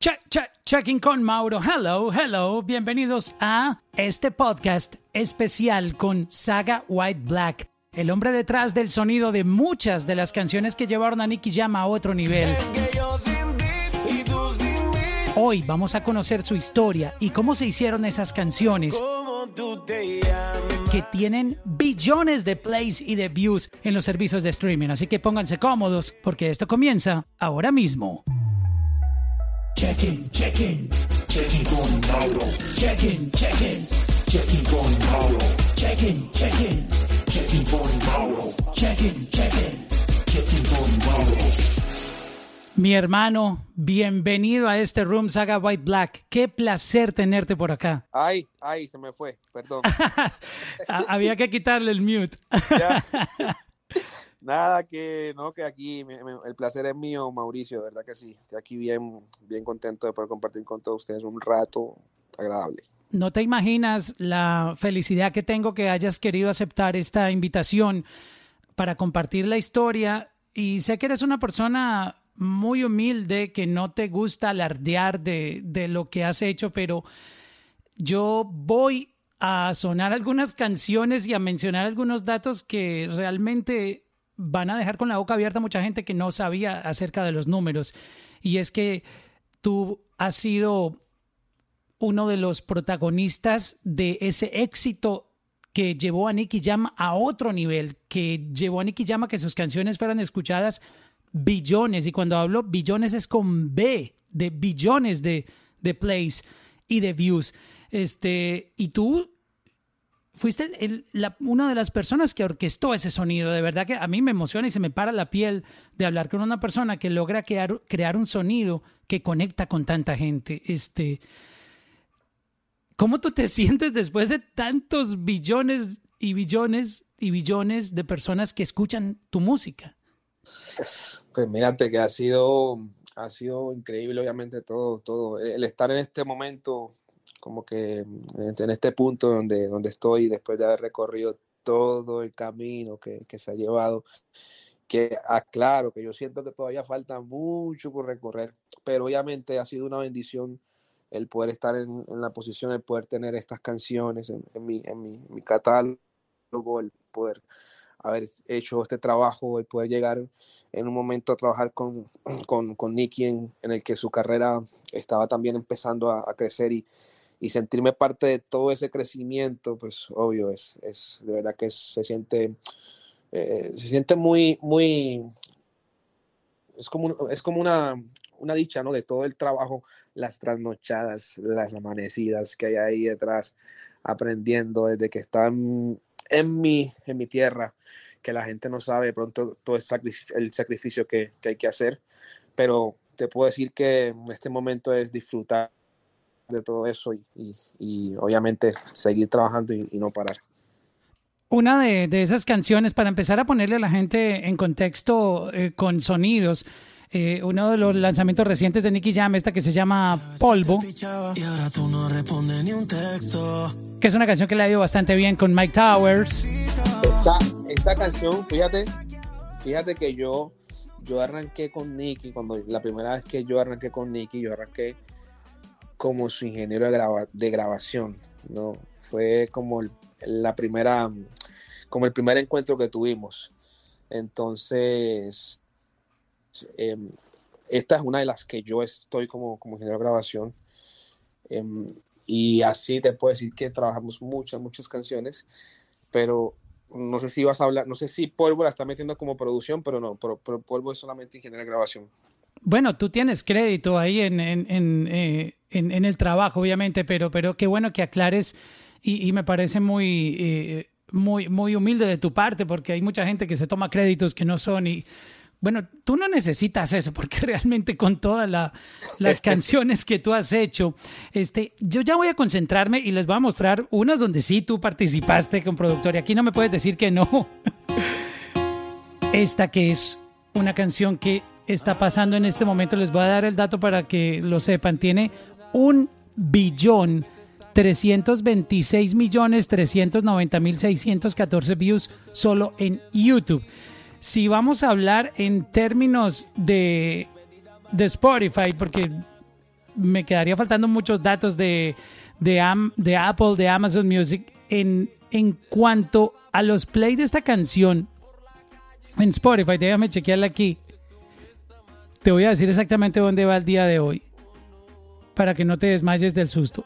Check, check, checking con Mauro. Hello, hello. Bienvenidos a este podcast especial con Saga White Black, el hombre detrás del sonido de muchas de las canciones que llevaron a Nicky Jam a otro nivel. Hoy vamos a conocer su historia y cómo se hicieron esas canciones que tienen billones de plays y de views en los servicios de streaming. Así que pónganse cómodos porque esto comienza ahora mismo. Check-in, check-in, check-in con Mauro. Check-in, check-in, check-in con Mauro. Check-in, check-in, check-in con Mauro. Check-in, check-in, check-in con Mauro. Mi hermano, bienvenido a este Room Saga White Black. Qué placer tenerte por acá. Ay, ay, se me fue, perdón. Había que quitarle el mute. Nada, que no, que aquí el placer es mío, Mauricio, verdad que sí. Estoy aquí bien, bien contento de poder compartir con todos ustedes un rato agradable. No te imaginas la felicidad que tengo que hayas querido aceptar esta invitación para compartir la historia. Y sé que eres una persona muy humilde, que no te gusta alardear de, de lo que has hecho, pero yo voy a sonar algunas canciones y a mencionar algunos datos que realmente van a dejar con la boca abierta mucha gente que no sabía acerca de los números. Y es que tú has sido uno de los protagonistas de ese éxito que llevó a Nicky Jam a otro nivel, que llevó a Nicky Jam a que sus canciones fueran escuchadas billones. Y cuando hablo billones es con B, de billones de, de plays y de views. Este, y tú fuiste una de las personas que orquestó ese sonido. De verdad que a mí me emociona y se me para la piel de hablar con una persona que logra crear, un sonido que conecta con tanta gente. Este, ¿Cómo tú te sientes después de tantos billones y billones y billones de personas que escuchan tu música? Pues mírate que ha sido, ha sido increíble, obviamente, todo, todo. El estar en este momento como que en este punto donde, donde estoy, después de haber recorrido todo el camino que, que se ha llevado, que aclaro que yo siento que todavía falta mucho por recorrer, pero obviamente ha sido una bendición el poder estar en, en la posición, el poder tener estas canciones en, en, mi, en mi, mi, catálogo, el poder haber hecho este trabajo, el poder llegar en un momento a trabajar con, con, con Nicky en, en, el que su carrera estaba también empezando a, a crecer y, y sentirme parte de todo ese crecimiento, pues obvio, es, es de verdad que se siente, eh, se siente muy, muy, es como, es como una, una dicha, ¿no? De todo el trabajo, las trasnochadas, las amanecidas que hay ahí detrás, aprendiendo desde que están en mi, en mi tierra, que la gente no sabe pronto todo el sacrificio, el sacrificio que, que hay que hacer, pero te puedo decir que este momento es disfrutar de todo eso y, y, obviamente seguir trabajando y, y no parar. Una de, de, esas canciones, para empezar a ponerle a la gente en contexto eh, con sonidos, eh, uno de los lanzamientos recientes de Nicky Jam, esta que se llama Polvo, que es una canción que le ha ido bastante bien con Mike Towers. Esta, esta canción, fíjate, fíjate que yo, yo arranqué con Nicky, cuando la primera vez que yo arranqué con Nicky, yo arranqué como su ingeniero de, de grabación, ¿no? Fue como el, la primera, como el primer encuentro que tuvimos. Entonces, eh, esta es una de las que yo estoy como, como ingeniero de grabación. Eh, y así te puedo decir que trabajamos muchas, muchas canciones, pero no sé si vas a hablar, no sé si Polvo la está metiendo como producción, pero no, pero, pero Polvo es solamente ingeniero de grabación. Bueno, tú tienes crédito ahí en, en, en, eh, en, en el trabajo, obviamente, pero, pero qué bueno que aclares y, y me parece muy, eh, muy, muy humilde de tu parte porque hay mucha gente que se toma créditos que no son y bueno, tú no necesitas eso porque realmente con todas la, las canciones que tú has hecho, este, yo ya voy a concentrarme y les voy a mostrar unas donde sí tú participaste con productor y aquí no me puedes decir que no. Esta que es una canción que está pasando en este momento, les voy a dar el dato para que lo sepan, tiene un billón 326 millones 390 mil 614 views solo en YouTube. Si vamos a hablar en términos de, de Spotify, porque me quedaría faltando muchos datos de, de, Apple, de Amazon Music. En, en cuanto a los play de esta canción en Spotify, déjame chequearla aquí. Te voy a decir exactamente dónde va el día de hoy. Para que no te desmayes del susto.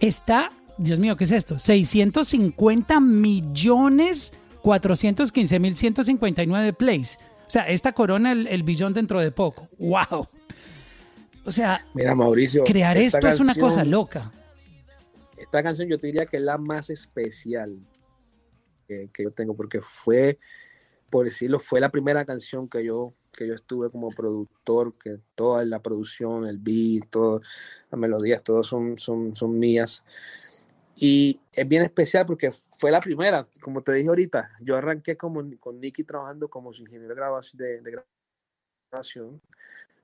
Está, Dios mío, ¿qué es esto? 650 millones 415 mil 159 plays. O sea, esta corona el, billón dentro de poco. ¡Wow! O sea, Mira, Mauricio, crear esto es una cosa loca. Esta canción yo te diría que es la más especial que, que yo tengo, porque fue, por decirlo, fue la primera canción que yo que yo estuve como productor, que toda la producción, el beat, todas las melodías, todas son, son, son mías. Y es bien especial porque fue la primera, como te dije ahorita, yo arranqué como, con Nicky trabajando como ingeniero de, de grabación.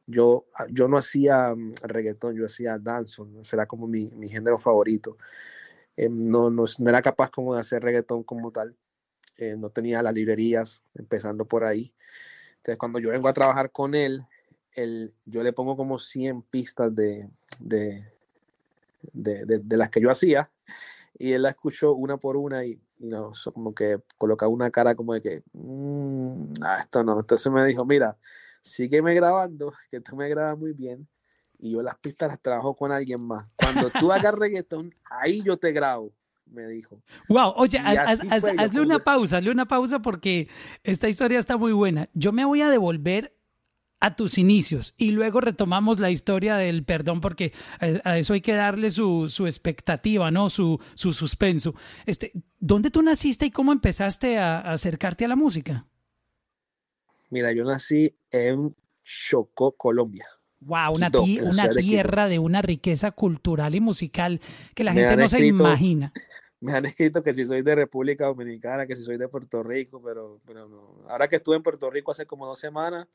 Yo, yo no hacía mm, reggaetón, yo hacía dancehall, será como mi, mi género favorito. Eh, no, no, no, era capaz como de hacer reggaetón como tal. Eh, no tenía las librerías, empezando por ahí. Entonces, cuando yo vengo a trabajar con él, él yo le pongo como 100 pistas de, de, de, las que yo hacía y él la escuchó una por una y, no, como que colocaba una cara como de que, mmm, esto no. Entonces me dijo, mira, sígueme grabando, que tú me grabas muy bien y yo las pistas las trabajo con alguien más. Cuando tú hagas reggaetón, ahí yo te grabo me dijo. Wow, oye, hazle una pausa, hazle una pausa porque esta historia está muy buena. Yo me voy a devolver a tus inicios y luego retomamos la historia del perdón porque a eso hay que darle su, su expectativa, ¿no? Su, su suspenso. Este, ¿Dónde tú naciste y cómo empezaste a, acercarte a la música? Mira, yo nací en Chocó, Colombia. Wow, una, una tierra de una riqueza cultural y musical que la gente no se imagina. Me han escrito que si soy de República Dominicana, que si soy de Puerto Rico, pero, pero no. Ahora que estuve en Puerto Rico hace como dos semanas,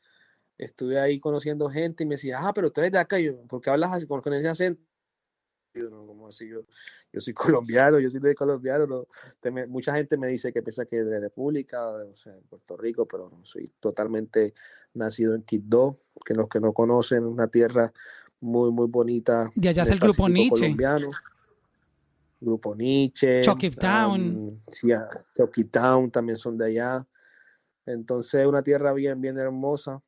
estuve ahí conociendo gente y me decía, ah, pero tú eres de acá, yo, ¿por qué hablas así con, ese acento? Yo, no, como así, yo, yo soy colombiano, yo soy de colombiano, no. mucha gente me dice que piensa que es de República, o sea, Puerto Rico, pero no, soy totalmente nacido en Quito, que los que no conocen, una tierra muy, muy bonita. De allá es el grupo Nietzsche. Colombiano. Grupo Nietzsche. Chucky Town. sí, Chucky Town también son de allá. Entonces, una tierra bien, bien hermosa.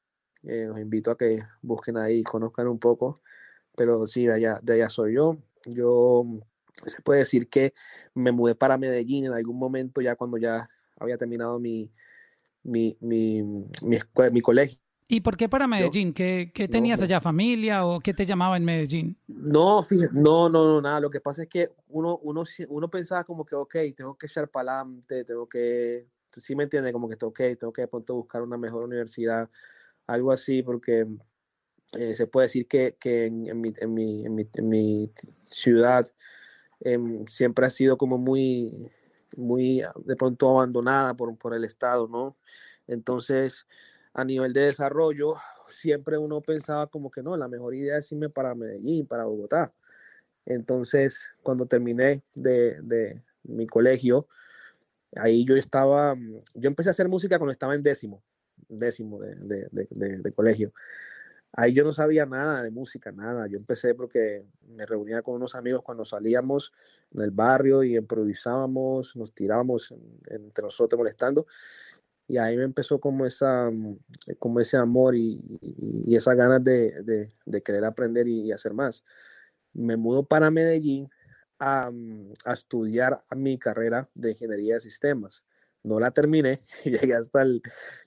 Eh, los invito a que busquen ahí, conozcan un poco. Pero sí, de allá, de allá soy yo. Yo se puede decir que me mudé para Medellín en algún momento, ya cuando ya había terminado mi, mi, mi, mi, mi colegio. ¿Y por qué para Medellín? ¿Qué, qué tenías allá, familia o qué te llamaba en Medellín? No, fíjate, no, no, no, nada. Lo que pasa es que uno, uno, uno pensaba como que, ok, tengo que echar para adelante, tengo que, sí me entiendes, como que, ok, tengo que de pronto buscar una mejor universidad, algo así, porque eh, se puede decir que, que en, en, mi, en, mi, en, mi, ciudad em, siempre ha sido como muy, muy de pronto abandonada por, por el Estado, ¿no? Entonces, a nivel de desarrollo, siempre uno pensaba como que no, la mejor idea es irme para Medellín, para Bogotá. Entonces, cuando terminé de, de mi colegio, ahí yo estaba, yo empecé a hacer música cuando estaba en décimo, décimo de, de, de, colegio. Ahí yo no sabía nada de música, nada. Yo empecé porque me reunía con unos amigos cuando salíamos en el barrio y improvisábamos, nos tirábamos entre nosotros molestando y ahí me empezó como esa mm, como ese amor y, y, esas ganas de, de, querer aprender y, hacer más. Me mudo para Medellín a, mm, a, estudiar mi carrera de ingeniería de sistemas. No la terminé, llegué hasta el,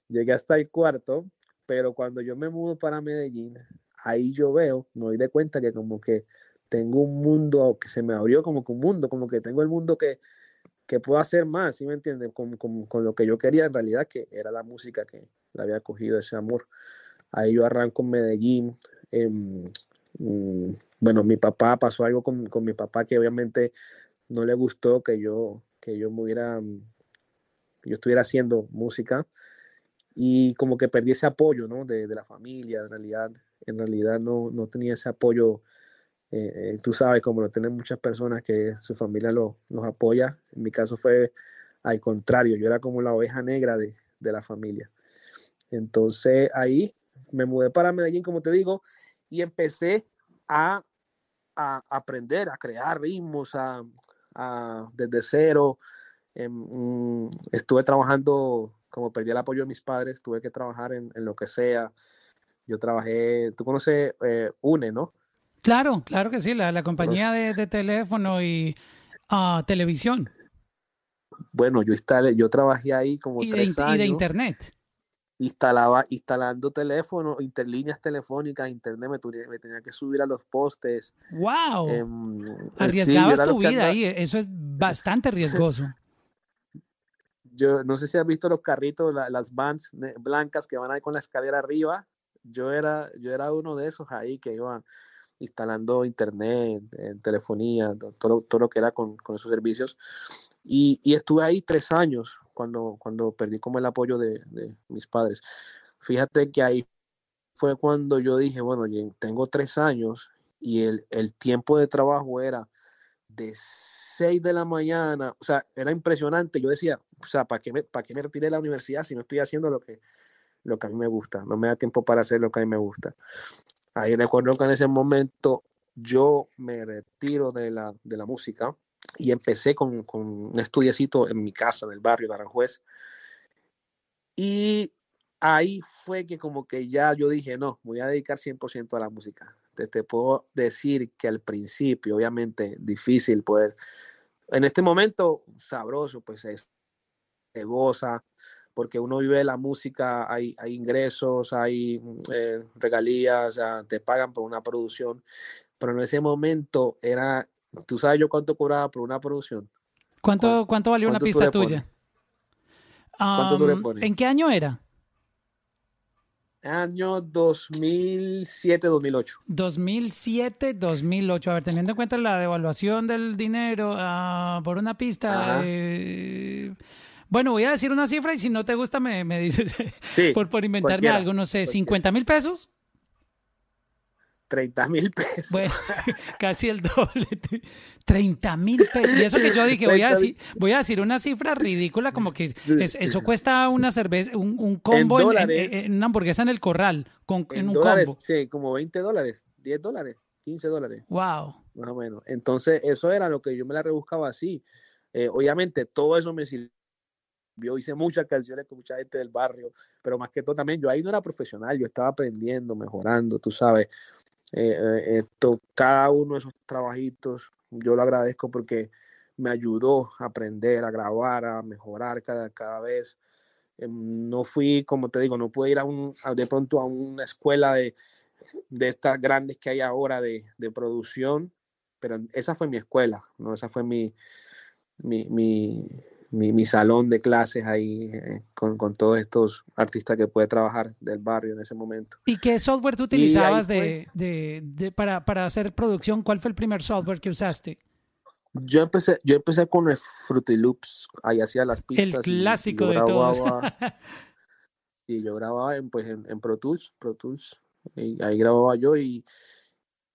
llegué hasta el cuarto, pero cuando yo me mudo para Medellín, ahí yo veo, me doy de cuenta que como que tengo un mundo que se me abrió como que un mundo, como que tengo el mundo que, que puedo hacer más, ¿sí me entienden? Con, con, con, lo que yo quería en realidad, que era la música que le había cogido ese amor. Ahí yo arranco en Medellín. Em, mm, bueno, mi papá, pasó algo con, con, mi papá que obviamente no le gustó que yo, que yo me hubiera, yo estuviera haciendo música y como que perdí ese apoyo, ¿no? De, de la familia, en realidad, en realidad no, no tenía ese apoyo eh, tú sabes, como lo tienen muchas personas que su familia lo, los apoya, en mi caso fue al contrario, yo era como la oveja negra de, de la familia. Entonces ahí me mudé para Medellín, como te digo, y empecé a a aprender, a crear ritmos, a, desde cero. Em, estuve trabajando, como perdí el apoyo de mis padres, tuve que trabajar en, lo que sea. Yo trabajé, tú conoces eh, UNE, ¿no? Claro, claro que sí, la, compañía de, teléfono y uh, televisión. Bueno, yo instalé, yo trabajé ahí como y tres de, años. Y de internet. Instalaba, instalando teléfonos, interlíneas telefónicas, internet, me, me, tenía que subir a los postes. ¡Wow! Em, eh, Arriesgabas tu vida ahí, eso es bastante riesgoso. Yo no sé si has visto los carritos, las vans blancas que van ahí con la escalera arriba. Yo era, yo era uno de esos ahí que iban instalando internet, telefonía, todo, todo lo que era con, con esos servicios. Y, y, estuve ahí tres años cuando, cuando perdí como el apoyo de, de, mis padres. Fíjate que ahí fue cuando yo dije, bueno, tengo tres años y el, el tiempo de trabajo era de seis de la mañana, o sea, era impresionante. Yo decía, o sea, ¿para qué me, para qué me retiré de la universidad si no estoy haciendo lo que, lo que a mí me gusta? No me da tiempo para hacer lo que a mí me gusta. Ahí recuerdo que en ese momento yo me retiro de la, de la música y empecé con, con, un estudiecito en mi casa, en el barrio de Aranjuez. Y ahí fue que como que ya yo dije, no, voy a dedicar 100% a la música. Te, te, puedo decir que al principio, obviamente, difícil poder, en este momento, sabroso, pues es, se goza, porque uno vive la música, hay, hay ingresos, hay eh, regalías, te pagan por una producción, pero en ese momento era, ¿tú sabes yo cuánto cobraba por una producción? ¿Cuánto, cuánto valió una pista tuya? ¿Cuánto tú le pones? ¿En qué año era? Año 2007-2008. 2007-2008. A ver, teniendo en cuenta la devaluación del dinero uh, por una pista, eh, bueno, voy a decir una cifra y si no te gusta me, me dices por, por inventarme algo, no sé, 50 mil pesos. 30 mil pesos. Bueno, casi el doble. 30 mil pesos. Y eso que yo dije, voy a decir, voy a decir una cifra ridícula, como que eso cuesta una cerveza, un, combo en, una hamburguesa en el corral, con, en, un combo. Sí, como 20 dólares, 10 dólares, 15 dólares. Wow. Más o menos. Entonces, eso era lo que yo me la rebuscaba así. Eh, obviamente, todo eso me sirvió yo hice muchas canciones con mucha gente del barrio, pero más que todo también, yo ahí no era profesional, yo estaba aprendiendo, mejorando, tú sabes. Eh, eh, esto, cada uno de esos trabajitos, yo lo agradezco porque me ayudó a aprender, a grabar, a mejorar cada, cada vez. Em, no fui, como te digo, no pude ir a un, de pronto a una escuela de, de estas grandes que hay ahora de, de, producción, pero esa fue mi escuela, ¿no? Esa fue mi, mi, mi, mi, salón de clases ahí eh, con, con, todos estos artistas que puede trabajar del barrio en ese momento. ¿Y qué software tú utilizabas de, de, de, para, para, hacer producción? ¿Cuál fue el primer software que usaste? Yo empecé, yo empecé con el Fruity Loops, ahí hacía las pistas. El clásico de todos. y yo grababa en, pues, en, Pro Tools, Pro Tools, y ahí grababa yo y,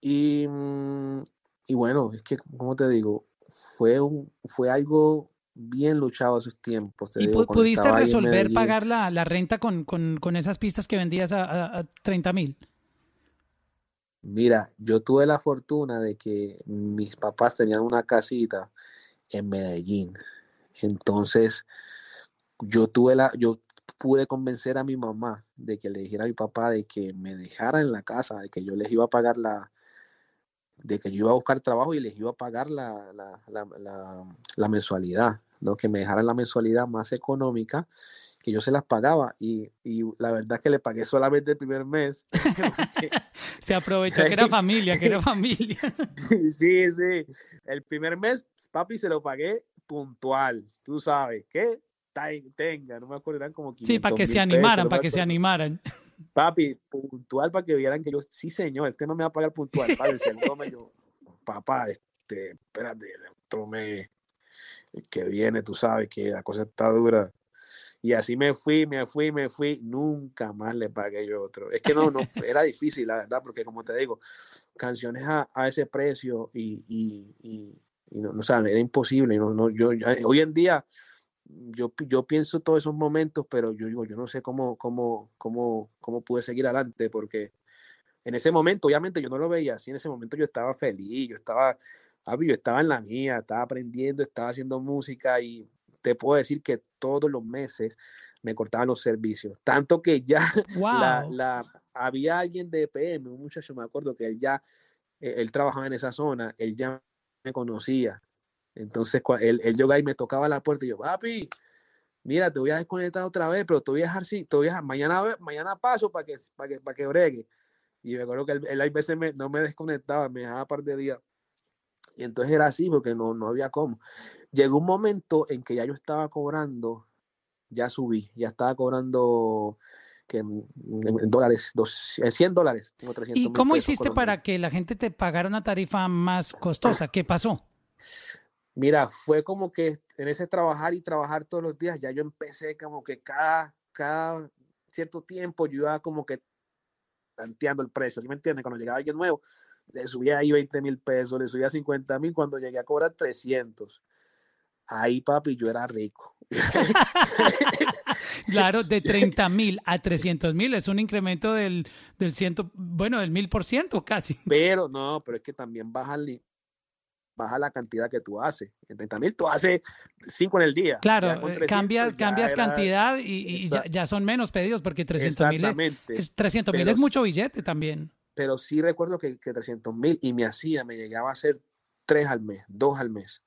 y, mm, y bueno, es que, como te digo, fue, un, fue algo bien luchado esos tiempos. ¿Y pudiste resolver pagar la, la renta con, con, con, esas pistas que vendías a, a, 30 mil? Mira, yo tuve la fortuna de que mis papás tenían una casita en Medellín. Entonces, yo tuve la, yo pude convencer a mi mamá de que le dijera a mi papá de que me dejara en la casa, de que yo les iba a pagar la, de que yo iba a buscar trabajo y les iba a pagar la, la, la, la mensualidad. ¿No? que me dejaran la mensualidad más económica, que yo se las pagaba y, y la verdad que le pagué solamente el primer mes. se aprovechó que era familia, que era familia. sí, sí, el primer mes, papi, se lo pagué puntual, tú sabes, ¿qué? tenga, no me acuerdo, eran como 500 Sí, para que se animaran, para que se animaran. Papi, puntual para que vieran que yo, sí señor, este no me va a pagar puntual, padre, el yo, papá, este, espérate, otro me, que viene, tú sabes que la cosa está dura. Y así me fui, me fui, me fui, nunca más le pagué yo otro. Es que no, no, era difícil, la verdad, porque como te digo, canciones a, a ese precio y, y, y, no, no saben, era imposible. No, no, yo, hoy en día, yo, yo pienso todos esos momentos, pero yo digo, yo no sé cómo, cómo, cómo, cómo pude seguir adelante, porque en ese momento, obviamente yo no lo veía así, en ese momento yo estaba feliz, yo estaba, yo estaba en la mía, estaba aprendiendo, estaba haciendo música y te puedo decir que todos los meses me cortaban los servicios. Tanto que ya la, había alguien de EPM, un muchacho, me acuerdo que él ya, eh, él trabajaba en esa zona, él ya me conocía. Entonces, él, él llegaba y me tocaba la puerta y yo, papi, mira, te voy a desconectar otra vez, pero te voy a dejar, sí, te voy a mañana, mañana paso para que, para que, para que bregue. Y me acuerdo que él, él a veces no me desconectaba, me dejaba par de días. Y entonces era así porque no, no había cómo. Llegó un momento en que ya yo estaba cobrando, ya subí, ya estaba cobrando que en, dólares, dos, 100 dólares. Tengo 300 ¿Y cómo hiciste para que la gente te pagara una tarifa más costosa? ¿Qué pasó? Mira, fue como que en ese trabajar y trabajar todos los días, ya yo empecé como que cada, cada cierto tiempo yo iba como que tanteando el precio, ¿sí me entiendes? Cuando llegaba alguien nuevo, le subía ahí 20 mil pesos, le subía 50 mil, cuando llegué a cobrar 300. Ahí, papi, yo era rico. claro, de 30 mil a 300 mil es un incremento del, del ciento, bueno, del mil por ciento casi. Pero no, pero es que también baja, baja la cantidad que tú haces. En 30 mil tú haces 5 en el día. Claro, eh, cambias, cambias cantidad y, ya, son menos pedidos porque 300 mil es, 300 mil es mucho billete también pero sí recuerdo que, que 300 mil y me hacía, me llegaba a hacer tres al mes, dos al mes.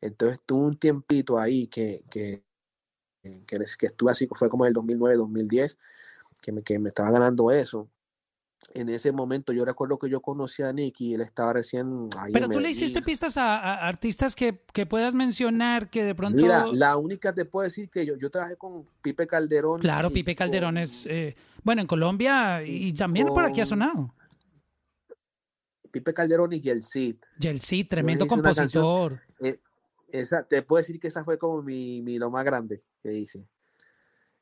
Entonces tuve un tiempito ahí que, que, que, que estuve así, fue como el 2009, 2010, que me, que me estaba ganando eso. En ese momento yo recuerdo que yo conocí a Nicky, él estaba recién ahí. Pero tú le hiciste pistas a, artistas que, que, puedas mencionar que de pronto. Mira, la única te puedo decir que yo, yo trabajé con Pipe Calderón. Claro, Pipe Calderón es, eh, bueno, en Colombia y, también por aquí ha sonado. Pipe Calderón y Yelcid. Yelcid, tremendo compositor. Eh, esa, te puedo decir que esa fue como mi, mi lo más grande que hice.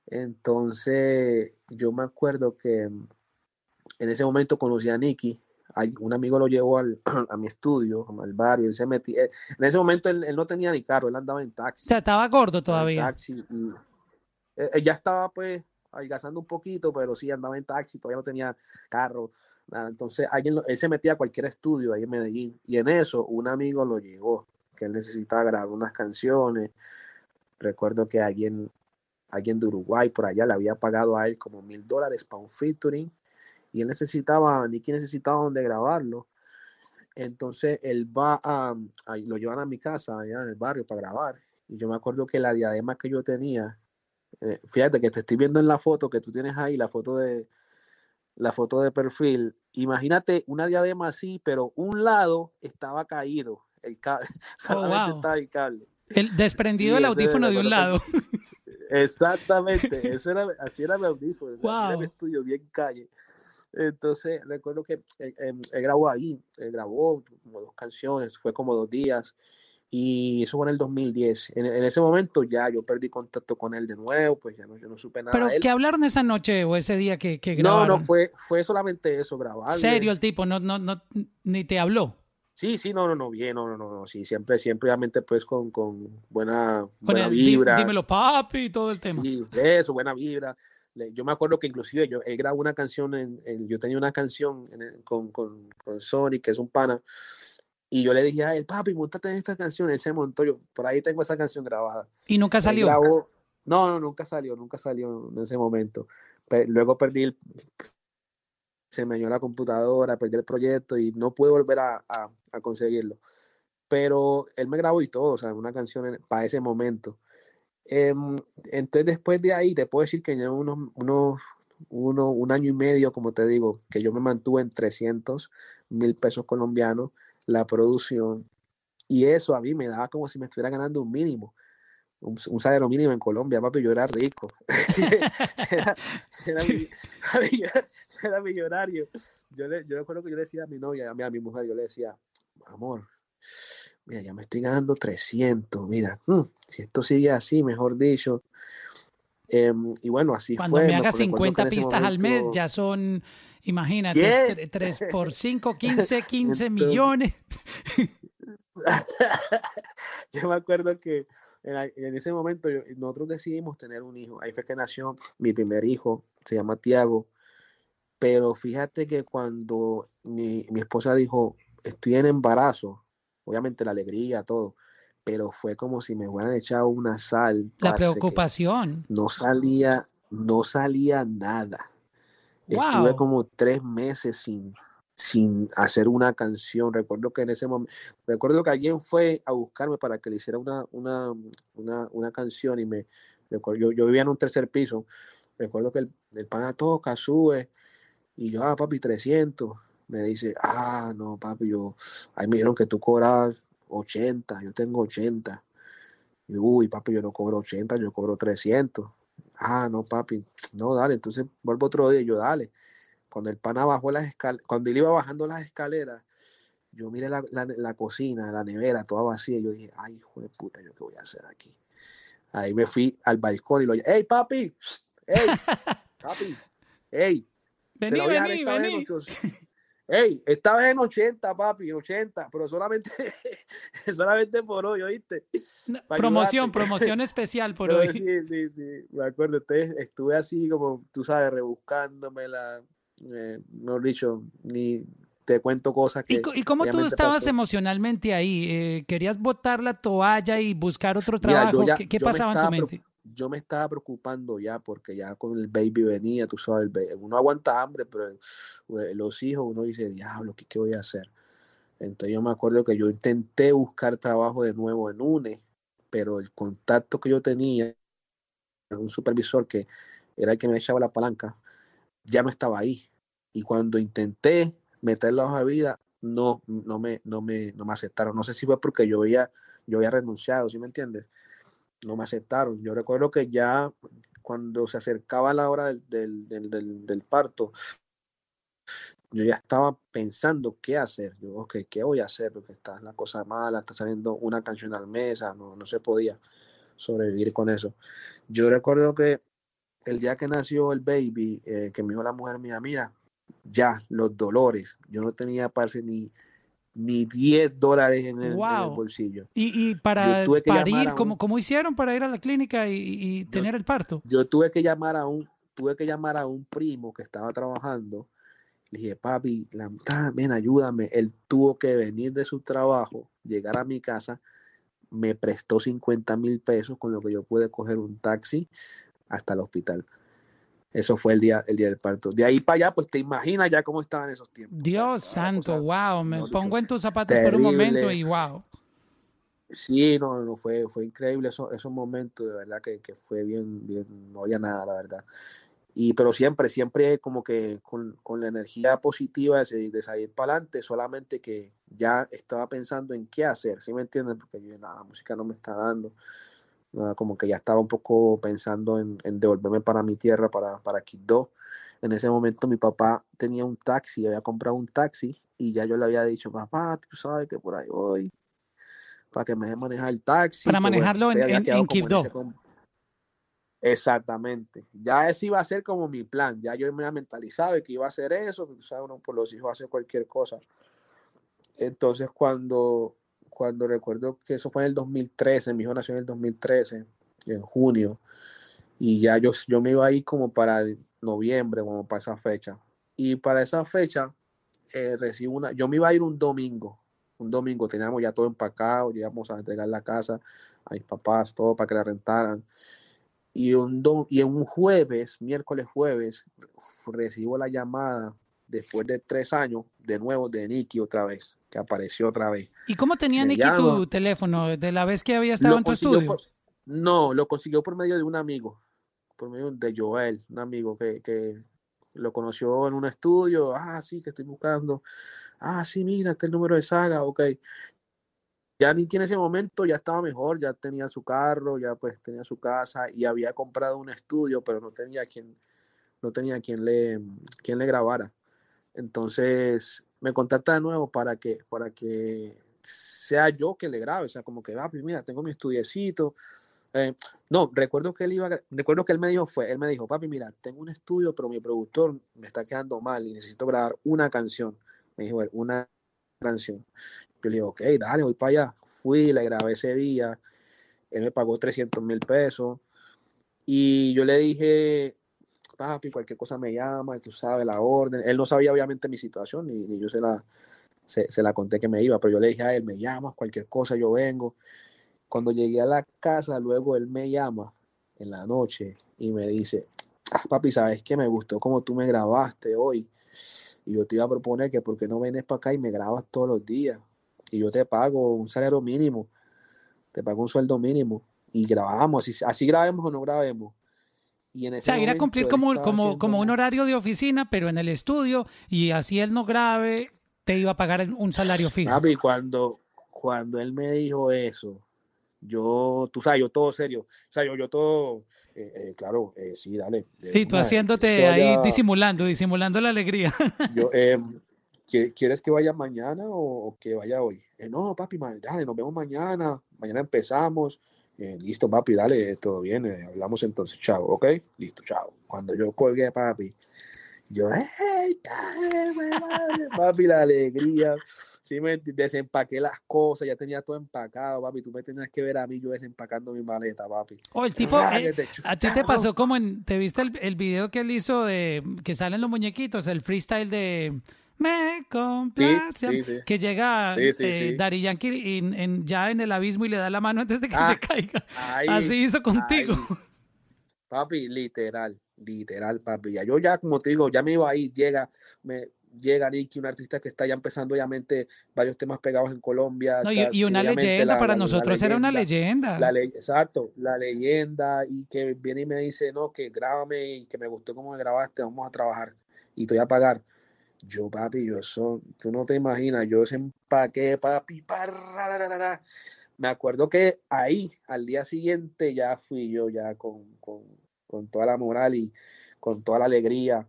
Entonces, yo me acuerdo que en ese momento conocí a Nicky. Un amigo lo llevó al, a mi estudio, al barrio. Él se metía. Eh, en ese momento él, no tenía ni carro, él andaba en taxi. O sea, estaba gordo todavía. Taxi eh, ya estaba pues adelgazando un poquito, pero sí andaba en taxi, todavía no tenía carro. Entonces, alguien, él se metía a cualquier estudio ahí en Medellín y en eso un amigo lo llegó, que él necesitaba grabar unas canciones. Recuerdo que alguien, alguien de Uruguay por allá le había pagado a él como mil dólares para un featuring y él necesitaba, Nicky necesitaba donde grabarlo. Entonces él va a, lo llevan a mi casa allá en el barrio para grabar. Y yo me acuerdo que la diadema que yo tenía, eh, fíjate que te estoy viendo en la foto que tú tienes ahí, la foto de, la foto de perfil, imagínate una diadema así, pero un lado estaba caído, el cable, oh, estaba el cable. El desprendido del audífono de un lado. Exactamente, eso era, así era el audífono, así era mi estudio, bien calle. Entonces, recuerdo que él, él, grabó ahí, él grabó como dos canciones, fue como dos días, y eso fue en el 2010. En, ese momento ya yo perdí contacto con él de nuevo, pues ya no, yo no supe nada. ¿Pero qué hablaron esa noche o ese día que, que grabaron? No, no, fue, fue solamente eso, grabar. ¿Serio el tipo? No, no, no, ni te habló. Sí, sí, no, no, no, bien, no, no, no, sí, siempre, siempre, obviamente, pues con, con buena, buena vibra. dímelo, papi, y todo el tema. Sí, eso, buena vibra. Yo me acuerdo que inclusive yo él grabó una canción, en, yo tenía una canción con, con, con Sony, que es un pana, y yo le dije a él, papi, montate canción. Él se montó, yo por ahí tengo esa canción grabada. ¿Y nunca salió? no, no, nunca salió, nunca salió en ese momento. luego perdí el, se me dañó la computadora, perdí el proyecto y no pude volver a, a, conseguirlo. Pero él me grabó y todo, o sea, una canción para ese momento. Em, entonces, después de ahí, te puedo decir que ya unos, unos uno, un año y medio, como te digo, que yo me mantuve en 300 mil pesos colombianos la producción. Y eso a mí me daba como si me estuviera ganando un mínimo, un, salario mínimo en Colombia, papi, yo era rico. era, era, millonario. Yo, le, yo recuerdo que yo le decía a mi novia, a mi, a mi mujer, yo le decía, amor, mira, ya me estoy ganando 300, mira, mm, si esto sigue así, mejor dicho. Em, y bueno, así Cuando fue. me haga 50 pistas al mes, ya son Imagínate, 3 por 5, 15, 15 millones. yo me acuerdo que en, ese momento nosotros decidimos tener un hijo. Ahí fue que nació mi primer hijo, se llama Tiago. Pero fíjate que cuando mi, mi esposa dijo, estoy en embarazo, obviamente la alegría, todo, pero fue como si me hubieran echado una sal. La preocupación. No salía, no salía nada. Estuve como tres meses sin, sin hacer una canción. Recuerdo que en ese momento, recuerdo que alguien fue a buscarme para que le hiciera una, una, una, una canción y me, yo, yo, vivía en un tercer piso. Recuerdo que el, el pana toca, sube y yo, ah, papi, 300. Me dice, ah, no, papi, yo, ahí me dijeron que tú cobras 80, yo tengo 80. Y, uy, papi, yo no cobro 80, yo cobro 300. Ah, no, papi, no, dale, entonces vuelvo otro día y yo, dale. Cuando el pana bajó las escaleras, cuando él iba bajando las escaleras, yo miré la, la, cocina, la nevera, toda vacía, yo dije, ay, hijo de puta, ¿yo qué voy a hacer aquí? Ahí me fui al balcón y lo dije, hey, papi, hey, papi, hey. Vení, vení, vení. Hey, esta en 80, papi, 80, pero solamente, solamente por hoy, ¿oíste? promoción, promoción especial por hoy. Sí, sí, sí, me acuerdo, estuve así como, tú sabes, rebuscándomela, eh, no dicho, ni te cuento cosas que... ¿Y, cómo tú estabas emocionalmente ahí? Eh, ¿Querías botar la toalla y buscar otro trabajo? ¿Qué, pasaba en tu mente? Yo me estaba preocupando ya porque ya con el baby venía, tú sabes, uno aguanta hambre, pero eh, los hijos uno dice, diablo, ¿qué, ¿qué, voy a hacer? Entonces yo me acuerdo que yo intenté buscar trabajo de nuevo en UNE, pero el contacto que yo tenía, un supervisor que era el que me echaba la palanca, ya no estaba ahí. Y cuando intenté meter la hoja de vida, no, no, me, no, me, no me aceptaron. No sé si fue porque yo había, yo había renunciado, ¿sí me entiendes? No me aceptaron. Yo recuerdo que ya cuando se acercaba la hora del, del, parto, yo ya estaba pensando qué hacer. Yo, ok, ¿qué voy a hacer? Porque está la cosa mala, está saliendo una canción al mes, no, no se podía sobrevivir con eso. Yo recuerdo que el día que nació el baby, eh, que me dijo la mujer mía, mira, ya los dolores, yo no tenía parce ni ni 10 dólares en el, bolsillo. ¿Y, y para parir, ¿cómo, hicieron para ir a la clínica y, tener el parto? Yo tuve que llamar a un, tuve que llamar a un primo que estaba trabajando. Le dije, papi, la, ven, ayúdame. Él tuvo que venir de su trabajo, llegar a mi casa, me prestó 50 mil pesos, con lo que yo pude coger un taxi hasta el hospital. Eso fue el día, el día del parto. De ahí para allá, pues te imaginas ya cómo estaban esos tiempos. Dios santo, wow. Me pongo en tus zapatos por un momento y wow. Sí, no, no fue, fue increíble esos, esos momentos, de verdad que, que, fue bien, bien, no había nada, la verdad. Y, pero siempre, siempre como que con, con la energía positiva de, de salir para adelante, solamente que ya estaba pensando en qué hacer, ¿sí me entienden? Porque yo, la música no me está dando como que ya estaba un poco pensando en, devolverme para mi tierra, para, para Quito. En ese momento mi papá tenía un taxi, había comprado un taxi y ya yo le había dicho, papá, tú sabes que por ahí voy, para que me deje manejar el taxi. Para manejarlo en, en, Exactamente. Ya ese iba a ser como mi plan. Ya yo me había mentalizado que iba a hacer eso, tú sabes, uno por los hijos hace cualquier cosa. Entonces cuando cuando recuerdo que eso fue en el 2013, mi hijo nació en el 2013, en junio, y ya yo, yo me iba a ir como para noviembre, como para esa fecha. Y para esa fecha, eh, recibo una, yo me iba a ir un domingo, un domingo, teníamos ya todo empacado, íbamos a entregar la casa a mis papás, todo para que la rentaran. Y un, y en un jueves, miércoles jueves, recibo la llamada después de tres años, de nuevo de Nicky otra vez que apareció otra vez. ¿Y cómo tenía Nicky tu teléfono? ¿De la vez que había estado en tu estudio? no, lo consiguió por medio de un amigo, por medio de Joel, un amigo que, que lo conoció en un estudio. Ah, sí, que estoy buscando. Ah, sí, mira, este es el número de saga, ok. Ya Nicky en ese momento ya estaba mejor, ya tenía su carro, ya pues tenía su casa y había comprado un estudio, pero no tenía quien, no tenía quien le, quien le grabara. Entonces me contacta de nuevo para que, para que sea yo que le grabe, o sea, como que, ah, pues mira, tengo mi estudiecito. Eh, no, recuerdo que él iba, recuerdo que él me dijo fue, él me dijo, papi, mira, tengo un estudio, pero mi productor me está quedando mal y necesito grabar una canción. Me dijo él, una canción. Yo le digo, ok, dale, voy para allá. Fui, le grabé ese día, él me pagó 300 mil pesos y yo le dije, papi, cualquier cosa me llama, tú sabes, la orden. Él no sabía obviamente mi situación, ni, yo se la, se, la conté que me iba, pero yo le dije a él, me llamas, cualquier cosa, yo vengo. Cuando llegué a la casa, luego él me llama en la noche y me dice, ah, papi, ¿sabes qué? Me gustó como tú me grabaste hoy. Y yo te iba a proponer que por qué no vienes para acá y me grabas todos los días. Y yo te pago un salario mínimo, te pago un sueldo mínimo. Y grabamos, así grabemos o no grabemos. Y en ese o sea, ir a cumplir como, como, como un horario de oficina, pero en el estudio, y así él no grabe, te iba a pagar un salario fijo. Papi, cuando, cuando él me dijo eso, yo, tú sabes, yo todo serio, o sea, yo, yo todo, eh, eh, claro, eh, sí, dale. Sí, tú haciéndote ahí disimulando, disimulando la alegría. Yo, em, ¿quieres que vaya mañana o, que vaya hoy? no, papi, dale, nos vemos mañana, mañana empezamos. Listo, papi, dale, todo bien, hablamos entonces, chao, ¿ok? Listo, chao. Cuando yo colgué, papi, yo, ¡hey, papi, la alegría! Sí, me desempaqué las cosas, ya tenía todo empacado, papi. Tú me tenías que ver a mí yo desempacando mi maleta, papi. Oh, el tipo, eh, a ti te pasó como en, ¿te viste el, el, video que él hizo de que salen los muñequitos, el freestyle de me complace, que llega eh, Dari Yankee en, ya en el abismo y le da la mano antes de que ah, se caiga. Así hizo contigo. Papi, literal, literal, papi. Ya yo ya, como te digo, ya me iba a ir, llega, me, llega Nicky, un artista que está ya empezando, obviamente, varios temas pegados en Colombia. y, una leyenda para nosotros, era una leyenda. La exacto, la leyenda, y que viene y me dice, no, que grábame y que me gustó cómo me grabaste, vamos a trabajar y te voy a pagar. Yo, papi, yo eso, tú no te imaginas, yo desempaqué, papi, para, me acuerdo que ahí, al día siguiente, ya fui yo ya con, con, con toda la moral y con toda la alegría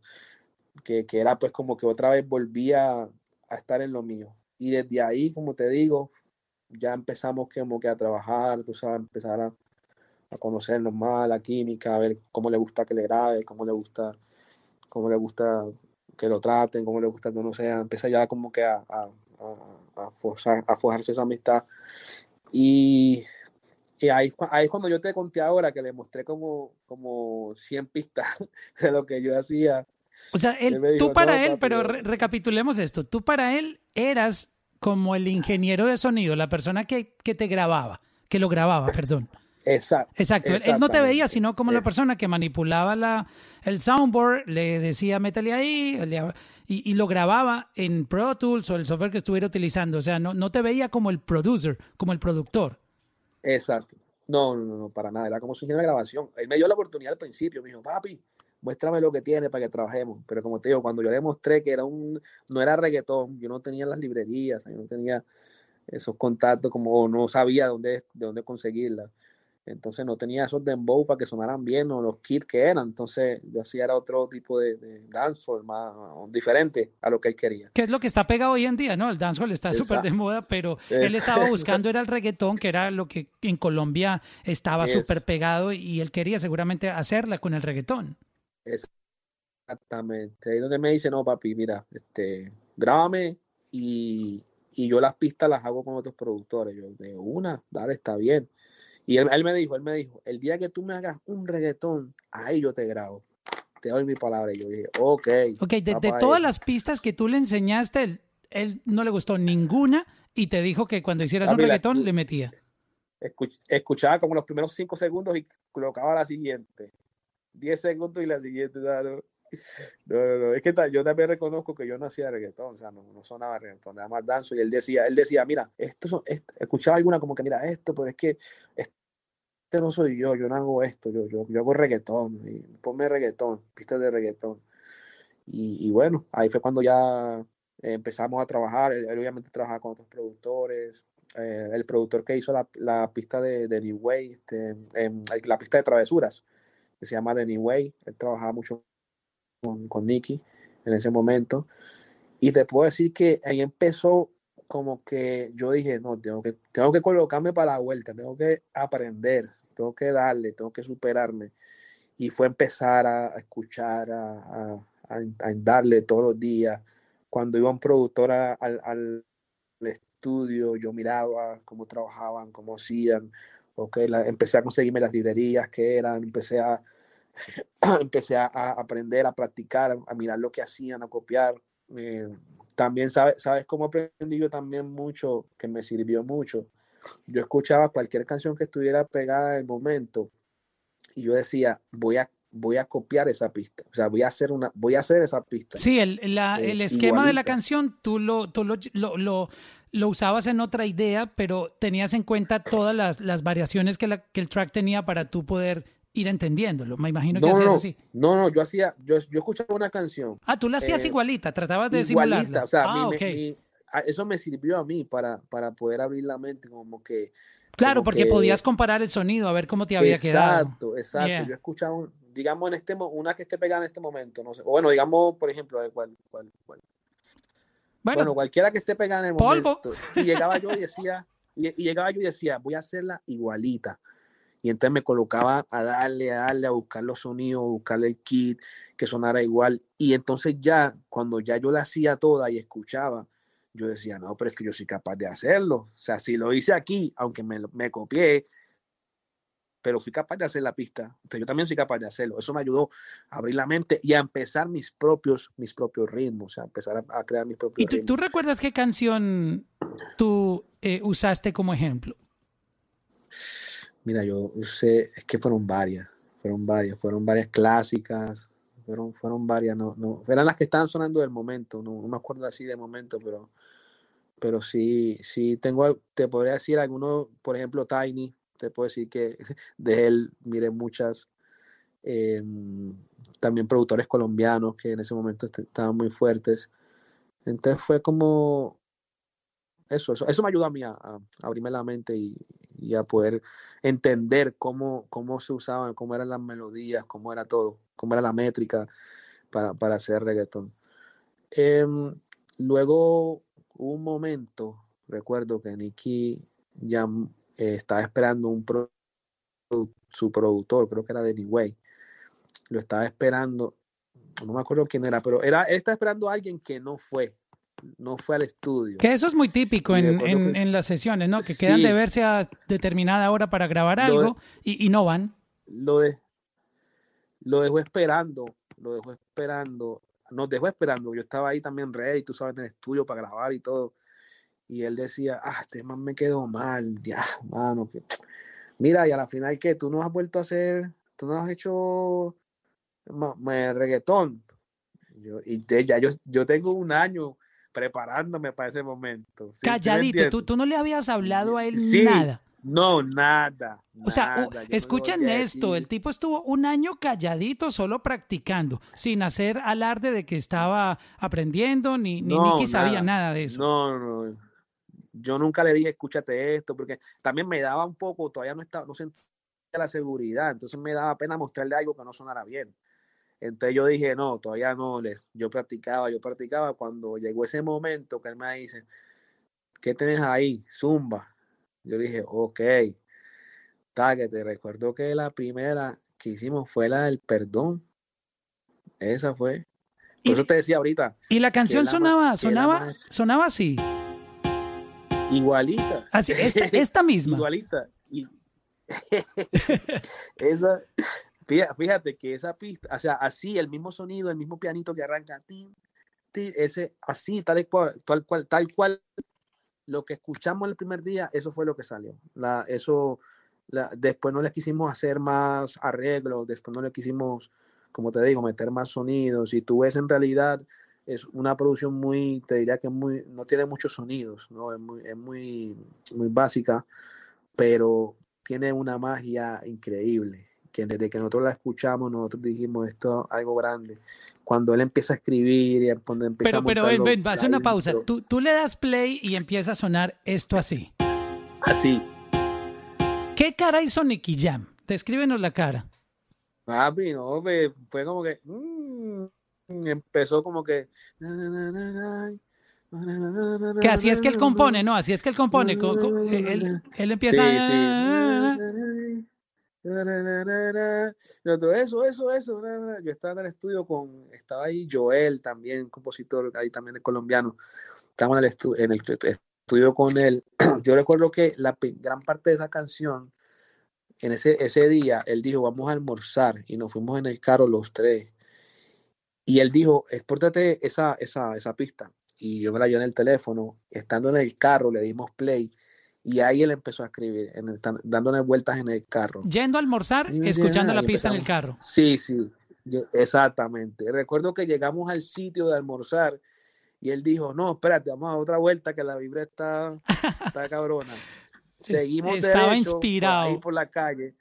que, que, era pues como que otra vez volvía a estar en lo mío. Y desde ahí, como te digo, ya empezamos como que a trabajar, tú sabes, empezar a, a conocernos más, la química, a ver cómo le gusta que le grabe, cómo le gusta, cómo le gusta que lo traten, cómo le gusta que uno sea, empieza ya como que a, a, a, forzar, a forjarse esa amistad. Y, y ahí, ahí cuando yo te conté ahora que le mostré como, como 100 pistas de lo que yo hacía o sea, él, tú para él, pero recapitulemos esto, tú para él eras como el ingeniero de sonido, la persona que, que te grababa, que lo grababa, perdón. Exacto. Exacto. Él no te veía, sino como la persona que manipulaba la, el soundboard, le decía, métele ahí, y, y, lo grababa en Pro Tools o el software que estuviera utilizando. O sea, no, no te veía como el producer, como el productor. Exacto. No, no, no, para nada. Era como su ingeniero de grabación. Él me dio la oportunidad al principio. Me dijo, papi, muéstrame lo que tiene para que trabajemos. Pero como te digo, cuando yo le mostré que era un, no era reggaetón, yo no tenía las librerías, yo no tenía esos contactos, como no sabía dónde, de dónde conseguirlas. Entonces no tenía esos dembow para que sonaran bien o los kits que eran. Entonces yo hacía era otro tipo de, de dancehall más diferente a lo que él quería. Que es lo que está pegado hoy en día, ¿no? El dancehall está súper de moda, pero él estaba buscando era el reggaetón, que era lo que en Colombia estaba súper pegado y él quería seguramente hacerla con el reggaetón. Exactamente. Ahí donde me dice, no, papi, mira, este, grábame y, y yo las pistas las hago con otros productores. Yo, de una, dale, está bien. Y él, él, me dijo, él me dijo, el día que tú me hagas un reggaetón, ahí yo te grabo. Te doy mi palabra. Y yo dije, ok. Ok, de, de todas las pistas que tú le enseñaste, él, él, no le gustó ninguna y te dijo que cuando hicieras un reggaetón le metía. Escuchaba como los primeros cinco segundos y colocaba la siguiente. 10 segundos y la siguiente, no, no, no, es que yo también reconozco que yo no hacía reggaetón, o sea, no, no sonaba reggaetón, nada más danzo, y él decía, él decía, mira, esto son, escuchaba alguna como que, mira, esto, pero es que este no soy yo, yo no hago esto, yo, yo, yo hago reggaetón, y ponme reggaetón, pistas de reggaetón. Y, y, bueno, ahí fue cuando ya empezamos a trabajar, él, obviamente trabajaba con otros productores, eh, el productor que hizo la, la pista de, de, New Way, este, la pista de travesuras, que se llama Danny Way. Él trabajaba mucho con, con Nicky en ese momento. Y te puedo decir que ahí empezó como que yo dije, no, tengo que, tengo que colocarme para la vuelta, tengo que aprender, tengo que darle, tengo que superarme. Y fue empezar a, escuchar, a, a, a, darle todos los días. Cuando iba un productor al, al estudio, yo miraba cómo trabajaban, cómo hacían, ok, la, empecé a conseguirme las librerías que eran, empecé a, empecé a, aprender, a practicar, a mirar lo que hacían, a copiar. Eh, también sabes, sabes cómo aprendí yo también mucho, que me sirvió mucho. Yo escuchaba cualquier canción que estuviera pegada en el momento y yo decía, voy a voy a copiar esa pista, o sea, voy a hacer una, voy a hacer esa pista. Sí, el, la, eh, el esquema de la canción, tú, lo, tú lo, lo, lo, usabas en otra idea, pero tenías en cuenta todas las, las variaciones que, la, que el track tenía para tú poder ir entendiéndolo. Me imagino que no, hacías no, así. No, no, yo hacía, yo, yo escuchaba una canción. Ah, tú la hacías eh, igualita, tratabas de igualita, O sea, ah, eso me sirvió a mí para, para poder abrir la mente, como que. Claro, porque podías comparar el sonido, a ver cómo te había quedado. Exacto, exacto. Yo escuchaba, digamos, en este una que esté pegada en este momento, no sé. O bueno, digamos, por ejemplo, cuál, cuál, cuál. Bueno, cualquiera que esté pegada en el polvo. momento. Y llegaba yo y decía, y, y llegaba yo y decía, voy a hacerla igualita y entonces me colocaba a darle, a darle, a buscar los sonidos, a buscarle el kit, que sonara igual. Y entonces ya, cuando ya yo la hacía toda y escuchaba, yo decía, no, pero es que yo soy capaz de hacerlo. O sea, si lo hice aquí, aunque me, me copié, pero fui capaz de hacer la pista. Entonces yo también soy capaz de hacerlo. Eso me ayudó a abrir la mente y a empezar mis propios, mis propios ritmos, o sea, empezar a, crear mis propios ¿Y tú, recuerdas qué canción tú eh, usaste como ejemplo? Mira, yo sé, es que fueron varias, fueron varias, fueron varias clásicas, fueron, fueron varias, no, no, eran las que estaban sonando del momento, no, me acuerdo así de momento, pero, pero sí, sí tengo, te podría decir algunos, por ejemplo, Tiny, te puedo decir que de él miré muchas, em, también productores colombianos que en ese momento estaban muy fuertes, entonces fue como, eso, eso, eso me ayudó a mí a abrirme la mente y, y a poder entender cómo, cómo se usaban, cómo eran las melodías, cómo era todo, cómo era la métrica para, para hacer reggaetón. Em, luego un momento, recuerdo que Nicky ya eh, estaba esperando un su productor, creo que era Danny Way, lo estaba esperando, no me acuerdo quién era, pero era, él estaba esperando a alguien que no fue no fue al estudio. Que eso es muy típico en, las sesiones, ¿no? Que quedan de verse a determinada hora para grabar algo y, no van. Lo, de, lo dejó esperando, lo dejó esperando, nos dejó esperando. Yo estaba ahí también ready, tú sabes, en el estudio para grabar y todo. Y él decía, ah, este man me quedó mal, ya, mano. Que... Mira, y a la final, que ¿Tú no has vuelto a hacer, tú no has hecho reggaetón? Yo, y ya yo, yo tengo un año preparándome para ese momento. Calladito, ¿Tú, ¿Tú, no le habías hablado a él nada. No, nada. O sea, escuchen esto, el tipo estuvo un año calladito, solo practicando, sin hacer alarde de que estaba aprendiendo, ni, ni Nicky sabía nada de eso. No, no, yo nunca le dije, escúchate esto, porque también me daba un poco, todavía no estaba, no sentía la seguridad, entonces me daba pena mostrarle algo que no sonara bien. Entonces yo dije, no, todavía no, yo practicaba, yo practicaba. Cuando llegó ese momento que él me dice, ¿qué tenés ahí? Zumba. Yo dije, ok, que te recuerdo que la primera que hicimos fue la del perdón. Esa fue. Por eso te decía ahorita. Y la canción sonaba, sonaba, sonaba así. Igualita. Así, esta, esta misma. Igualita. esa, Fíjate que esa pista, o sea, así, el mismo sonido, el mismo pianito que arranca, ese, así, tal cual, tal cual, tal cual, lo que escuchamos el primer día, eso fue lo que salió. Eso, después no le quisimos hacer más arreglos, después no le quisimos, como te digo, meter más sonidos. Y tú ves en realidad, es una producción muy, te diría que muy, no tiene muchos sonidos. Es muy, es muy, muy básica, pero tiene una magia increíble que desde que nosotros la escuchamos, nosotros dijimos esto es algo grande. Cuando él empieza a escribir y cuando empieza pero, a Pero, ven, ven, hace una pausa. Tú, tú le das play y empieza a sonar esto así. Así. ¿Qué cara hizo Nicky Jam? Descríbenos la cara. Papi, no, fue como que. Mm, empezó como que. Que así es que él compone, ¿no? Así es que él compone. Él, él empieza. Sí, sí. Eso, eso, eso. Yo estaba en el estudio con, estaba ahí Joel también, compositor, ahí también es colombiano. Estaba en el, en el estudio con él. Yo recuerdo que la gran parte de esa canción en ese, ese día, él dijo, vamos a almorzar y nos fuimos en el carro los tres. Y él dijo, expórtate esa, esa, esa pista. Y yo me la llevé en el teléfono, estando en el carro, le dimos play y ahí él empezó a escribir, en dándole vueltas en el carro. Yendo a almorzar, escuchando la pista en el carro. Sí, sí, exactamente. Recuerdo que llegamos al sitio de almorzar y él dijo, no, espérate, vamos a otra vuelta que la vibra está, está cabrona. Seguimos Estaba inspirado. Por ahí por la calle,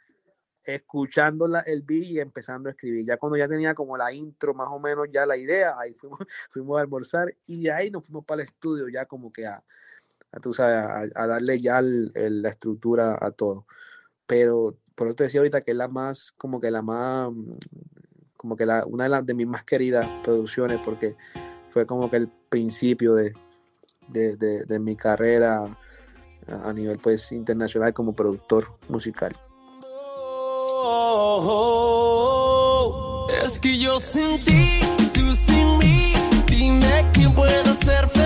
escuchando la, el beat y empezando a escribir. Ya cuando ya tenía como la intro, más o menos ya la idea, ahí fuimos, fuimos a almorzar y de ahí nos fuimos para el estudio ya como que a, tú sabes, a, darle ya la estructura a todo. Pero por eso te decía ahorita que es la más, como que la más, como que la, una de, las de mis más queridas producciones porque fue como que el principio de, de, mi carrera a nivel pues internacional como productor musical. Es que yo sin tú sin mí, dime quién puede ser feliz,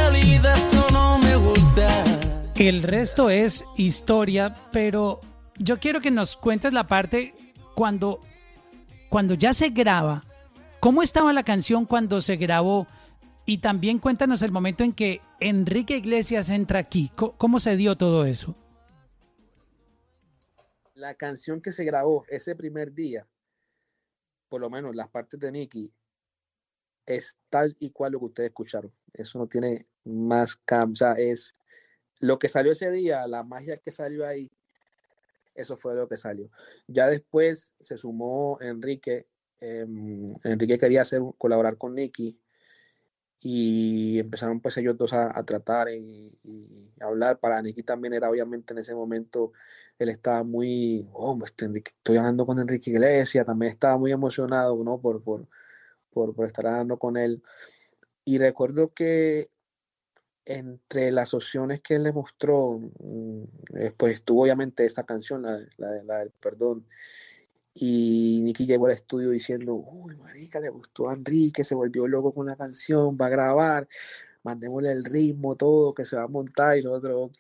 El resto es historia, pero yo quiero que nos cuentes la parte cuando, cuando ya se graba. ¿Cómo estaba la canción cuando se grabó? Y también cuéntanos el momento en que Enrique Iglesias entra aquí. ¿Cómo se dio todo eso? La canción que se grabó ese primer día, por lo menos las partes de Nicky, es tal y cual lo que ustedes escucharon. Eso no tiene más cam, o sea, es lo que salió ese día, la magia que salió ahí, eso fue lo que salió. Ya después se sumó Enrique. Em, Enrique quería hacer colaborar con Nicky y empezaron pues ellos dos a, tratar y, hablar. Para Nicky también era obviamente en ese momento, él estaba muy, oh, este estoy hablando con Enrique Iglesias, también estaba muy emocionado, ¿no? Por, por, por, por estar hablando con él. Y recuerdo que entre las opciones que él le mostró, mm, pues estuvo obviamente esta canción, la, la, la del perdón. Y Nicky llegó al estudio diciendo, uy, marica, le gustó a Enrique, se volvió loco con la canción, va a grabar, mandémosle el ritmo, todo, que se va a montar, y nosotros, ok,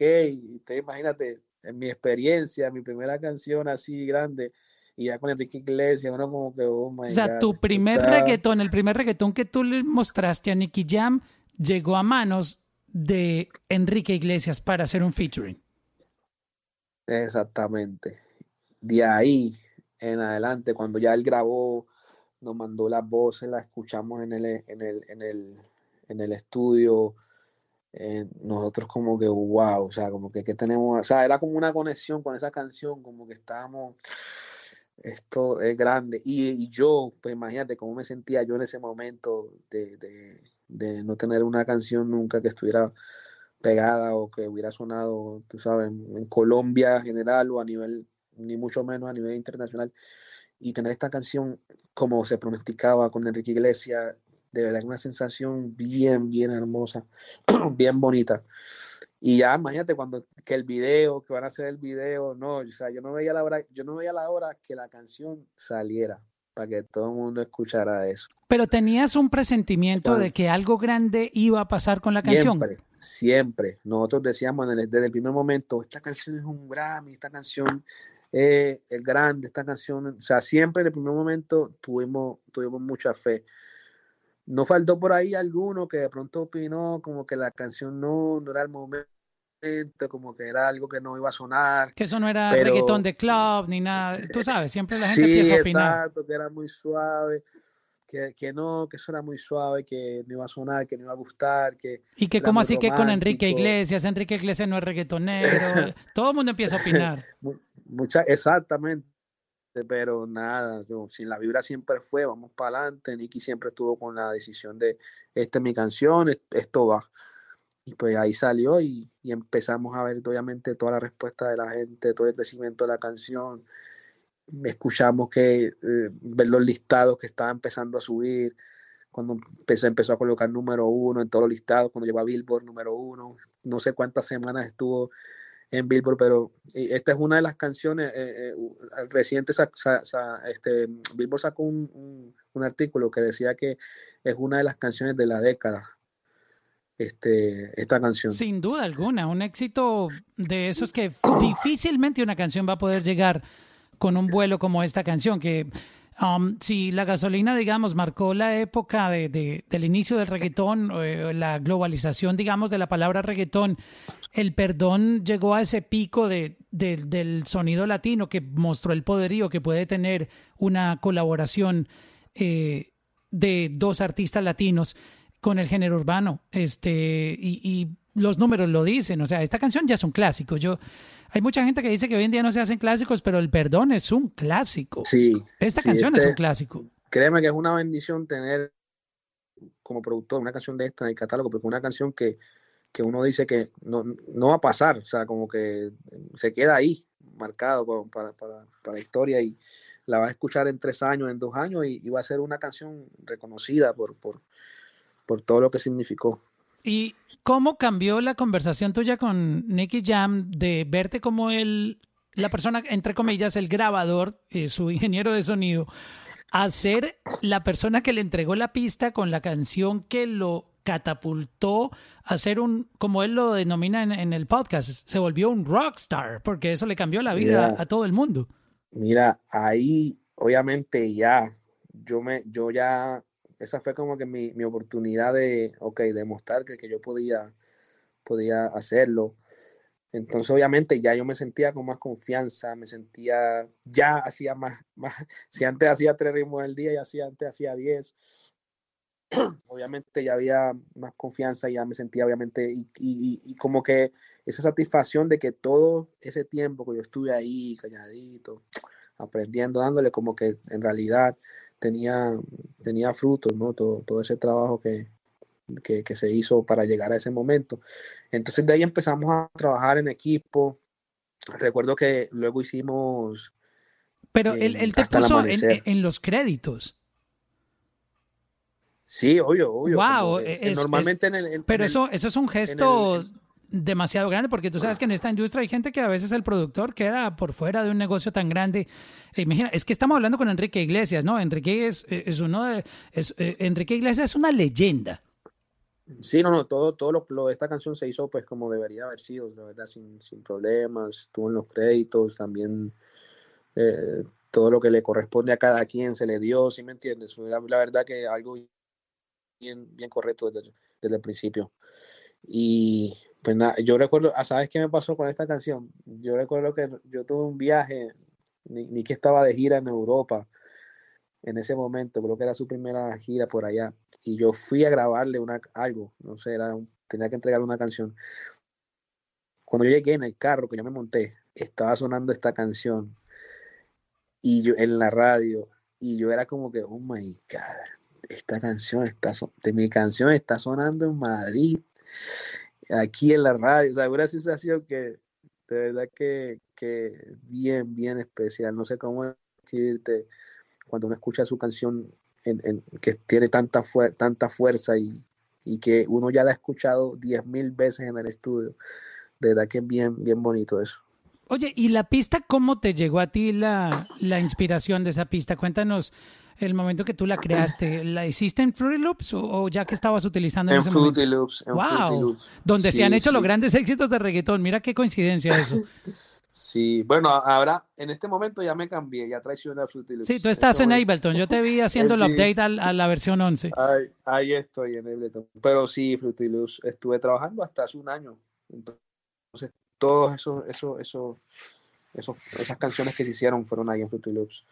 te imagínate, en mi experiencia, mi primera canción así grande, y ya con Enrique Iglesias, uno como que, oh my O sea, tu primer reggaetón, el primer reggaetón que tú le mostraste a Nicky Jam, llegó a manos de Enrique Iglesias para hacer un featuring. Exactamente. De ahí en adelante, cuando ya él grabó, nos mandó las voces, las escuchamos en el, en el, en el, en el estudio, eh, nosotros como que, wow, o sea, como que, que tenemos, o sea, era como una conexión con esa canción, como que estábamos, esto es grande. Y, yo, pues imagínate cómo me sentía yo en ese momento de, de, de, no tener una canción nunca que estuviera pegada o que hubiera sonado, tú sabes, en Colombia en general o a nivel ni mucho menos a nivel internacional. Y tener esta canción como se pronosticaba con Enrique Iglesias, de verdad una sensación bien, bien hermosa, bien bonita. Y ya, imagínate cuando que el video, que van a hacer el video, no, o sea, yo no veía la hora, yo no veía la hora que la canción saliera para que todo el mundo escuchara eso. Pero tenías un presentimiento de que algo grande iba a pasar con la canción. Siempre, siempre. Nosotros decíamos desde el primer momento, esta canción es un Grammy, esta canción eh, es grande esta canción. O sea, siempre en el primer momento tuvimos, tuvimos mucha fe. No faltó por ahí alguno que de pronto opinó como que la canción no, no era el momento, como que era algo que no iba a sonar. Que eso no era reggaetón de club ni nada. Tú sabes, siempre la gente empieza a opinar. Exacto, que era muy suave. Que, que, no, que eso era muy suave, que no iba a sonar, que no iba a gustar, que... Y que como así que con Enrique Iglesias, Enrique Iglesias no es reggaetonero, todo el mundo empieza a opinar. Mucha, exactamente, pero nada, yo, sin la vibra siempre fue, vamos para adelante. Nicky siempre estuvo con la decisión de, esta es mi canción, esto va. Y pues ahí salió y, empezamos a ver obviamente toda la respuesta de la gente, todo el crecimiento de la canción. Escuchamos que eh, ver los listados que estaba empezando a subir, cuando empezó, empezó a colocar número uno en todos los listados, cuando llegó a Billboard número uno, no sé cuántas semanas estuvo en Billboard, pero esta es una de las canciones, eh, eh, reciente este, Billboard sacó un, artículo que decía que es una de las canciones de la década, este, esta canción. Sin duda alguna, un éxito de esos que difícilmente una canción va a poder llegar con un vuelo como esta canción, que um, si la gasolina, digamos, marcó la época de, del inicio del reggaetón, eh, la globalización, digamos, de la palabra reggaetón, el perdón llegó a ese pico de, del sonido latino que mostró el poderío que puede tener una colaboración eh, de dos artistas latinos con el género urbano. Este, y, y los números lo dicen. O sea, esta canción ya es un clásico. Yo, hay mucha gente que dice que hoy en día no se hacen clásicos, pero el perdón es un clásico. Sí. Esta canción es un clásico. Créeme que es una bendición tener como productor una canción de esta en el catálogo, porque es una canción que, que uno dice que no, no, va a pasar, o sea, como que se queda ahí, marcado para, para, para, la historia y la va a escuchar en tres años, en dos años y, y va a ser una canción reconocida por, por, por todo lo que significó. ¿Y cómo cambió la conversación tuya con Nicky Jam de verte como el, la persona, entre comillas, el grabador, eh, su ingeniero de sonido, a ser la persona que le entregó la pista con la canción que lo catapultó a ser un, como él lo denomina en, el podcast, se volvió un rockstar, porque eso le cambió la vida a todo el mundo. Mira, ahí obviamente ya, yo me, yo ya esa fue como que mi, mi oportunidad de, ok, demostrar que, que yo podía, podía hacerlo. Entonces, obviamente, ya yo me sentía con más confianza, me sentía, ya hacía más, más si antes hacía tres ritmos al día, y hacía, antes hacía diez. obviamente ya había más confianza, ya me sentía, obviamente, y, y, y, como que esa satisfacción de que todo ese tiempo que yo estuve ahí, calladito, aprendiendo, dándole como que en realidad tenía, tenía frutos, ¿no? Todo, todo ese trabajo que, que, se hizo para llegar a ese momento. Entonces de ahí empezamos a trabajar en equipo. Recuerdo que luego hicimos... Pero él, él te puso en, los créditos. Sí, obvio, obvio. Wow, normalmente en el... pero eso, eso es un gesto demasiado grande, porque tú sabes que en esta industria hay gente que a veces el productor queda por fuera de un negocio tan grande. Imagina, es que estamos hablando con Enrique Iglesias, ¿no? Enrique es, es uno de, es, eh, Enrique Iglesias es una leyenda. Sí, no, no, todo, todo lo, de esta canción se hizo pues como debería haber sido, la verdad, sin, sin problemas, estuvo en los créditos, también eh, todo lo que le corresponde a cada quien se le dio, ¿sí me entiendes? La, la verdad que algo bien, bien correcto desde, desde el principio. Y pues nada, yo recuerdo, ah, ¿sabes qué me pasó con esta canción? Yo recuerdo que yo tuve un viaje, ni, que estaba de gira en Europa en ese momento, creo que era su primera gira por allá, y yo fui a grabarle una, algo, no sé, era tenía que entregarle una canción. Cuando yo llegué en el carro que yo me monté, estaba sonando esta canción y yo en la radio y yo era como que, oh my god, esta canción está, de mi canción está sonando en Madrid aquí en la radio, o sea, una sensación que de verdad que, que bien, bien especial. No sé cómo escribirte cuando uno escucha su canción en, que tiene tanta, tanta fuerza y, y, que uno ya la ha escuchado diez mil veces en el estudio. De verdad que es bien, bien bonito eso. Oye, ¿y la pista cómo te llegó a ti la, la inspiración de esa pista? Cuéntanos el momento que tú la creaste, ¿la hiciste en Fruity Loops o, ya que estabas utilizando en, ese Fruity Loops? En wow, Loops. donde se han hecho los grandes éxitos de reggaetón. Mira qué coincidencia eso. Sí, bueno, ahora en este momento ya me cambié, ya traicioné a Fruity Loops. Sí, tú estás en Ableton. Yo te vi haciendo el update a, la versión 11. Ahí, ahí, estoy en Ableton. Pero sí, Fruity Loops estuve trabajando hasta hace un año. Entonces, todos esos, eso, eso, esas canciones que se hicieron fueron ahí en Fruity Loops.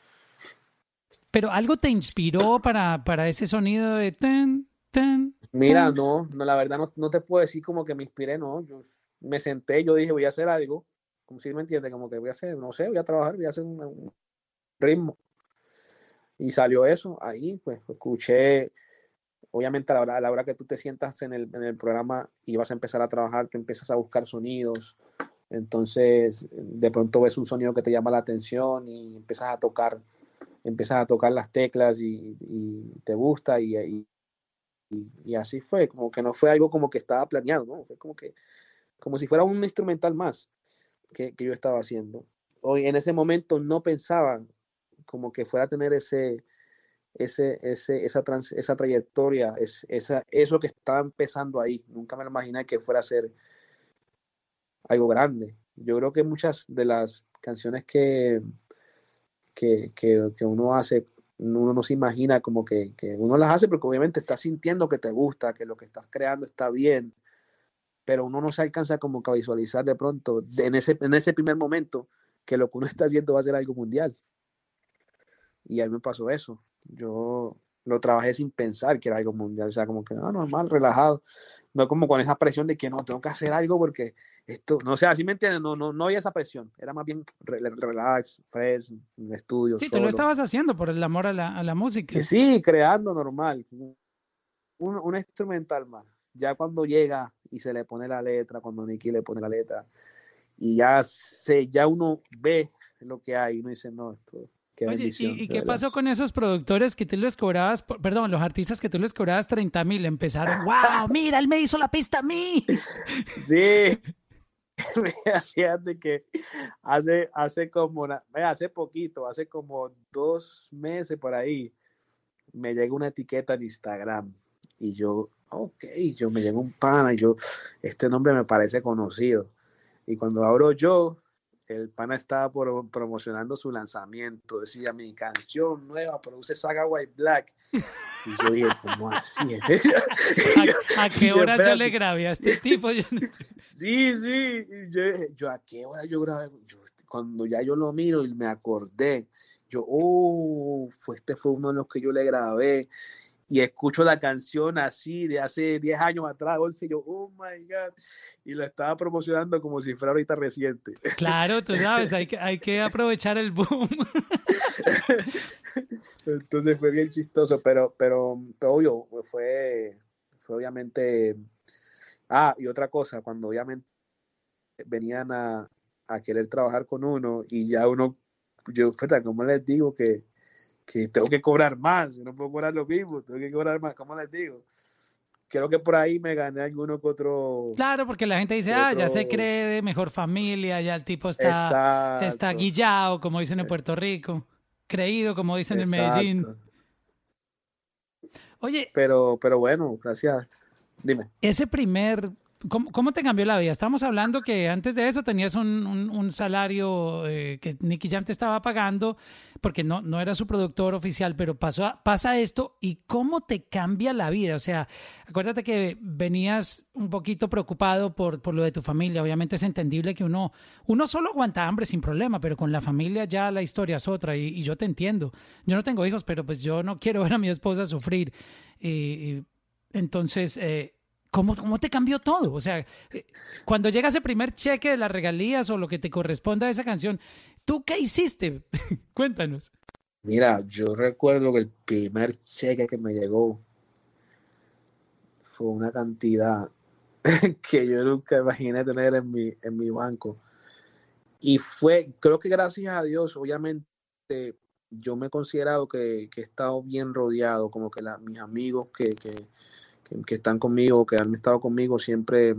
Pero algo te inspiró para, para ese sonido de ten, ten. Mira, no, no, la verdad no, no, te puedo decir como que me inspiré, no. Yo me senté, yo dije, voy a hacer algo, como si me entiende, como que voy a hacer, no sé, voy a trabajar, voy a hacer un, ritmo. Y salió eso, ahí, pues escuché, obviamente a la hora, a la hora que tú te sientas en el, en el programa y vas a empezar a trabajar, tú empiezas a buscar sonidos, entonces de pronto ves un sonido que te llama la atención y empiezas a tocar empiezas a tocar las teclas y, te gusta y, y, así fue, como que no fue algo como que estaba planeado, ¿no? Fue como que, como si fuera un instrumental más que, yo estaba haciendo. Hoy en ese momento no pensaba como que fuera a tener ese, ese, ese, esa, esa trayectoria, es, esa, eso que estaba empezando ahí. Nunca me lo imaginé que fuera a ser algo grande. Yo creo que muchas de las canciones que, que, que, que uno hace uno no se imagina como que, que, uno las hace porque obviamente está sintiendo que te gusta, que lo que estás creando está bien, pero uno no se alcanza como que a visualizar de pronto en, ese, en ese primer momento que lo que uno está haciendo va a ser algo mundial. Y a mí me pasó eso. Yo lo trabajé sin pensar que era algo mundial, o sea, como que no, ah, normal, relajado, no como con esa presión de que no, tengo que hacer algo porque esto, no sé, así me entiendes, no, no, no había esa presión, era más bien relax, fresh, en estudio. Sí, tú lo estabas haciendo por el amor a la, a la música. Sí, creando normal, un, un, instrumental más. Ya cuando llega y se le pone la letra, cuando Nicky le pone la letra, y ya se, ya uno ve lo que hay, uno dice, no, esto, Oye, ¿y, qué pasó con esos productores que tú les cobrabas, perdón, los artistas que tú les cobrabas 30 mil? Empezaron, wow, mira, él me hizo la pista a mí. Sí, fíjate que hace, hace como, hace poquito, hace como dos meses por ahí, me llega una etiqueta en Instagram y yo, ok, yo me llega un pana y yo, este nombre me parece conocido. Y cuando abro yo, el pana estaba promocionando su lanzamiento, decía mi canción nueva produce Saga White Black. Y yo dije, ¿cómo así? ¿A, qué hora yo le grabé a este tipo? sí, sí, yo, yo, ¿a qué hora yo grabé? cuando ya yo lo miro y me acordé, yo, oh, fue, este fue uno de los que yo le grabé y escucho la canción así de hace 10 años atrás, 11, y yo, oh my God, y la estaba promocionando como si fuera ahorita reciente. Claro, tú sabes, hay que, hay que aprovechar el boom. Entonces fue bien chistoso, pero, pero, pero obvio, fue, fue obviamente... Ah, y otra cosa, cuando obviamente venían a, a querer trabajar con uno y ya uno, yo, como les digo que que tengo que cobrar más, no puedo cobrar lo mismo, tengo que cobrar más, ¿cómo les digo? Creo que por ahí me gané alguno que otro. Claro, porque la gente dice, ah, ya se cree de mejor familia, ya el tipo está, está guillado, como dicen en Puerto Rico, creído, como dicen en Medellín. Oye. Pero, pero bueno, gracias. Dime. Ese primer ¿Cómo, te cambió la vida? Estamos hablando que antes de eso tenías un, salario eh, que Nicky Jam te estaba pagando porque no, no era su productor oficial, pero pasó, pasa esto y cómo te cambia la vida. O sea, acuérdate que venías un poquito preocupado por, por lo de tu familia. Obviamente es entendible que uno, uno solo aguanta hambre sin problema, pero con la familia ya la historia es otra y, yo te entiendo. Yo no tengo hijos, pero pues yo no quiero ver a mi esposa sufrir. Y, entonces... Eh, ¿Cómo, ¿Cómo te cambió todo? O sea, eh, cuando llega ese primer cheque de las regalías o lo que te corresponda a esa canción, ¿tú qué hiciste? Cuéntanos. Mira, yo recuerdo que el primer cheque que me llegó fue una cantidad que yo nunca imaginé tener en mi, en mi banco. Y fue, creo que gracias a Dios, obviamente, yo me he considerado que, que he estado bien rodeado, como que mis amigos que, que que, están conmigo, que han estado conmigo, siempre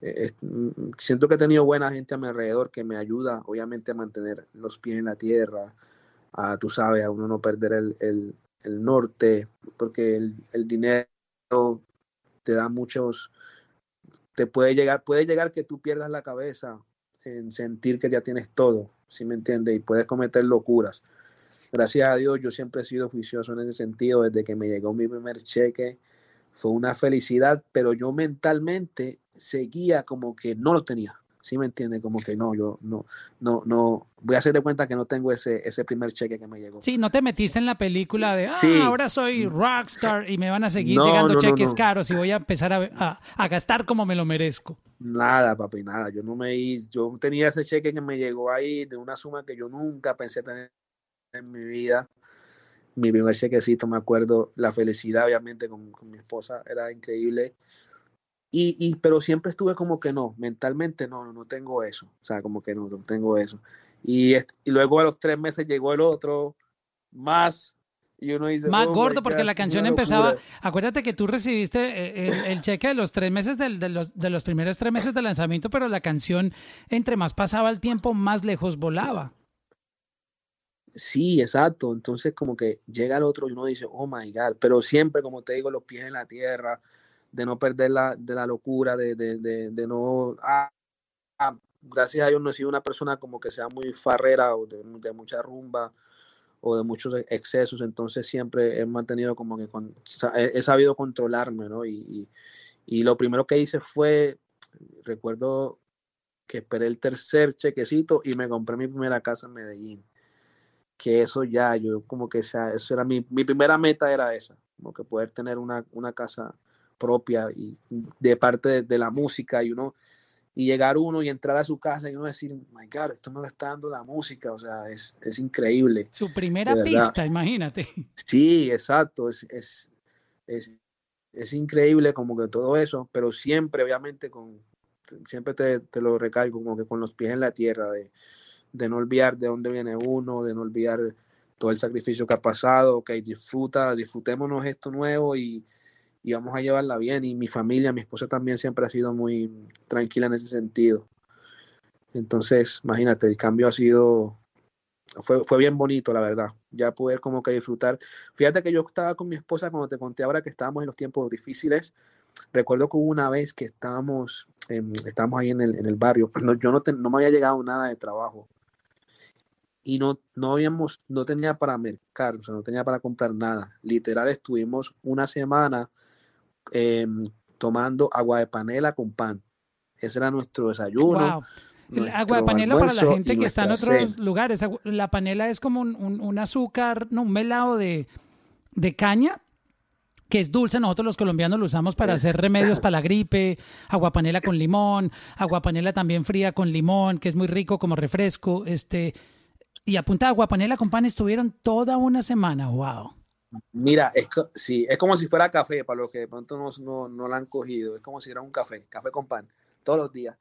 eh, mm, siento que he tenido buena gente a mi alrededor que me ayuda, obviamente, a mantener los pies en la tierra, a, tú sabes, a uno no perder el, norte, porque el, dinero te da muchos, te puede llegar, puede llegar que tú pierdas la cabeza en sentir que ya tienes todo, ¿sí me entiendes? Y puedes cometer locuras. Gracias a Dios, yo siempre he sido juicioso en ese sentido, desde que me llegó mi primer cheque, fue una felicidad, pero yo mentalmente seguía como que no lo tenía. ¿Sí me entiende? Como que no, yo no, no, no, voy a hacer de cuenta que no tengo ese, ese primer cheque que me llegó. Sí, no te metiste en la película de, ah, ahora soy rockstar y me van a seguir llegando cheques caros y voy a empezar a, a, gastar como me lo merezco. Nada, papi, nada. Yo no me yo tenía ese cheque que me llegó ahí de una suma que yo nunca pensé tener en mi vida mi primer chequecito, me acuerdo, la felicidad obviamente con, mi esposa era increíble. Y, y, pero siempre estuve como que no, mentalmente no, no, tengo eso, o sea, como que no, no tengo eso. Y, y luego a los tres meses llegó el otro, más, y uno dice... Más oh gordo, porque la canción empezaba, acuérdate que tú recibiste eh, el, cheque de los tres meses, de, los, de los primeros tres meses de lanzamiento, pero la canción, entre más pasaba el tiempo, más lejos volaba. Sí, exacto. Entonces como que llega el otro y uno dice, oh my God, pero siempre, como te digo, los pies en la tierra, de no perder la, de la locura, de, de, de, no... Ah, ah, gracias a Dios no he sido una persona como que sea muy farrera o de, mucha rumba. o de muchos excesos, entonces siempre he mantenido como que con, he, sabido controlarme, ¿no? Y, y, lo primero que hice fue, recuerdo que esperé el tercer chequecito y me compré mi primera casa en Medellín. Que eso ya, yo como que esa, eso era mi, mi primera meta era esa, como que poder tener una, una casa propia y de parte de, la música y uno y llegar uno y entrar a su casa y uno decir, my God, esto me lo está dando la música, o sea, es, es increíble. Su primera pista, imagínate. Sí, exacto, es, es, es, es, increíble como que todo eso, pero siempre, obviamente, con, siempre te, te, lo recalco, como que con los pies en la tierra, de, de no olvidar de dónde viene uno, de no olvidar todo el sacrificio que ha pasado, ok, disfruta, disfrutémonos esto nuevo y, y vamos a llevarla bien. Y mi familia, mi esposa también siempre ha sido muy tranquila en ese sentido. Entonces, imagínate, el cambio ha sido, fue, fue bien bonito, la verdad. Ya poder como que disfrutar. Fíjate que yo estaba con mi esposa cuando te conté ahora que estábamos en los tiempos difíciles. Recuerdo que una vez que estábamos, estábamos ahí en el, en el barrio. No, yo no, no me había llegado nada de trabajo y no, no habíamos, no tenía para mercar, o sea, no tenía para comprar nada. Literal, estuvimos una semana Em, tomando agua de panela con pan. Ese era nuestro desayuno. agua de panela para la gente que está en otros lugares. La panela es como un, azúcar, no, un melado de, caña que es dulce, nosotros los colombianos lo usamos para hacer remedios para la gripe, agua panela con limón, agua panela también fría con limón, que es muy rico como refresco, este, y a punta de agua panela con pan estuvieron toda una semana, wow. Mira, es, sí, es como si fuera café, para los que de pronto no, no, no lo han cogido, es como si era un café, café con pan, todos los días.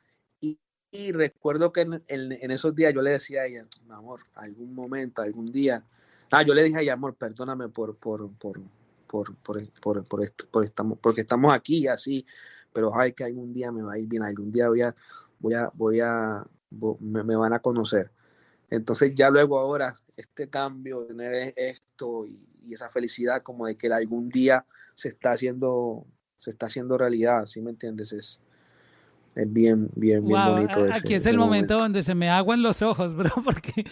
Y, recuerdo que en, esos días yo le decía a ella, mi amor, algún momento, algún día, ah, yo le dije a ella, amor, perdóname por, por, por, por, por, por, esto, por estamos, porque estamos aquí así, pero ay, que algún día me va a ir bien, algún día voy a, voy a, voy a, me van a conocer. Entonces ya luego ahora este cambio, tener esto y, y esa felicidad como de que algún día se está haciendo, se está haciendo realidad, ¿sí me entiendes? Es, es bien, bien, bien bonito. aquí es el momento, donde se me aguan los ojos, bro, porque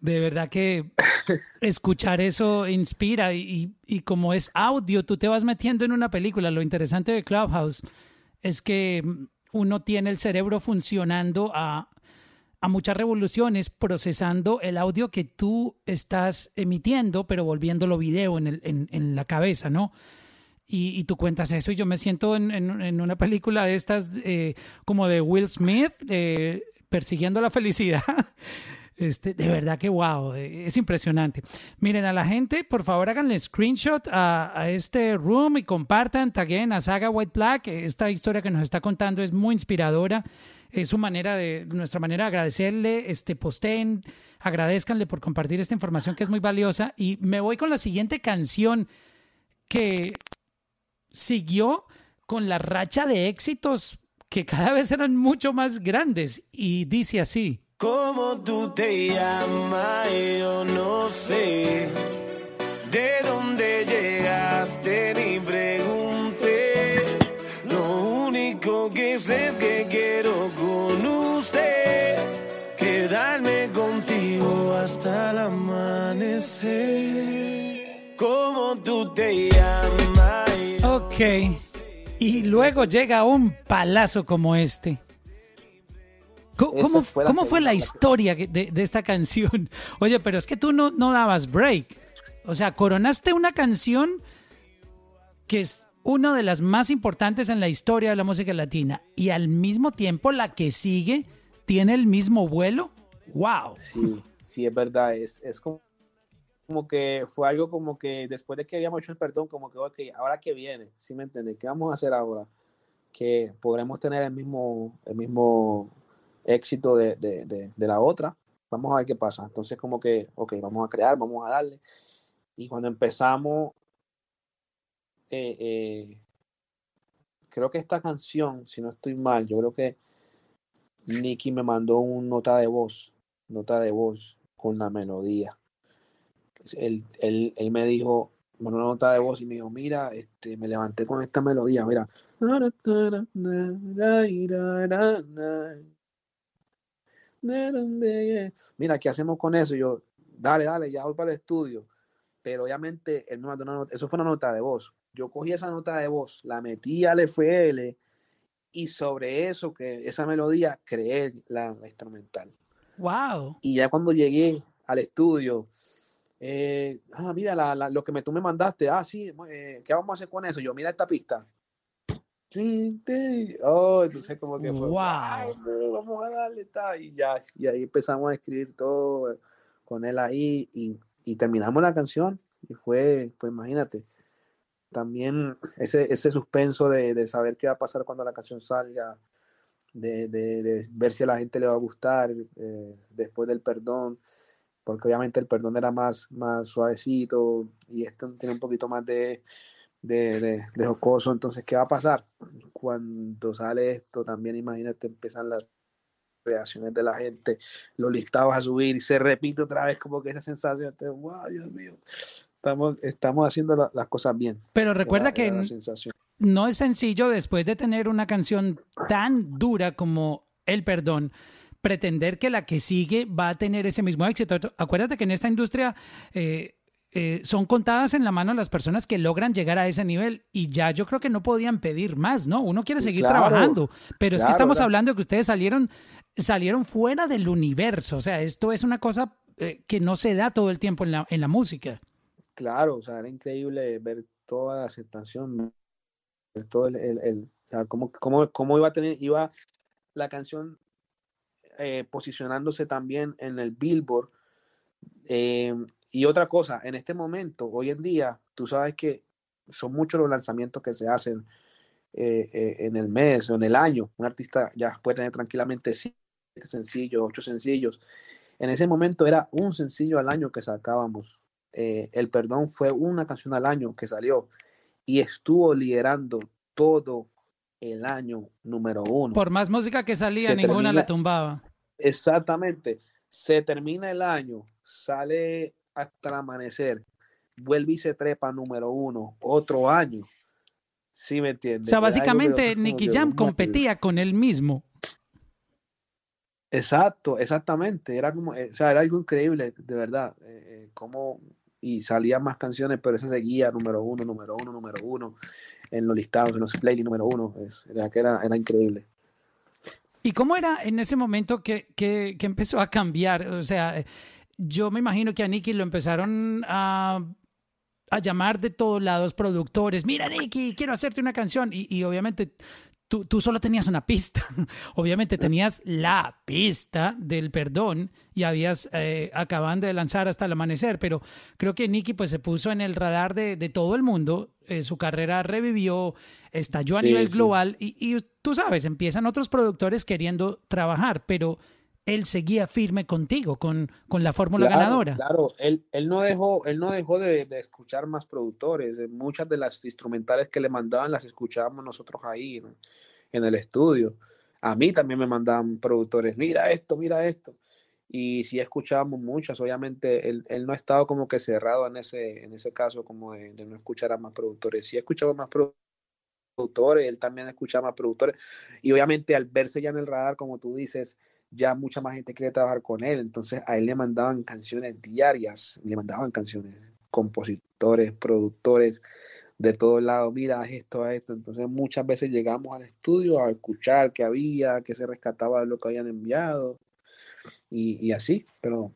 de verdad que escuchar eso inspira y, y, como es audio, tú te vas metiendo en una película. Lo interesante de Clubhouse es que uno tiene el cerebro funcionando a a muchas revoluciones procesando el audio que tú estás emitiendo, pero volviéndolo video en, el, en, la cabeza, ¿no? Y, tú cuentas eso y yo me siento en, en una película de estas eh, como de Will Smith eh, persiguiendo la felicidad. Este, de verdad que wow, eh, es impresionante. Miren a la gente, por favor háganle screenshot a, a este room y compartan, taguen a Saga White Black. Esta historia que nos está contando es muy inspiradora es su manera de, nuestra manera de agradecerle, este, posteen, agradezcanle por compartir esta información que es muy valiosa. Y me voy con la siguiente canción que siguió con la racha de éxitos que cada vez eran mucho más grandes y dice así. ¿Cómo tú te llamas? Yo no sé de dónde llegaste el amanecer. Como tú te llamas. Ok. Y luego llega un palazo como este. ¿Cómo, fue, la, fue la historia de, esta canción? Oye, pero es que tú no, no dabas break. O sea, coronaste una canción que es una de las más importantes en la historia de la música latina y al mismo tiempo la que sigue tiene el mismo vuelo. ¡Wow! Sí sí es verdad, es, es como, como, que fue algo como que después de que habíamos hecho el perdón, como que, ok, ahora que viene, ¿sí me entiendes? ¿Qué vamos a hacer ahora? Que podremos tener el mismo, el mismo éxito de, de, de, la otra. Vamos a ver qué pasa. Entonces, como que, ok, vamos a crear, vamos a darle. Y cuando empezamos, eh, eh, creo que esta canción, si no estoy mal, yo creo que Nicky me mandó una nota de voz, nota de voz con la melodía. Él, él, él me dijo, una nota de voz y me dijo, mira, este, me levanté con esta melodía, mira. Mira, ¿qué hacemos con eso? yo, dale, dale, ya voy para el estudio. Pero obviamente él una nota, eso fue una nota de voz. Yo cogí esa nota de voz, la metí al FL y sobre eso, que esa melodía, creé la instrumental. Wow. Y ya cuando llegué al estudio, eh, ah, mira, la, la- lo que me, tú me mandaste, ah, sí, eh, ¿qué vamos a hacer con eso? Yo, mira esta pista. Sí, sí. Oh, entonces como que fue, Wow. "Ay, no, vamos a darle, ta", y ya, y ahí empezamos a escribir todo con él ahí y, y terminamos la canción y fue, pues imagínate, también ese, ese suspenso de, de saber qué va a pasar cuando la canción salga, de, de- de ver si a la gente le va a gustar eh, después del perdón, porque obviamente el perdón era más, más suavecito y este tiene un poquito más de, de, de, de jocoso, entonces, ¿qué va a pasar? Cuando sale esto, también imagínate, empiezan las reacciones de la gente, los listados a subir y se repite otra vez como que esa sensación, de, wow, Dios mío, estamos, estamos haciendo la- las cosas bien. Pero recuerda Era- que era. No es sencillo después de tener una canción tan dura como El Perdón, pretender que la que sigue va a tener ese mismo éxito. Acuérdate que en esta industria eh, eh, son contadas en la mano las personas que logran llegar a ese nivel y ya yo creo que no podían pedir más, ¿no? Uno quiere seguir claro, trabajando, pero es que estamos hablando de que ustedes salieron, salieron fuera del universo, o sea, esto es una cosa eh, que no se da todo el tiempo en la, en la música. Claro, o sea, era increíble ver toda la aceptación, todo el, el- o sea, cómo, cómo, cómo iba a tener, iba la canción eh, posicionándose también en el Billboard. Eh, y otra cosa, en este momento, hoy en día, tú sabes que son muchos los lanzamientos que se hacen eh, en el mes o en el año. Un artista ya puede tener tranquilamente siete sencillos, ocho sencillos. En ese momento era un sencillo al año que sacábamos. El Perdón fue una canción al año que salió y estuvo liderando todo el año número uno. Por más música que salía, Se ninguna termina- la tumbaba. Exactamente. Se termina el año, sale hasta el amanecer, vuelve y se trepa número uno, otro año. ¿Sí me O entiendes? sea, Es algo que básicamente como Nicky Jam competía con él mismo. Exacto, exactamente. Era como, eh, o sea, era algo increíble, de verdad. eh, eh, cómo, y salían más canciones, pero esa seguía número uno, número uno, número uno, en los listados, en los playlists número uno. era, era, era increíble. ¿Y cómo era en ese momento que, que, que empezó a cambiar? O sea, yo me imagino que a Nicky lo empezaron a, a llamar de todos lados productores. Mira, Nicky, quiero hacerte una canción. Y, y obviamente tú, tú solo tenías una pista. obviamente tenías la pista del perdón y habías eh, acaban de lanzar hasta el amanecer. Pero creo que Nicky pues se puso en el radar de, de todo el mundo. Eh, su carrera revivió, estalló a Sí, nivel sí. global y, y tú sabes, empiezan otros productores queriendo trabajar, pero él seguía firme contigo, con, con la fórmula Claro, ganadora. Claro, él, él no dejó, él no dejó de, de escuchar más productores. Eh, Muchas de las instrumentales que le mandaban las escuchábamos nosotros ahí ¿no? en el estudio. A mí también me mandaban productores, mira esto, mira esto. Y sí escuchábamos muchas, obviamente él, él no ha estado como que cerrado en ese, en ese caso como de, de no escuchar a más productores. Sí escuchaba más produ- productores, él también escuchaba más productores. Y obviamente al verse ya en el radar, como tú dices, ya mucha más gente quiere trabajar con él, entonces a él le mandaban canciones diarias, le mandaban canciones, compositores, productores de todos lados, mira esto, esto, entonces muchas veces llegamos al estudio a escuchar qué había, qué se rescataba de lo que habían enviado y, y así, pero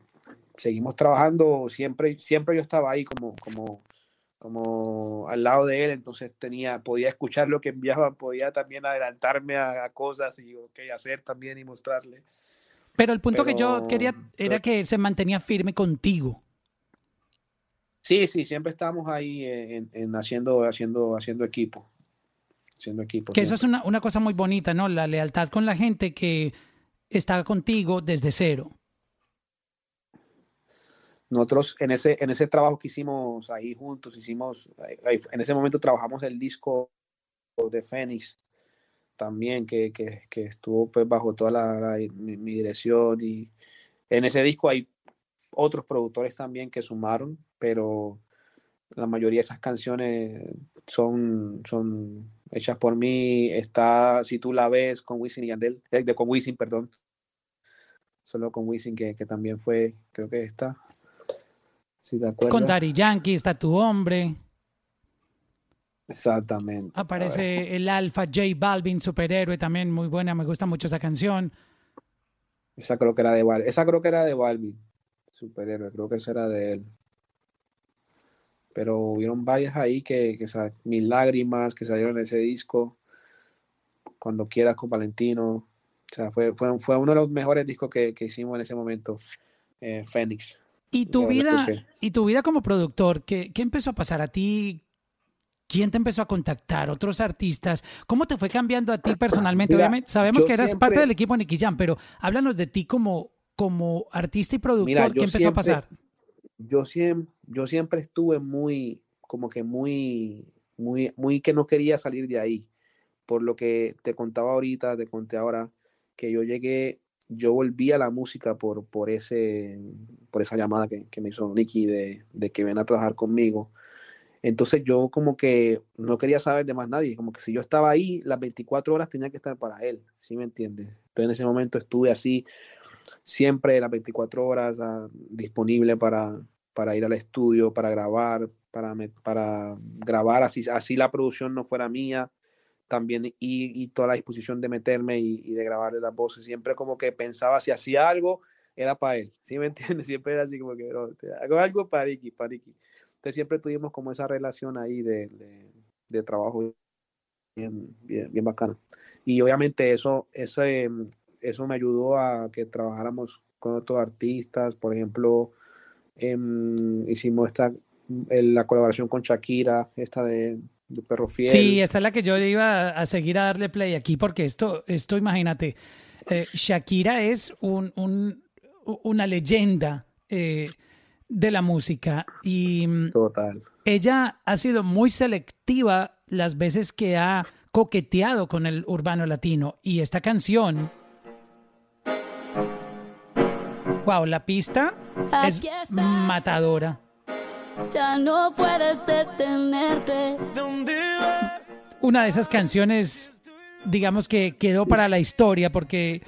seguimos trabajando, siempre, siempre yo estaba ahí como, como, como al lado de él, entonces tenía, podía escuchar lo que enviaban, podía también adelantarme a, a cosas y okay, hacer también y mostrarle. Pero el punto que yo quería era que se mantenía firme contigo. Sí, sí, siempre estamos ahí en, en haciendo, haciendo, haciendo equipo. Haciendo equipo. Que eso es una, una cosa muy bonita, ¿no? La lealtad con la gente que está contigo desde cero. Nosotros en ese, en ese trabajo que hicimos ahí juntos, hicimos, en ese momento trabajamos el disco de Fénix también, que, que, que estuvo pues bajo toda la, mi, dirección y en ese disco hay otros productores también que sumaron, pero la mayoría de esas canciones son, son hechas por mí. Está, si tú la ves, con Wisin y Yandel, eh, con Wisin, perdón. Solo con Wisin, que, que también fue, creo que está. Si te acuerdas. Con Daddy Yankee está tu hombre. Exactamente. Aparece el Alfa J Balvin, superhéroe, también muy buena, me gusta mucho esa canción. Esa creo que era de Balvin. Esa creo que era de Balvin, superhéroe, creo que esa era de él. Pero hubieron varias ahí que, que Mis lágrimas, que salieron en ese disco. Cuando quieras con Valentino. O sea, fue, fue, fue uno de los mejores discos que, que hicimos en ese momento. eh, Fénix. Y tu vida, que- y tu vida como productor, ¿qué, qué empezó a pasar a ti? ¿Quién te empezó a contactar? ¿Otros artistas? ¿Cómo te fue cambiando a ti personalmente? Mira, Obviamente, sabemos que eras siempre- parte del equipo Nicky Jam, pero háblanos de ti como, como artista y productor. Mira, ¿Qué empezó a pasar? yo siempre, yo siempre estuve muy, como que muy, muy, muy que no quería salir de ahí. Por lo que te contaba ahorita, te conté ahora, que yo llegué, yo volví a la música por, por ese, por esa llamada que, que me hizo Nicky de, de que ven a trabajar conmigo. Entonces yo como que no quería saber de más nadie, como que si yo estaba ahí, las 24 horas tenía que estar para él, ¿sí me entiendes? Entonces en ese momento estuve así, siempre las 24 horas ah, disponible para, para ir al estudio, para grabar, para, para grabar, así, así la producción no fuera mía, también y, y toda la disposición de meterme y, y de grabarle las voces, siempre como que pensaba si hacía algo, era para él, ¿sí me entiendes? Siempre era así como que "No, hago algo para Ricky, para Ricky. Entonces siempre tuvimos como esa relación ahí de, de, de trabajo bien, bien, bien bacana. Y obviamente eso, ese, eso me ayudó a que trabajáramos con otros artistas, por ejemplo, em, hicimos esta, la colaboración con Shakira, esta de, de Perro Fiel. Sí, esta es la que yo iba a seguir a darle play aquí, porque esto, esto imagínate, eh, Shakira es un, un- una leyenda eh, de la música y mm, Total. ella ha sido muy selectiva las veces que ha coqueteado con el urbano latino y esta canción wow la pista es matadora Ya no puedes detenerte. Una de esas canciones digamos que quedó para la historia porque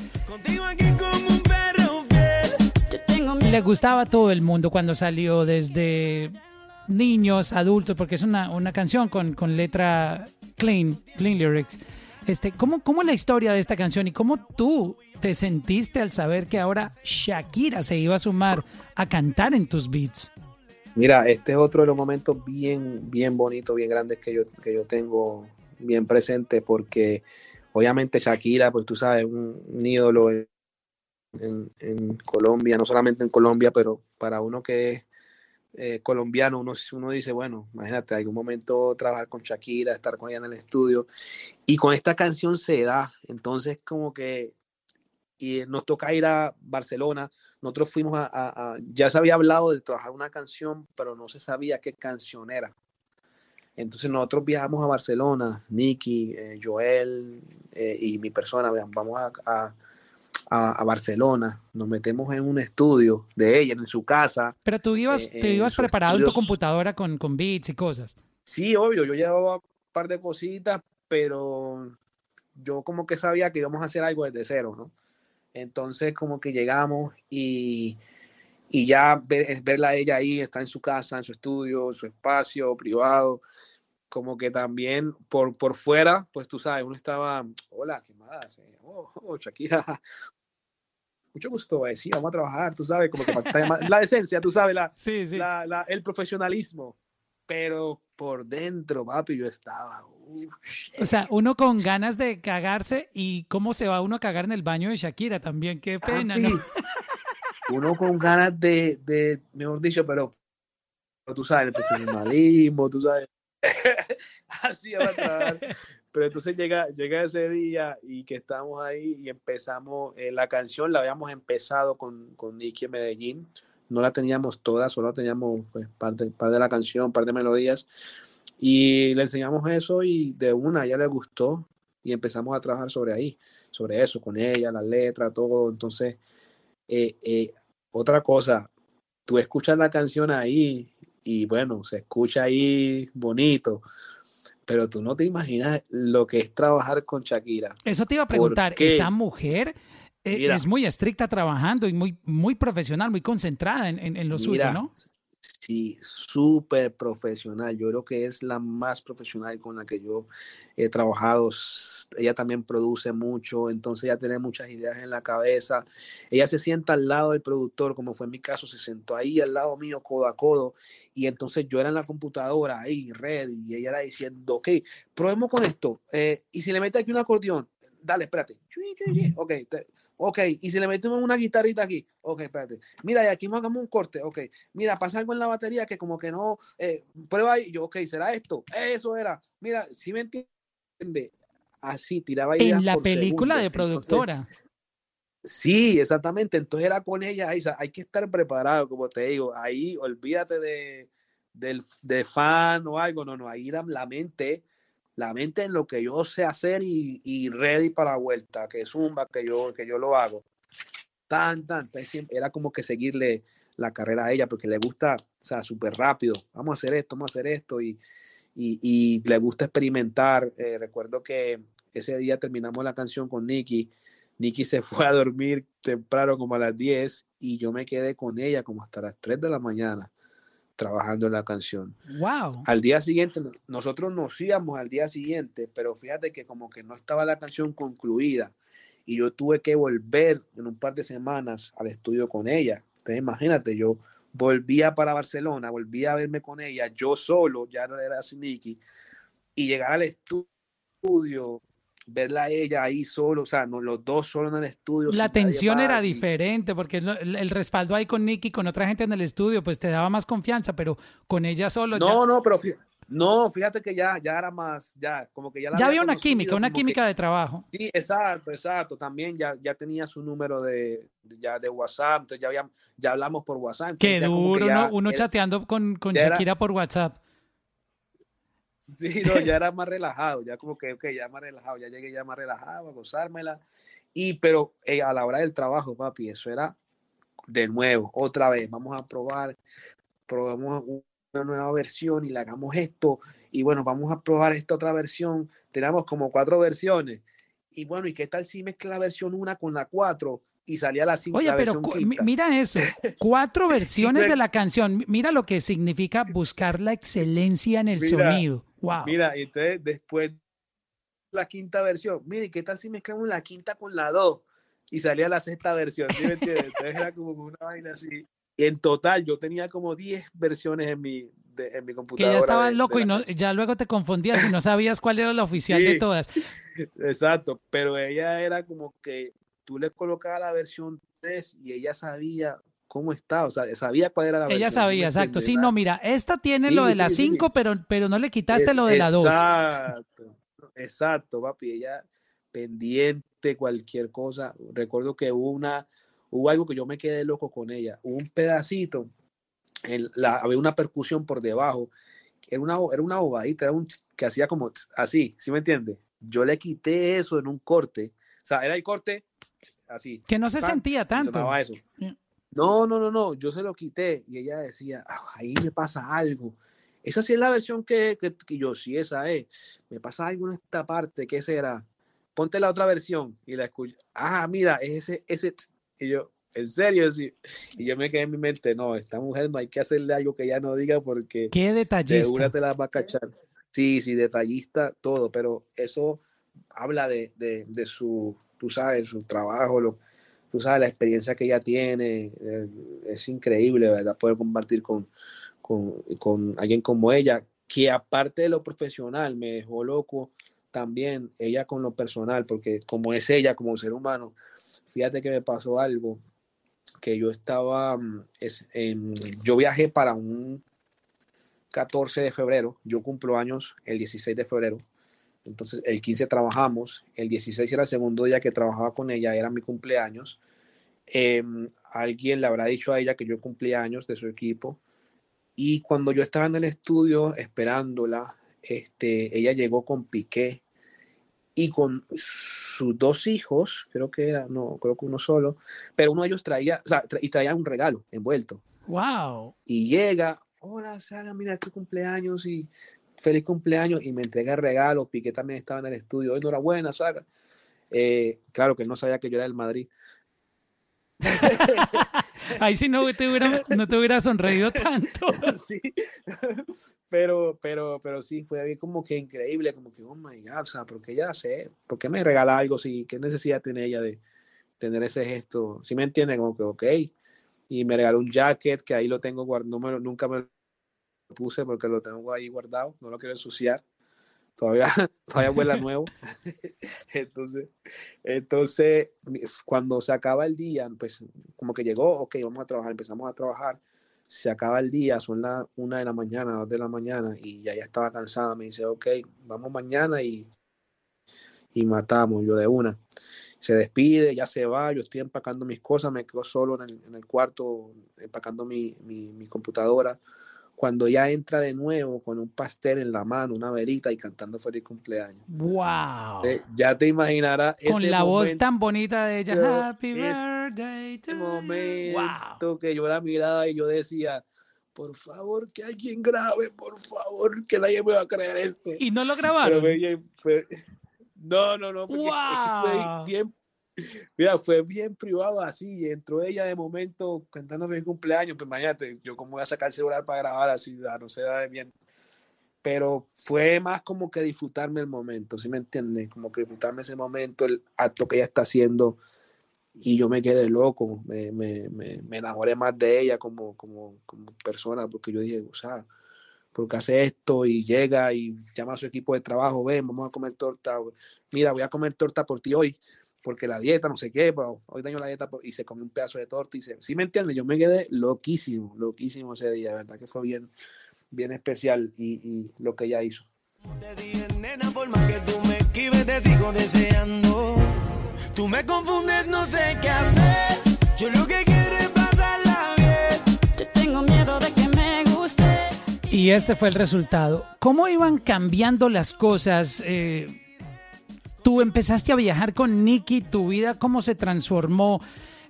le gustaba a todo el mundo cuando salió desde niños adultos porque es una, una canción con, con letra clean clean lyrics. Este ¿cómo, ¿cómo es la historia de esta canción y cómo tú te sentiste al saber que ahora Shakira se iba a sumar a cantar en tus beats Mira, este es otro de los momentos bien, bien bonitos, bien grandes que yo, que yo tengo bien presente, porque obviamente Shakira, pues tú sabes, un, un ídolo en, en- Colombia, no solamente en Colombia, pero para uno que es eh, colombiano, uno, uno dice, bueno, imagínate, algún momento trabajar con Shakira, estar con ella en el estudio, y con esta canción se da, entonces como que y nos toca ir a Barcelona, nosotros fuimos a, a- a- ya se había hablado de trabajar una canción, pero no se sabía qué canción era. Entonces nosotros viajamos a Barcelona, Nicky, eh, Joel eh, y mi persona, vean, vamos a, a- Barcelona, nos metemos en un estudio de ella, en su casa. pero tú ibas, Eh, te ibas preparado en tu computadora con, con beats y cosas Sí, obvio, yo llevaba un par de cositas, pero yo como que sabía que íbamos a hacer algo desde cero, ¿no? Entonces como que llegamos y, y ya ver, verla a ella ahí, está en su casa, en su estudio, en su espacio privado, como que también por, por fuera, pues tú sabes, uno estaba, hola, ¿qué más? Eh, Oh, oh, Shakira, mucho gusto, eh, sí, vamos a trabajar, tú sabes, como que la decencia, tú sabes, la, sí sí. la- la- el profesionalismo, pero por dentro, papi, yo estaba, "Uh, shit". O sea, uno con ganas de cagarse y cómo se va uno a cagar en el baño de Shakira también, qué pena, ¿no? Papi, Uno con ganas de, de, mejor dicho, pero, pero tú sabes, el profesionalismo, tú sabes. Así va a trabajar. Pero entonces llega, llega ese día y que estamos ahí y empezamos, eh, la canción la habíamos empezado con, con Nicky Medellín. No la teníamos toda, solo teníamos pues, parte, parte de la canción, parte de melodías. Y le enseñamos eso y de una ya le gustó y empezamos a trabajar sobre ahí, sobre eso, con ella, la letra, todo. Entonces, eh, eh, otra cosa, tú escuchas la canción ahí y bueno, se escucha ahí bonito, pero tú no te imaginas lo que es trabajar con Shakira. Eso te iba a ¿Por preguntar, esa mujer Mira. es muy estricta trabajando y muy, muy profesional, muy concentrada en, en- en lo suyo, Mira, ¿no? Sí, súper profesional. Yo creo que es la más profesional con la que yo he trabajado. Ella también produce mucho, entonces ella tiene muchas ideas en la cabeza. Ella se sienta al lado del productor, como fue en mi caso, se sentó ahí al lado mío, codo a codo, y entonces yo era en la computadora ahí, ready, y ella era diciendo, ok, probemos con esto. eh, y si le mete aquí un acordeón, dale, espérate. Ok, te- ok, y si le metemos una guitarrita aquí, ok, espérate. Mira, y aquí hagamos un corte, ok. Mira, pasa algo en la batería que como que no, eh, prueba ahí, yo, ok, ¿será esto? Eso era. Mira, si me entiende, así tiraba ideas En la por película segundo. de Entonces, productora. Sí, exactamente. Entonces era con ella, ahí, o sea, hay que estar preparado, como te digo. Ahí olvídate de, del, de fan o algo, no, no, ahí era la mente, la mente en lo que yo sé hacer y, ready para la vuelta, que zumba, que yo, que yo lo hago. Tan, tan, era como que seguirle la carrera a ella porque le gusta, o sea, súper rápido. Vamos a hacer esto, vamos a hacer esto y, y, y le gusta experimentar. Eh, recuerdo que ese día terminamos la canción con Nicky. Nicky se fue a dormir temprano como a las 10 y yo me quedé con ella como hasta las 3 de la mañana trabajando en la canción. Wow. Al día siguiente, no- nosotros nos íbamos al día siguiente, pero fíjate que como que no estaba la canción concluida y yo tuve que volver en un par de semanas al estudio con ella. Entonces imagínate, yo volvía para Barcelona, volvía a verme con ella, yo solo, ya no era así Nicky, y llegar al estudio, verla a ella ahí solo, o sea, no, los dos solo en el estudio. La tensión era diferente porque el el respaldo ahí con Nicky, con otra gente en el estudio, pues te daba más confianza, pero con ella solo ya- No, no, pero fí- no, fíjate que ya, ya era más, ya, como que ya la ya, había una conocido, química, una que- química de trabajo. Sí, exacto, exacto. También ya, ya tenía su número de, ya de WhatsApp, entonces ya, habíamos, ya hablamos por WhatsApp. Qué duro, ya ¿no? Uno era- chateando con, con era- Shakira por WhatsApp. Sí, no, ya era más relajado, ya como que, ok, ya más relajado, ya llegué ya más relajado a gozármela. Y, pero eh, a la hora del trabajo, papi, eso era de nuevo, otra vez, vamos a probar, probamos una nueva versión y le hagamos esto, y bueno, vamos a probar esta otra versión. Tenemos como cuatro versiones. Y bueno, ¿y qué tal si mezcla la versión una con la cuatro? Y salía la cinco. Oye, pero mira eso, cuatro versiones de la canción. Mi- Mira lo que significa buscar la excelencia en el Mira, sonido. Wow. Mira, y entonces después la quinta versión, mire, ¿qué tal si mezclamos la quinta con la dos? Y salía la sexta versión, ¿sí me entiendes? Entonces era como una vaina así. Y en total yo tenía como 10 versiones en mi, de- en mi que computadora. ya estabas loco de y no, canción. ya luego te confundías y no sabías cuál era la oficial de todas. Exacto, pero ella era como que tú le colocabas la versión 3 y ella sabía cómo estaba, o sea, sabía cuál era la versión. Ella ¿sí sabía, exacto. Sí, no, mira, esta tiene Sí, lo de sí, la sí, sí. 5, pero, pero no le quitaste Es- lo de la 2. Exacto, exacto, papi. Ella pendiente cualquier cosa. Recuerdo que hubo una, hubo algo que yo me quedé loco con ella. Hubo un pedacito, en la, había una percusión por debajo. Era una, era una bobadita, era un que hacía como así, ¿sí me entiendes? Yo le quité eso en un corte. O sea, era el corte así. Que no se tan, sentía tanto. eso. Yeah. No, no, no, no, yo se lo quité y ella decía, "Ah, ahí me pasa algo. Esa sí es la versión que, que, que yo, sí, esa es. Me pasa algo en esta parte, ¿qué será? Ponte la otra versión y la escucho. Ah, mira, es ese, ese. t-". Y yo, ¿en serio? Sí. Y yo me quedé en mi mente, no, esta mujer no hay que hacerle algo que ella no diga porque Qué de detallista. una te la va a cachar. Sí, sí, detallista, todo, pero eso habla de, de, de su, tú sabes, su trabajo, lo, tú sabes, la experiencia que ella tiene, eh, es increíble, ¿verdad? Poder compartir con, con, con alguien como ella, que aparte de lo profesional, me dejó loco también ella con lo personal, porque como es ella, como ser humano, fíjate que me pasó algo, que yo estaba, mm, es, en- yo viajé para un 14 de febrero, yo cumplo años el 16 de febrero, entonces el 15 trabajamos, el 16 era el segundo día que trabajaba con ella, era mi cumpleaños. Eh, alguien le habrá dicho a ella que yo cumplía años de su equipo y cuando yo estaba en el estudio esperándola, este, ella llegó con Piqué y con sus dos hijos, creo que era, no, creo que uno solo, pero uno de ellos traía, o sea, tra- y traía un regalo envuelto Wow. y llega, hola Sara, mira tu cumpleaños y feliz cumpleaños y me entrega el regalo, Piqué también estaba en el estudio, enhorabuena Sara, Eh, claro que él no sabía que yo era del Madrid. Ahí sí no te hubiera, no te hubiera sonreído tanto. sí. Pero, pero, pero sí, fue bien como que increíble, como que, oh my God, o sea, ¿por qué ella hace? ¿Por qué me regala algo? Si, ¿Qué necesidad tiene ella de tener ese gesto? ¿Sí me entiende? Como que, ok. Y me regaló un jacket que ahí lo tengo guardado, no nunca me puse porque lo tengo ahí guardado, no lo quiero ensuciar. Todavía, todavía huele nuevo. entonces, entonces, cuando se acaba el día, pues como que llegó, ok, vamos a trabajar, empezamos a trabajar se acaba el día, son las una de la mañana, dos de la mañana, y ya ya estaba cansada. Me dice, ok, vamos mañana y, y matamos, yo de una. Se despide, ya se va, yo estoy empacando mis cosas, me quedo solo en el, en el cuarto, empacando mi, mi, mi computadora. Cuando ya entra de nuevo con un pastel en la mano, una velita y cantando feliz cumpleaños. Wow. Eh, ya te imaginarás. Con ese la voz tan bonita de ella. Yo- Happy birthday to momento Wow. que yo la miraba y yo decía, por favor, que alguien grabe, por favor, que nadie me va a creer esto. Y no lo Pero grabaron. bien, fue- no, no, no, porque es que Wow. fue bien, mira, fue bien privado así, entró ella de momento cantando mi cumpleaños, pues imagínate, yo cómo voy a sacar el celular para grabar así, no se da bien. Pero fue más como que disfrutarme el momento, ¿sí me entiendes? Como que disfrutarme ese momento, el acto que ella está haciendo, y yo me quedé loco, me, me, me, me enamoré más de ella como, como, como persona, porque yo dije, o sea, porque hace esto y llega y llama a su equipo de trabajo, ven, vamos a comer torta, mira, voy a comer torta por ti hoy, porque la dieta, no sé qué, pero hoy daño la dieta por- y se comió un pedazo de torta y se, ¿sí me entiendes? Yo me quedé loquísimo, loquísimo ese día, ¿verdad? Que fue bien, bien especial y, y lo que ella hizo. Te dije, nena, por más que tú me esquives, te sigo deseando. Tú me confundes, no sé qué hacer. Yo lo que quiero es pasarla bien. Yo tengo miedo de que me guste. Y este fue el resultado. ¿Cómo iban cambiando las cosas? Eh, tú empezaste a viajar con Nicky, tu vida, ¿cómo se transformó?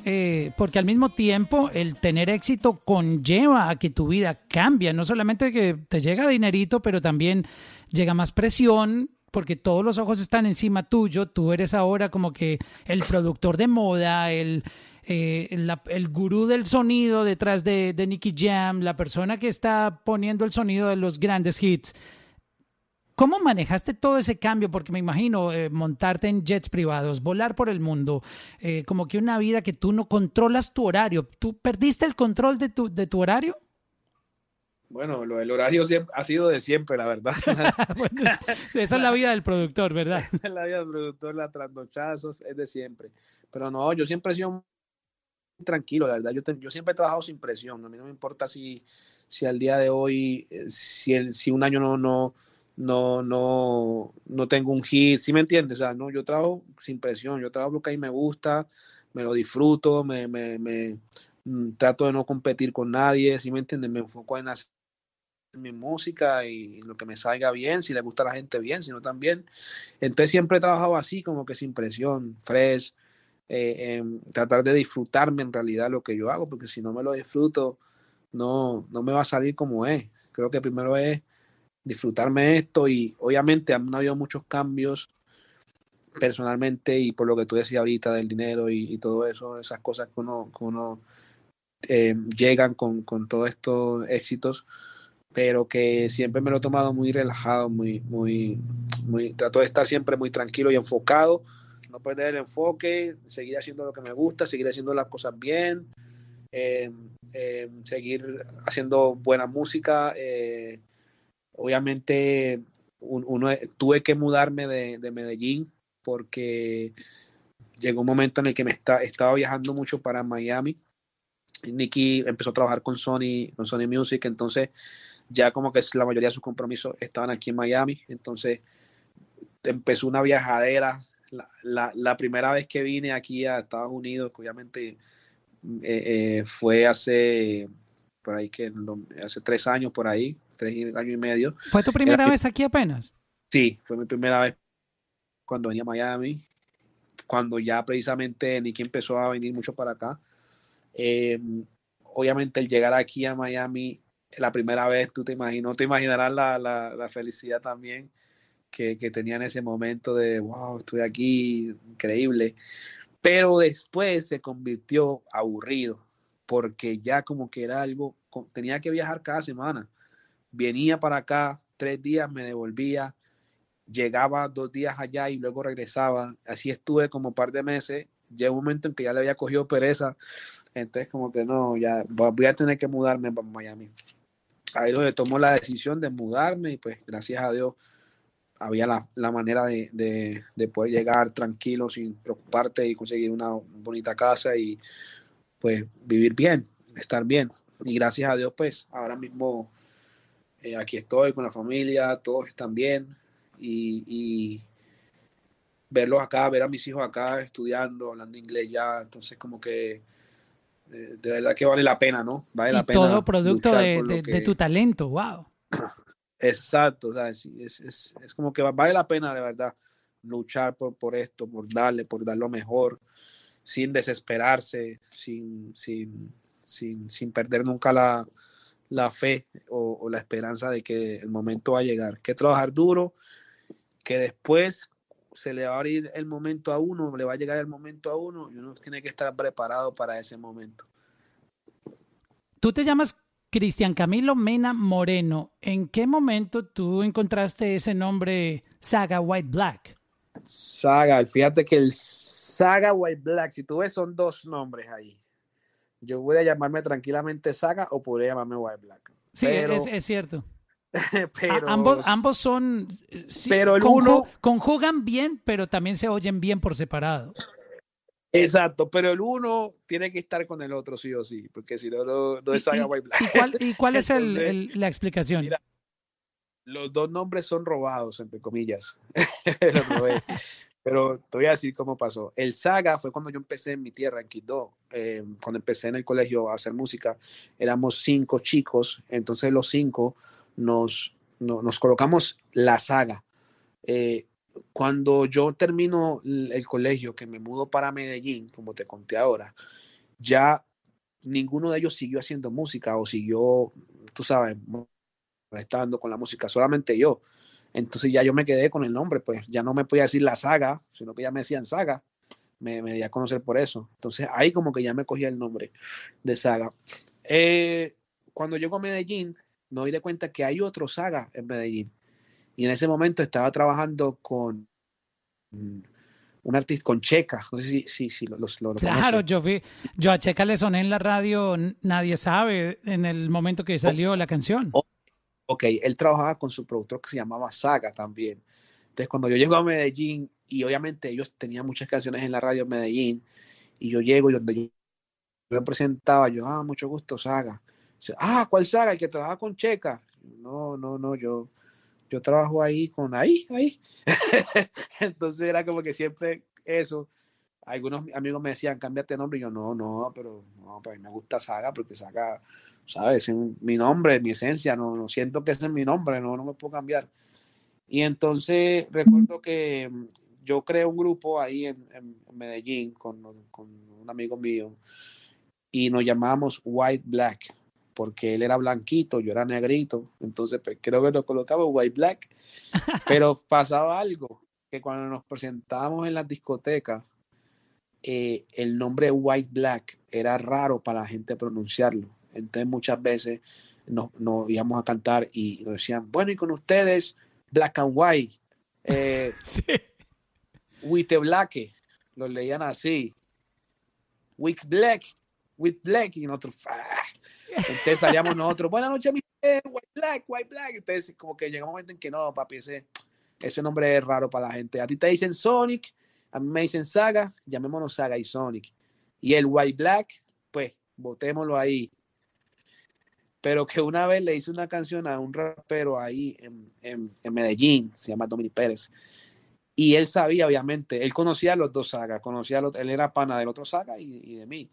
Eh, porque al mismo tiempo el tener éxito conlleva a que tu vida cambie, no solamente que te llega dinerito, pero también llega más presión, porque todos los ojos están encima tuyo, tú eres ahora como que el productor de moda, el, eh, el gurú del sonido detrás de, de Nicky Jam, la persona que está poniendo el sonido de los grandes hits. ¿Cómo manejaste todo ese cambio? Porque me imagino eh, montarte en jets privados, volar por el mundo, eh, como que una vida que tú no controlas tu horario. ¿Tú perdiste el control de tu, de tu horario? Bueno, lo del horario siempre, ha sido de siempre, la verdad. Bueno, esa es la vida del productor, ¿verdad? Esa es la vida del productor, la trasnochazos, es de siempre. Pero no, yo siempre he sido muy tranquilo, la verdad. Yo, te- yo siempre he trabajado sin presión. A mí no me importa si, si al día de hoy, eh, si, el, si un año no, no, no, no, no tengo un hit, ¿sí me entiendes? O sea, no, yo trabajo sin presión. Yo trabajo porque a mí me gusta, me lo disfruto, me, me, me, mm, trato de no competir con nadie, ¿sí me entiendes? Me enfoco en hacer mi música y lo que me salga bien, si le gusta a la gente bien, si no también. Entonces siempre he trabajado así, como que sin presión, fresh, eh, tratar de disfrutarme en realidad lo que yo hago, porque si no me lo disfruto, no, no me va a salir como es. Creo que primero es disfrutarme esto y obviamente han habido muchos cambios personalmente y por lo que tú decías ahorita del dinero y, y todo eso, esas cosas que uno, que eh, llegan con, con todos estos éxitos, pero que siempre me lo he tomado muy relajado, muy, muy, muy, trato de estar siempre muy tranquilo y enfocado, no perder el enfoque, seguir haciendo lo que me gusta, seguir haciendo las cosas bien, eh, eh, seguir haciendo buena música. eh, obviamente, un- uno, tuve que mudarme de, de Medellín porque llegó un momento en el que me está, estaba viajando mucho para Miami. Nicky empezó a trabajar con Sony, con Sony Music, entonces ya como que la mayoría de sus compromisos estaban aquí en Miami, entonces empezó una viajadera. La, la- primera vez que vine aquí a Estados Unidos, obviamente eh, eh, fue hace por ahí que hace tres años por ahí, tres años y medio. ¿Fue tu primera Era- vez aquí apenas? Sí, fue mi primera vez cuando venía a Miami, cuando ya precisamente Nicky empezó a venir mucho para acá. Eh, obviamente el llegar aquí a Miami la primera vez, tú te imaginas, te imaginarás la, la, la felicidad también que, que tenía en ese momento de, wow, estoy aquí, increíble. Pero después se convirtió aburrido, porque ya como que era algo, tenía que viajar cada semana. Venía para acá, tres días me devolvía, llegaba dos días allá y luego regresaba. Así estuve como par de meses. Llegó un momento en que ya le había cogido pereza. Entonces como que no, ya voy a tener que mudarme para Miami. Ahí donde tomó la decisión de mudarme y pues gracias a Dios había la, la manera de, de, de, poder llegar tranquilo sin preocuparte y conseguir una bonita casa y pues vivir bien, estar bien. Y gracias a Dios pues ahora mismo eh, aquí estoy con la familia, todos están bien y, y, verlos acá, ver a mis hijos acá estudiando, hablando inglés ya, entonces como que eh, de verdad que vale la pena, ¿no? Vale y la pena. Todo producto de, de, que... de, tu talento, wow. Exacto, o sea, es, es, es, como que vale la pena de verdad luchar por, por esto, por darle, por dar lo mejor, sin desesperarse, sin, sin, sin, sin perder nunca la, la fe o, o, la esperanza de que el momento va a llegar. Que trabajar duro, que después se le va a abrir el momento a uno, le va a llegar el momento a uno y uno tiene que estar preparado para ese momento. Tú te llamas Cristian Camilo Mena Moreno, ¿en qué momento tú encontraste ese nombre Saga White Black? Saga, fíjate que el Saga White Black, si tú ves, son dos nombres ahí. Yo voy a llamarme tranquilamente Saga o podría llamarme White Black. Sí, pero, es, es, cierto. pero, A, ambos, ambos son. Sí, pero el conju, uno. Conjugan bien, pero también se oyen bien por separado. Exacto, pero el uno tiene que estar con el otro sí o sí, porque si no, no, no es Saga White Black. ¿Y cuál, y cuál es el, el, la explicación? Mira, los dos nombres son robados, entre comillas. pero te voy a decir cómo pasó. El Saga fue cuando yo empecé en mi tierra, en Quito. Eh, cuando empecé en el colegio a hacer música, éramos cinco chicos, entonces los cinco nos, no, nos colocamos la saga. Eh, cuando yo termino el colegio, que me mudo para Medellín, como te conté ahora, ya ninguno de ellos siguió haciendo música o siguió, tú sabes, estando con la música, solamente yo. Entonces ya yo me quedé con el nombre, pues ya no me podía decir la saga, sino que ya me decían saga, me, me di a conocer por eso. Entonces ahí como que ya me cogía el nombre de saga. Eh, cuando llego a Medellín, me doy de cuenta que hay otro saga en Medellín. Y en ese momento estaba trabajando con un artista, con Checa. No sé si, si, si lo, lo, lo Claro, yo, vi, yo a Checa le soné en la radio, nadie sabe, en el momento que salió oh, la canción. Oh, ok, él trabajaba con su productor que se llamaba Saga también. Entonces, cuando yo llego a Medellín, y obviamente ellos tenían muchas canciones en la radio en Medellín, y yo llego y donde yo me presentaba, yo, ah, mucho gusto, Saga. Ah, ¿cuál Saga? El que trabaja con Checa. No, no, no, yo yo trabajo ahí con ahí, ahí. Entonces era como que siempre eso. Algunos amigos me decían, cámbiate nombre. Yo, no, no, pero no, pues me gusta Saga porque Saga, ¿sabes? Es mi nombre, mi esencia. No, no siento que ese es mi nombre, no, no me puedo cambiar. Y entonces recuerdo que yo creé un grupo ahí en, en Medellín con, con un amigo mío y nos llamábamos White Black porque él era blanquito, yo era negrito, entonces pues, creo que nos colocaba white black, pero pasaba algo, que cuando nos presentábamos en las discotecas, eh, el nombre white black era raro para la gente pronunciarlo, entonces muchas veces nos, nos, íbamos a cantar y nos decían, bueno, y con ustedes, black and white, eh, sí. with the black, lo leían así, with black, with black, y nosotros, ah. Entonces salíamos nosotros, buenas noches, mi white black, white black. Entonces, como que llega un momento en que no, papi, ese, ese nombre es raro para la gente. A ti te dicen Sonic, a mí me dicen Saga, llamémonos Saga y Sonic. Y el white black, pues, botémoslo ahí. Pero que una vez le hice una canción a un rapero ahí en, en, Medellín, se llama Dominic Pérez. Y él sabía, obviamente, él conocía a los dos sagas, conocía a los, él era pana del otro saga y, y de mí.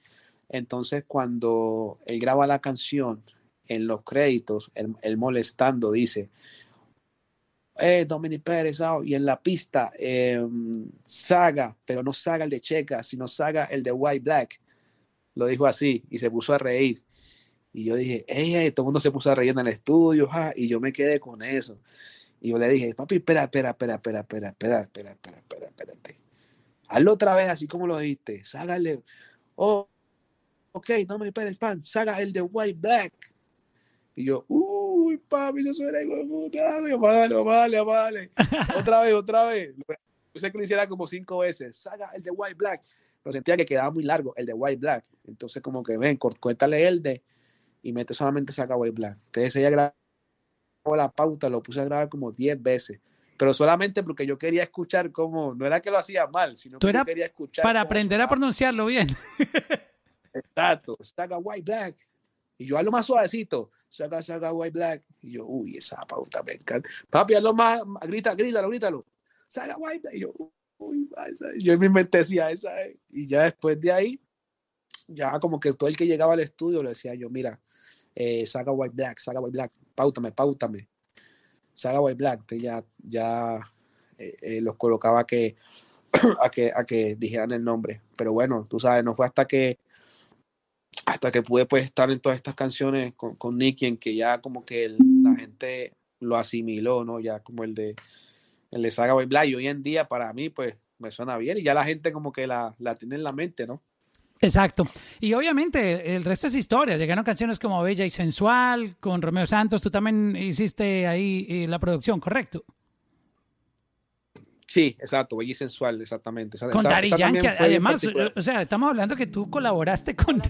Entonces, cuando él graba la canción, en los créditos, él, él molestando, dice, eh, Dominic Pérez, oh, y en la pista, eh, Saga, pero no Saga el de Checa, sino Saga el de White Black. Lo dijo así y se puso a reír. Y yo dije, hey, todo el mundo se puso a reír en el estudio, ja, y yo me quedé con eso. Y yo le dije, papi, espera, espera, espera, espera, espera, espera, espera, espera, espera, espérate. Hazlo otra vez así como lo dijiste. Ságale. Oh, ok, no me esperes, pan, saca el de White Black. Y yo, uy, papi, eso suena igual puta. Vale, vale, vale. otra vez, otra vez. Puse que lo hiciera como cinco veces. Saca el de White Black. Pero sentía que quedaba muy largo, el de White Black. Entonces, como que ven, cuéntale el de y mete solamente saca White Black. Entonces, ella grabó la pauta, lo puse a grabar como 10 veces pero solamente porque yo quería escuchar cómo, no era que lo hacía mal, sino que yo quería escuchar. Para aprender a pronunciarlo bien. Exacto, saga white black. Y yo lo más suavecito, saga, saga white black. Y yo, uy, esa pauta me encanta. Papi, hazlo más, grita, grítalo, grítalo. Saga white black. Y yo, uy, yo en mi mente decía esa. Y ya después de ahí, ya como que todo el que llegaba al estudio le decía yo, mira, eh, saga white black, saga white black, pautame, pautame. Saga White Black, ya, ya eh, eh, los colocaba que, a, que, a que dijeran el nombre. Pero bueno, tú sabes, no fue hasta que hasta que pude pues estar en todas estas canciones con, con Nicky en que ya como que la gente lo asimiló, ¿no? Ya como el de el de Saga White Black y hoy en día para mí pues me suena bien y ya la gente como que la, la tiene en la mente, ¿no? Exacto. Y obviamente el resto es historia. Llegaron canciones como Bella y Sensual, con Romeo Santos. Tú también hiciste ahí eh, la producción, ¿correcto? Sí, exacto, Bella y Sensual, exactamente. con Dari Yankee, además, o sea, estamos hablando que tú colaboraste con,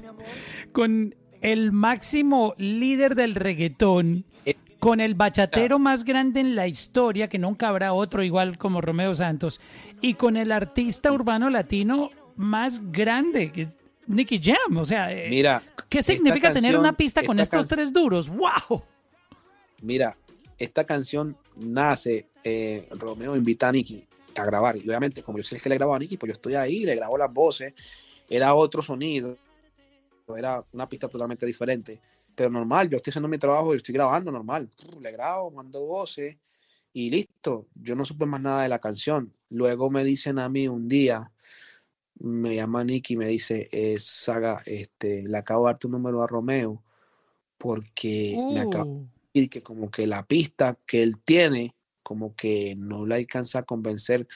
con el máximo líder del reggaetón, eh, con el bachatero más grande en la historia, que nunca habrá otro igual como Romeo Santos, y con el artista urbano latino más grande, que Nicky Jam. O sea, eh, mira, ¿qué significa tener una pista con estos tres duros? ¡Wow! Mira, esta canción nace, eh, Romeo invita a Nicky a grabar. Y obviamente, como yo sé que le grabó a Nicky, pues yo estoy ahí, le grabo las voces. Era otro sonido, era una pista totalmente diferente. Pero normal, yo estoy haciendo mi trabajo y estoy grabando normal. Le grabo, mando voces y listo. Yo no supe más nada de la canción. Luego me dicen a mí un día, me llama Nicky y me dice, eh, Saga, este, le acabo de dar tu número a Romeo porque me acabo de uh. decir que como que la pista que él tiene, como que no le alcanza a convencer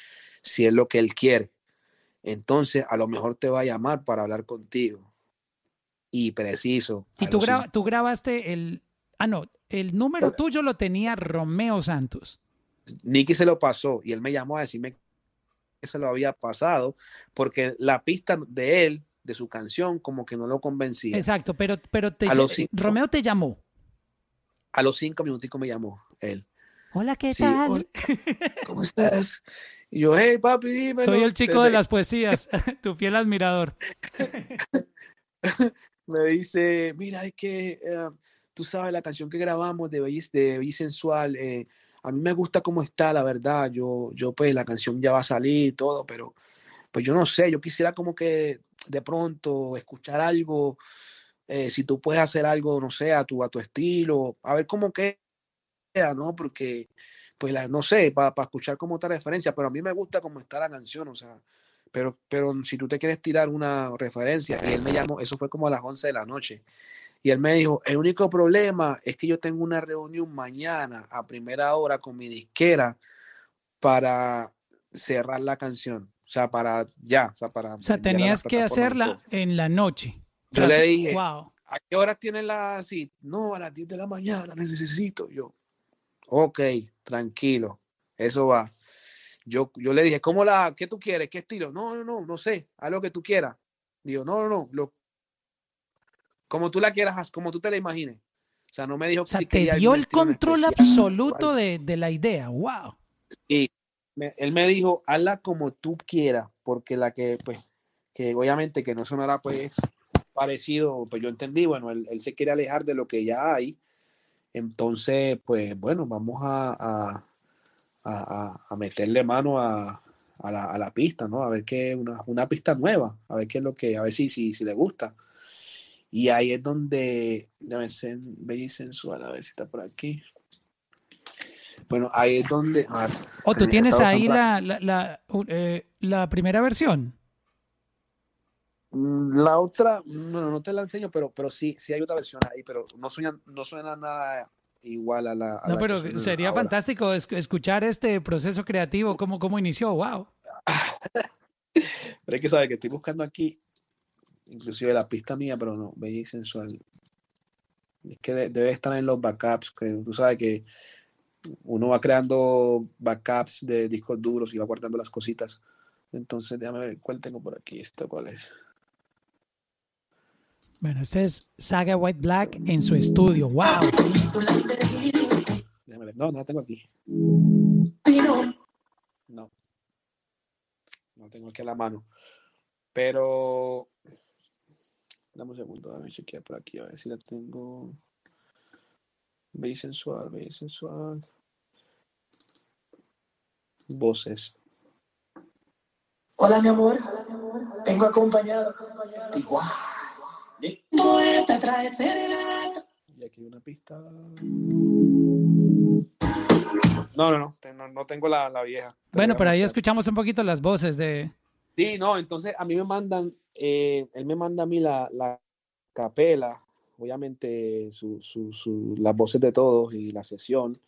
si es lo que él quiere. Entonces, a lo mejor te va a llamar para hablar contigo. Y preciso. Y tú, tú grabaste el... Ah, no, el número tuyo lo tenía Romeo Santos. Nicky se lo pasó y él me llamó a decirme se lo había pasado, porque la pista de él, de su canción, como que no lo convencía. Exacto, pero, pero te, Romeo te llamó. A los cinco minuticos me llamó él. Hola, ¿qué tal? ¿Cómo estás? Y yo, hey, papi, dime. Soy el chico de las poesías, tu fiel admirador. me dice, mira, es que eh, tú sabes la canción que grabamos de Bellis, de Sensual, eh, a mí me gusta cómo está, la verdad. Yo, yo pues la canción ya va a salir y todo, pero pues yo no sé, yo quisiera como que de pronto escuchar algo, eh, si tú puedes hacer algo, no sé, a tu, a tu estilo, a ver cómo queda, ¿no? Porque, pues, no sé, para escuchar como otra referencia, pero a mí me gusta cómo está la canción, o sea, pero, pero si tú te quieres tirar una referencia, él me llamó, eso fue como a las 11 de la noche, y él me dijo, el único problema es que yo tengo una reunión mañana a primera hora con mi disquera para cerrar la canción. O sea, para ya, o sea, para... O sea, tenías que hacerla en la noche. Yo le dije, wow. ¿a qué hora tienen la así? No, a las 10 de la mañana necesito. Yo, ok, tranquilo, eso va. Yo, yo le dije, ¿cómo la, qué tú quieres? ¿Qué estilo? No, no, no, no sé, haz lo que tú quieras. Digo, no, no, no, lo, como tú la quieras, como tú te la imagines. O sea, no me dijo que o sea, te dio el control absoluto de, de, la idea. ¡Wow! Sí, él me dijo, hazla como tú quieras, porque la que, pues, que obviamente que no sonará, pues, parecido, pues yo entendí, bueno, él, se quiere alejar de lo que ya hay. Entonces, pues, bueno, vamos a, a, a, meterle mano a, la, a, la, pista, ¿no? A ver qué, una, una pista nueva, a ver qué es lo que, a ver si, si, si le gusta. Y ahí es donde, debe ser bella y sensual, a ver si está por aquí. Bueno, ahí es donde... o oh, tú tienes ahí la, la, eh, la, primera versión. Mm, la otra, no, no te la enseño, pero, pero sí, sí hay otra versión ahí, pero no suena, no suena nada igual a la... no, pero sería fantástico escuchar este proceso creativo, cómo, cómo inició, wow. pero hay que saber que estoy buscando aquí inclusive la pista mía, pero no, bella y sensual. Es que de- debe estar en los backups, que tú sabes que uno va creando backups de discos duros y va guardando las cositas. Entonces, déjame ver cuál tengo por aquí. ¿Esta cuál es? Bueno, este es Saga White Black en su estudio. ¡Wow! Déjame ver. No, no la tengo aquí. No. No tengo aquí a la mano. Pero. Dame un segundo, déjame chequear por aquí a ver si la tengo. Bella sensual, bella sensual. Voces. Hola, mi amor. Vengo acompañado. Igual. Poeta trae serenata. Y aquí hay una pista. No, no, no. No, no tengo la, la vieja. Bueno, pero ahí escuchamos un poquito las voces de... Sí, no, entonces a mí me mandan, eh, él me manda a mí la, la capela, obviamente su, las voces de todos y la sesión,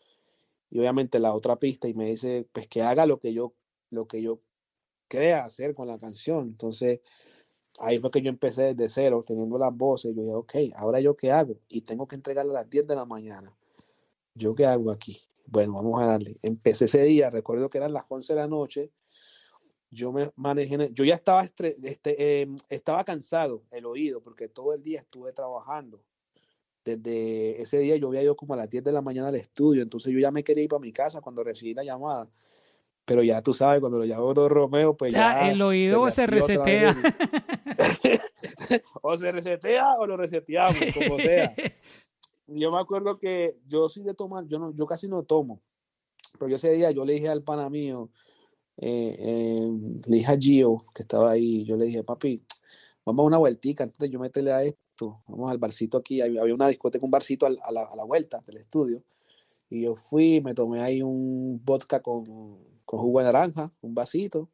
y obviamente la otra pista, y me dice, pues que haga lo que yo, lo que yo crea hacer con la canción. Entonces, ahí fue que yo empecé desde cero, teniendo las voces, yo dije, ok, ahora yo qué hago, y tengo que entregarla a las 10 de la mañana. ¿Yo qué hago aquí? Bueno, vamos a darle. Empecé ese día, recuerdo que eran las 11 de la noche, yo me manejé, yo ya estaba, estre- este, em, estaba cansado el oído porque todo el día estuve trabajando. Desde ese día yo había ido como a las 10 de la mañana al estudio, entonces yo ya me quería ir para mi casa cuando recibí la llamada. Pero ya tú sabes, cuando lo llamó Don Romeo, pues Ya, ya. el oído se otra resetea. o se resetea o lo reseteamos, como sea. Yo me acuerdo que yo soy de tomar, yo, no, yo casi no tomo, pero yo ese día yo le dije al pana mío, eh, eh, le dije a Gio, que estaba ahí, yo le dije, papi, vamos a una vueltica antes de yo meterle a esto, vamos al barcito aquí, había una discoteca, un barcito a la, a la vuelta del estudio, y yo fui, me tomé ahí un vodka con, con jugo de naranja, un vasito,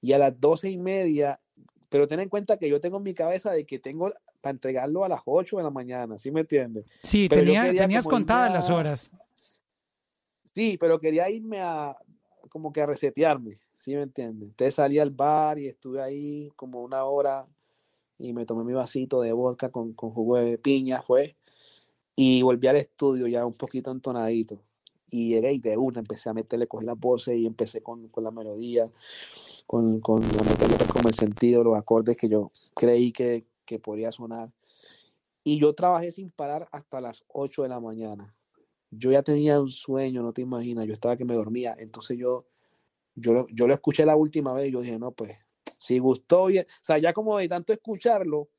y a las doce y media, pero ten en cuenta que yo tengo en mi cabeza de que tengo para entregarlo a las 8 de la mañana, ¿sí me entiendes? Sí, tenía- tenías contadas las horas. Sí, pero quería irme a como que a resetearme, ¿sí me entiendes? Entonces salí al bar y estuve ahí como una hora y me tomé mi vasito de vodka con, con jugo de piña, fue, y volví al estudio ya un poquito entonadito. Y llegué y de una empecé a meterle, cogí las voces y empecé con, con la melodía, con, con la pues, como el sentido, los acordes que yo creí que, que podría sonar. Y yo trabajé sin parar hasta las 8 de la mañana yo ya tenía un sueño, no te imaginas, yo estaba que me dormía, entonces yo, yo, lo- yo lo escuché la última vez y yo dije, no, pues, si gustó bien, o sea, ya como de tanto escucharlo,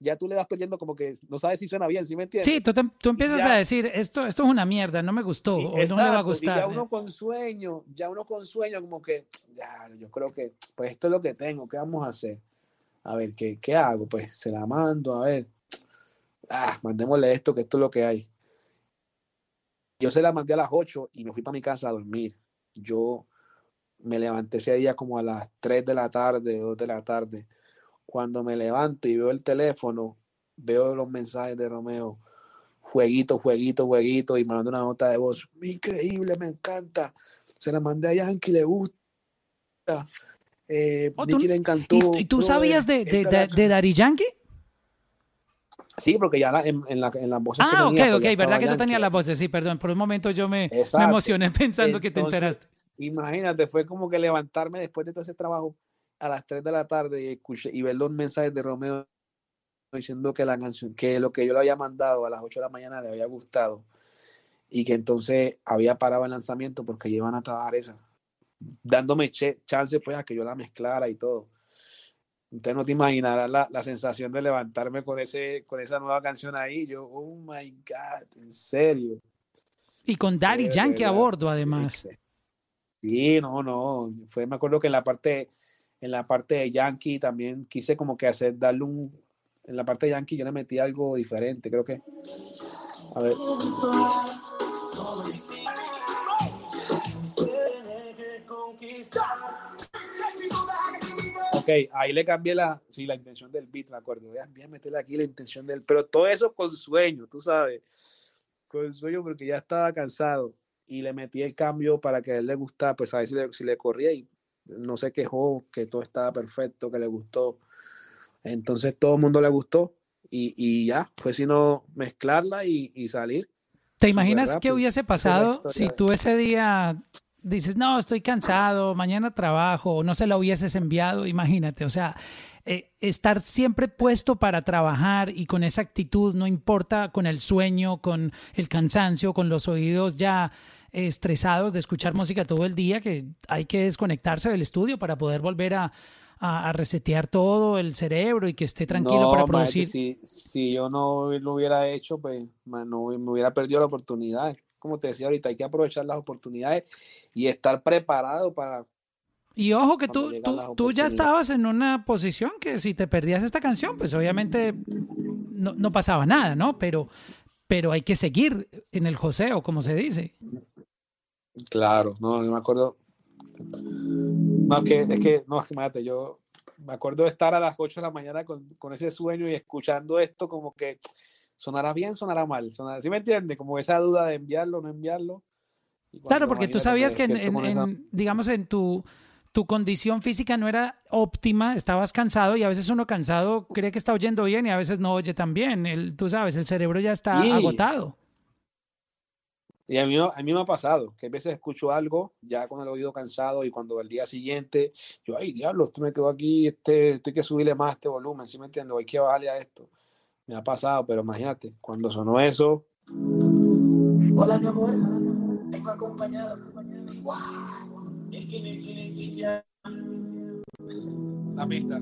ya tú le vas perdiendo como que no sabes si suena bien, ¿sí me entiendes? Sí, tú, te- tú empiezas ya- a decir, esto, esto es una mierda, no me gustó, Y- o no le va a Y gustar. ya uno con sueño, ya uno con sueño, como que, ya, yo creo que, pues esto es lo que tengo, ¿qué vamos a hacer? A ver, ¿qué, qué hago? Pues se la mando, a ver, ah, mandémosle esto, que esto es lo que hay. Yo se la mandé a las 8 y me fui para mi casa a dormir. Yo me levanté ese día como a las 3 de la tarde, 2 de la tarde. Cuando me levanto y veo el teléfono, veo los mensajes de Romeo jueguito, jueguito, jueguito, y me manda una nota de voz, increíble, me encanta. Se la mandé a Yankee, le gusta. Eh, Oh, Nicky le encantó. ¿Y, tú sabías de, de, de, de Daddy Yankee? Sí, porque ya la- en, en la, en las voces que Ah, ok, tenía, pues, ok, verdad que tú tenías las voces, sí, perdón, por un momento yo me, emocioné pensando que te enteraste. Imagínate, fue como que levantarme después de todo ese trabajo a las 3 de la tarde y, escuché, y ver los mensajes de Romeo diciendo que la canción, que lo que yo le había mandado a las 8 de la mañana le había gustado y que entonces había parado el lanzamiento porque iban a trabajar esa, dándome chance pues a que yo la mezclara y todo. Entonces no te imaginarás la, la sensación de levantarme con, ese, con esa nueva canción ahí. Yo, oh my God, en serio. Y con Daddy Fue, Yankee a bordo, además. Sí, no, no. Fue, me acuerdo que en la parte, en la parte de Yankee también quise como que hacer, darle un, en la parte de Yankee yo le metí algo diferente, creo que. A ver. Ok, ahí le cambié la, sí, la intención del beat, me acuerdo. Voy a, voy a meterle aquí la intención del, pero todo eso con sueño, tú sabes, con sueño porque ya estaba cansado y le metí el cambio para que a él le gustara, pues a ver si le, si le corría y no se quejó, que todo estaba perfecto, que le gustó. Entonces todo el mundo le gustó y, y ya, fue sino mezclarla y, y salir. ¿Te imaginas qué hubiese pasado si tú ese día dices, no, estoy cansado, mañana trabajo, o no se la hubieses enviado? Imagínate, o sea, eh, estar siempre puesto para trabajar y con esa actitud, no importa con el sueño, con el cansancio, con los oídos ya estresados de escuchar música todo el día, que hay que desconectarse del estudio para poder volver a, a- a resetear todo el cerebro y que esté tranquilo No, para producir. Si, si yo no lo hubiera hecho, pues no, me hubiera perdido la oportunidad. Como te decía ahorita, hay que aprovechar las oportunidades y estar preparado para... Y ojo que tú, tú, tú ya estabas en una posición que si te perdías esta canción, pues obviamente no, no pasaba nada, ¿no? Pero, pero hay que seguir en el joseo, como se dice. Claro, no, yo me acuerdo... No, es que, es que, no, es que imagínate, yo me acuerdo de estar a las 8 de la mañana con, con ese sueño y escuchando esto como que sonará bien, sonará mal, sonará, ¿sí me entiendes? Como esa duda de enviarlo, no enviarlo. Claro, porque tú sabías que en, despierto en- con esa- en, digamos, en tu, tu condición física no era óptima, estabas cansado y a veces uno cansado cree que está oyendo bien y a veces no oye tan bien. El, tú sabes, el cerebro ya está Sí. agotado. Y a mí, a mí me ha pasado que a veces escucho algo ya con el oído cansado y cuando al día siguiente yo, ay, diablo, esto me quedó aquí, este, estoy que subirle más a este volumen, ¿sí me entiendes? Hay que bajarle a esto. Me ha pasado, pero imagínate, cuando sonó eso, Hola, mi amor. Vengo acompañado. Wow. La pista.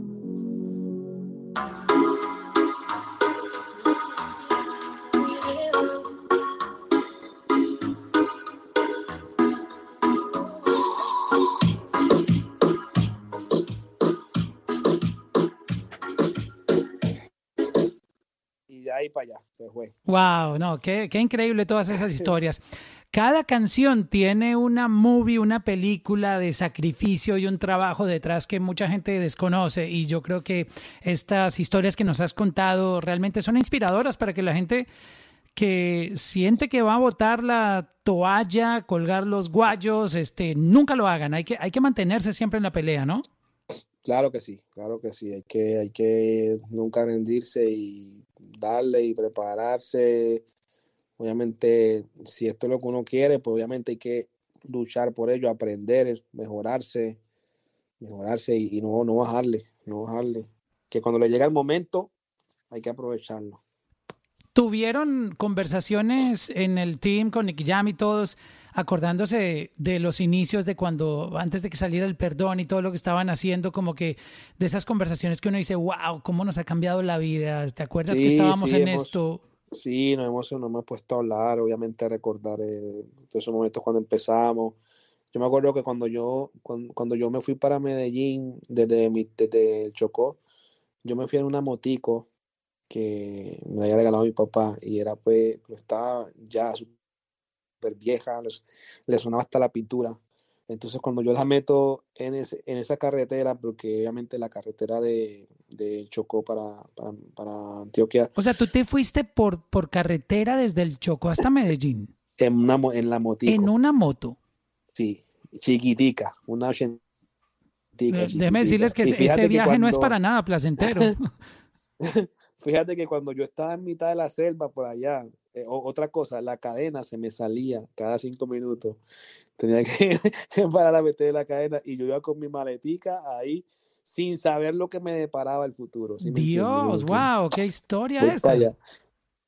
Ahí para allá se fue. Wow, no, qué, qué increíble todas esas historias. Cada canción tiene una movie, una película de sacrificio y un trabajo detrás que mucha gente desconoce y yo creo que estas historias que nos has contado realmente son inspiradoras para que la gente que siente que va a botar la toalla, colgar los guayos, este, nunca lo hagan. Hay que, hay que mantenerse siempre en la pelea, ¿no? Claro que sí, claro que sí. Hay que, hay que nunca rendirse y darle y prepararse. Obviamente, si esto es lo que uno quiere, pues obviamente hay que luchar por ello, aprender, mejorarse, mejorarse y, no, no bajarle, no bajarle. Que cuando le llega el momento, hay que aprovecharlo. ¿Tuvieron conversaciones en el team con Nicky Jam y todos acordándose de los inicios de cuando, antes de que saliera el perdón y todo lo que estaban haciendo, como que de esas conversaciones que uno dice, wow, cómo nos ha cambiado la vida? ¿Te acuerdas que Sí, estábamos sí, en hemos- esto? Sí, nos hemos, nos hemos puesto a hablar, obviamente a recordar eh, todos esos momentos cuando empezamos. Yo me acuerdo que cuando yo, cuando, cuando yo me fui para Medellín desde, mi, desde el Chocó, yo me fui en una motico que me había regalado mi papá y era pues, pero estaba ya súper vieja, les- le sonaba hasta la pintura. Entonces cuando yo la meto en, esa carretera, porque obviamente la carretera de, de Chocó para, para, para Antioquia, O sea, tú te fuiste por, por carretera desde el Choco hasta Medellín, en, una, en la motico. en una moto. Sí, chiquitica, una ochentica. Déjeme chiquitica. decirles que ese, que viaje no es para nada placentero. Fíjate que cuando yo estaba en mitad de la selva por allá, eh, otra cosa, la cadena se me salía cada cinco minutos. Tenía que parar a meter la cadena y yo iba con mi maletica ahí sin saber lo que me deparaba el futuro. ¿sí? Dios, wow, qué historia voy esta. para allá.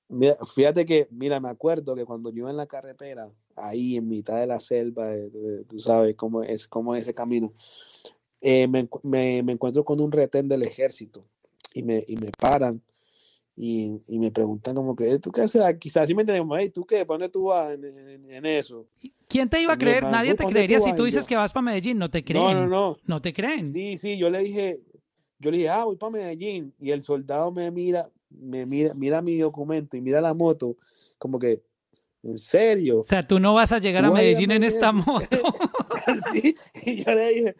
Mira, fíjate que, mira, me acuerdo que cuando yo iba en la carretera, ahí en mitad de la selva, tú sabes cómo es, cómo es ese camino, eh, me- me encuentro con un retén del ejército y me, y me paran y, y me preguntan como que, ¿tú qué haces aquí? Quizás así me entienden, como, "Hey, ¿tú qué? ¿Para dónde tú vas en, en- en eso? ¿Quién te iba a creer? Nadie te ¿pa' dónde creería tú si tú dices yo, que vas para Medellín. No te No, creen. no, no. No te creen. Sí, sí, yo le dije, yo le dije, ah, voy para Medellín. Y el soldado me mira, me mira, mira mi documento y mira la moto, como que, ¿en serio? O sea, tú no vas a llegar a ¿Tú vas a Medellín en esta Medellín? moto. sí, y yo le dije,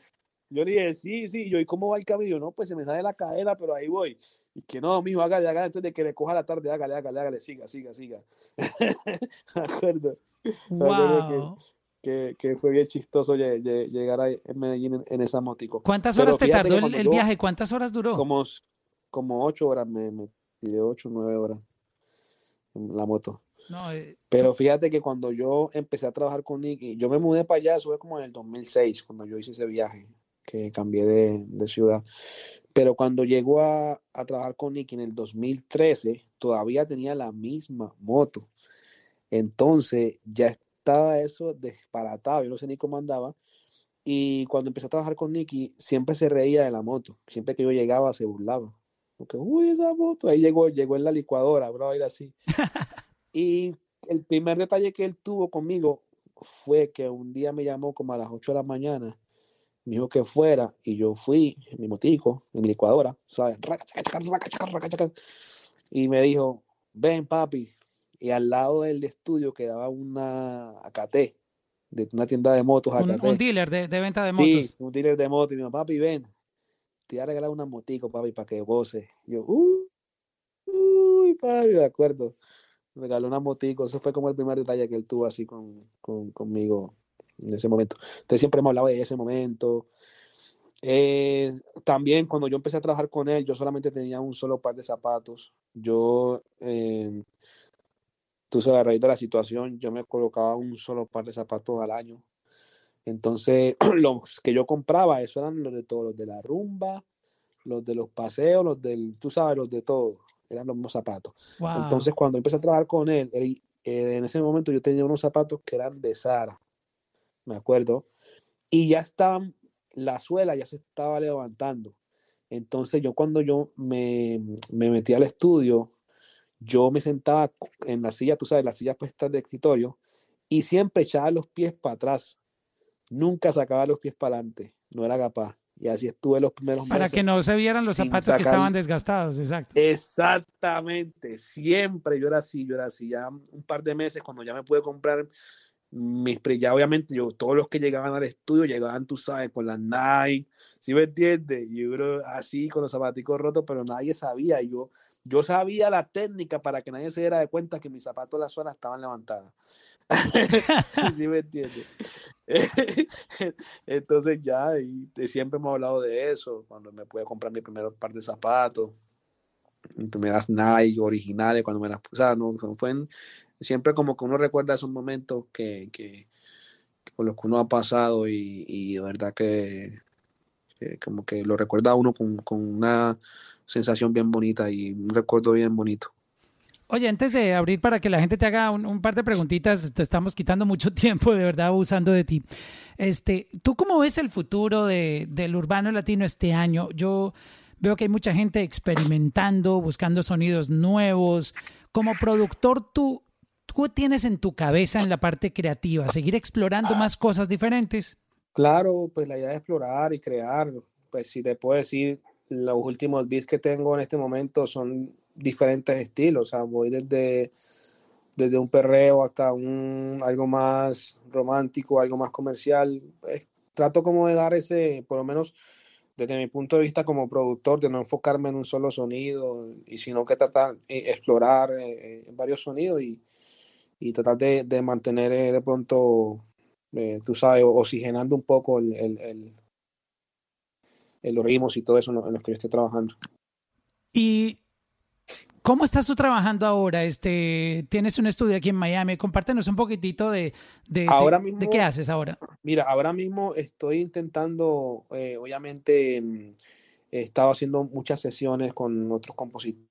yo le dije, sí, sí, yo, ¿y cómo va el camino? No, pues se me sale la cadera, pero ahí voy. Y que no, mijo, hágale, hágale antes de que le coja la tarde, hágale, hágale, hágale, siga, siga, siga. Me acuerdo, me acuerdo que- wow. que, que fue bien chistoso lle- lle- llegar a Medellín en, en esa motico. ¿Cuántas Pero horas te tardó el, viaje? ¿Cuántas horas duró? Como, como ocho horas, me, me tiré ocho, nueve horas en la moto. No, eh, Pero fíjate que cuando yo empecé a trabajar con Nicky, yo me mudé para allá, eso fue como en el 2006, cuando yo hice ese viaje, que cambié de, de ciudad. Pero cuando llegó a, a trabajar con Nicky en el 2013, todavía tenía la misma moto. Entonces ya estaba eso disparatado, yo no sé ni cómo andaba. Y cuando empecé a trabajar con Nicky, siempre se reía de la moto. Siempre que yo llegaba, se burlaba. Porque, uy, esa moto. Ahí llegó, llegó en la licuadora, bro, era así. y el primer detalle que él tuvo conmigo fue que un día me llamó como a las 8 de la mañana. Me dijo que fuera y yo fui en mi motico, en mi licuadora, ¿sabes? Y me dijo, ven papi. Y al lado del estudio quedaba una AKT, de una tienda de motos un, AKT. un dealer de, de venta de Sí, motos. un dealer de moto. Y me dijo, papi, ven, te voy a regalar una motico, papi, para que goce. Y yo, "Uh, uy, papi, de acuerdo. Me regaló una motico. Eso fue como el primer detalle que él tuvo así con, con- conmigo en ese momento. Entonces siempre hemos hablado de ese momento. Eh, también cuando yo empecé a trabajar con él, yo solamente tenía un solo par de zapatos. Yo, eh, tú sabes, a raíz de la situación, yo me colocaba un solo par de zapatos al año. Entonces, los que yo compraba, eso eran los de todos, los de la rumba, los de los paseos, los del, tú sabes, los de todo, eran los mismos zapatos. Wow. Entonces, cuando empecé a trabajar con él, él- en ese momento yo tenía unos zapatos que eran de Sara, me acuerdo, y ya estaban, la suela ya se estaba levantando. Entonces, yo cuando yo me, me metí al estudio, yo me sentaba en la silla, tú sabes, las sillas puestas de escritorio, y siempre echaba los pies para atrás. Nunca sacaba los pies para adelante, no era capaz. Y así estuve los primeros Para meses. que no se vieran los zapatos que sacar- estaban desgastados, exacto. Exactamente, siempre yo era así, yo era así. Ya un par de meses, cuando ya me pude comprar mis, ya obviamente yo, todos los que llegaban al estudio llegaban, tú sabes, con las Nike, ¿sí me entiendes? Y uno así, con los zapaticos rotos, pero nadie sabía. Yo, yo sabía la técnica para que nadie se diera de cuenta que mis zapatos, las suelas estaban levantadas. ¿Sí me entiendes? Entonces ya, y siempre hemos hablado de eso, cuando me pude comprar mi primer par de zapatos, mis primeras Nike originales, cuando me las o sea, no fue en- siempre como que uno recuerda esos momentos que, que, que por los que uno ha pasado y, y de verdad que, como que lo recuerda uno con, con una sensación bien bonita y un recuerdo bien bonito. Oye, antes de abrir para que la gente te haga un, un par de preguntitas, te estamos quitando mucho tiempo, de verdad, abusando de ti. Este, ¿Tú cómo ves el futuro de, del urbano latino este año? Yo veo que hay mucha gente experimentando, buscando sonidos nuevos. Como productor, ¿tú, tú tienes en tu cabeza, en la parte creativa, seguir explorando más cosas diferentes? Claro, pues la idea es explorar y crear. Pues si te puedo decir, los últimos beats que tengo en este momento son diferentes estilos. O sea, voy desde, desde un perreo hasta un algo más romántico, algo más comercial. Pues, trato como de dar ese, por lo menos desde mi punto de vista como productor, de no enfocarme en un solo sonido, y sino que tratar de explorar eh, eh, varios sonidos y, y tratar de, de mantener eh, de pronto eh, tú sabes, oxigenando un poco el, el, el- el- los ritmos y todo eso en, lo- en los que yo esté trabajando. ¿Y cómo estás tú trabajando ahora? Este, tienes un estudio aquí en Miami. Compártenos un poquitito de, de, Ahora de mismo- qué haces ahora. Mira, ahora mismo estoy intentando, eh, obviamente, mm, he estado haciendo muchas sesiones con otros compositores,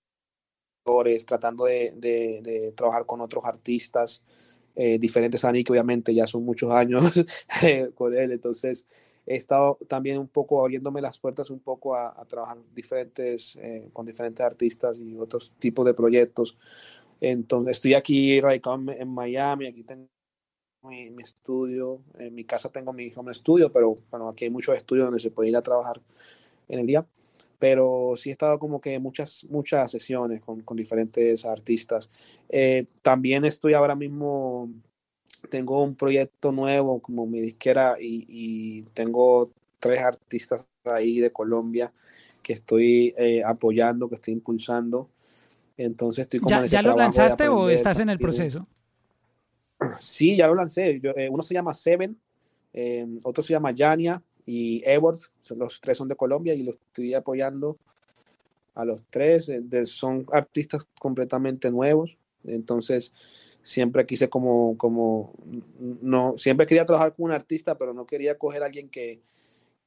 tratando de, de- de trabajar con otros artistas eh, diferentes a mí, que obviamente ya son muchos años eh, con él, entonces he estado también un poco abriéndome las puertas un poco a, a trabajar diferentes, eh, con diferentes artistas y otros tipos de proyectos. Entonces estoy aquí radicado en, Miami, aquí tengo mi, mi estudio, en mi casa tengo mi home estudio, pero bueno, aquí hay muchos estudios donde se puede ir a trabajar en el día. Pero sí he estado como que muchas, muchas sesiones con, con diferentes artistas. Eh, también estoy ahora mismo, tengo un proyecto nuevo como mi disquera y, y tengo tres artistas ahí de Colombia que estoy eh, apoyando, que estoy impulsando. Entonces estoy como en ¿Ya, ese ya lo trabajo de lanzaste o estás en el proceso? Sí, ya lo lancé. Yo, eh, uno se llama Seven, otro se llama Yania y. Son, los tres son de Colombia y los estoy apoyando a los tres, eh, son artistas completamente nuevos, entonces siempre quise como, como, no, siempre quería trabajar con un artista, pero no quería coger a alguien que,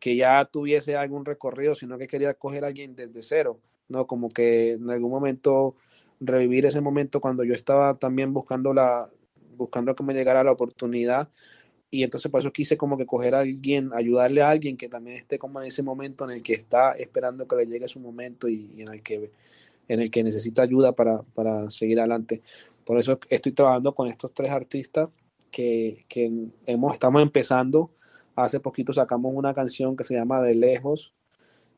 que ya tuviese algún recorrido, sino que quería coger a alguien desde cero, ¿no? Como que en algún momento revivir ese momento cuando yo estaba también buscando la, buscando que me llegara la oportunidad y entonces por eso quise como que coger a alguien, ayudarle a alguien que también esté como en ese momento en el que está esperando que le llegue su momento y, en el que en el que necesita ayuda para, para seguir adelante. Por eso estoy trabajando con estos tres artistas que, que hemos, estamos empezando. Hace poquito sacamos una canción que se llama De Lejos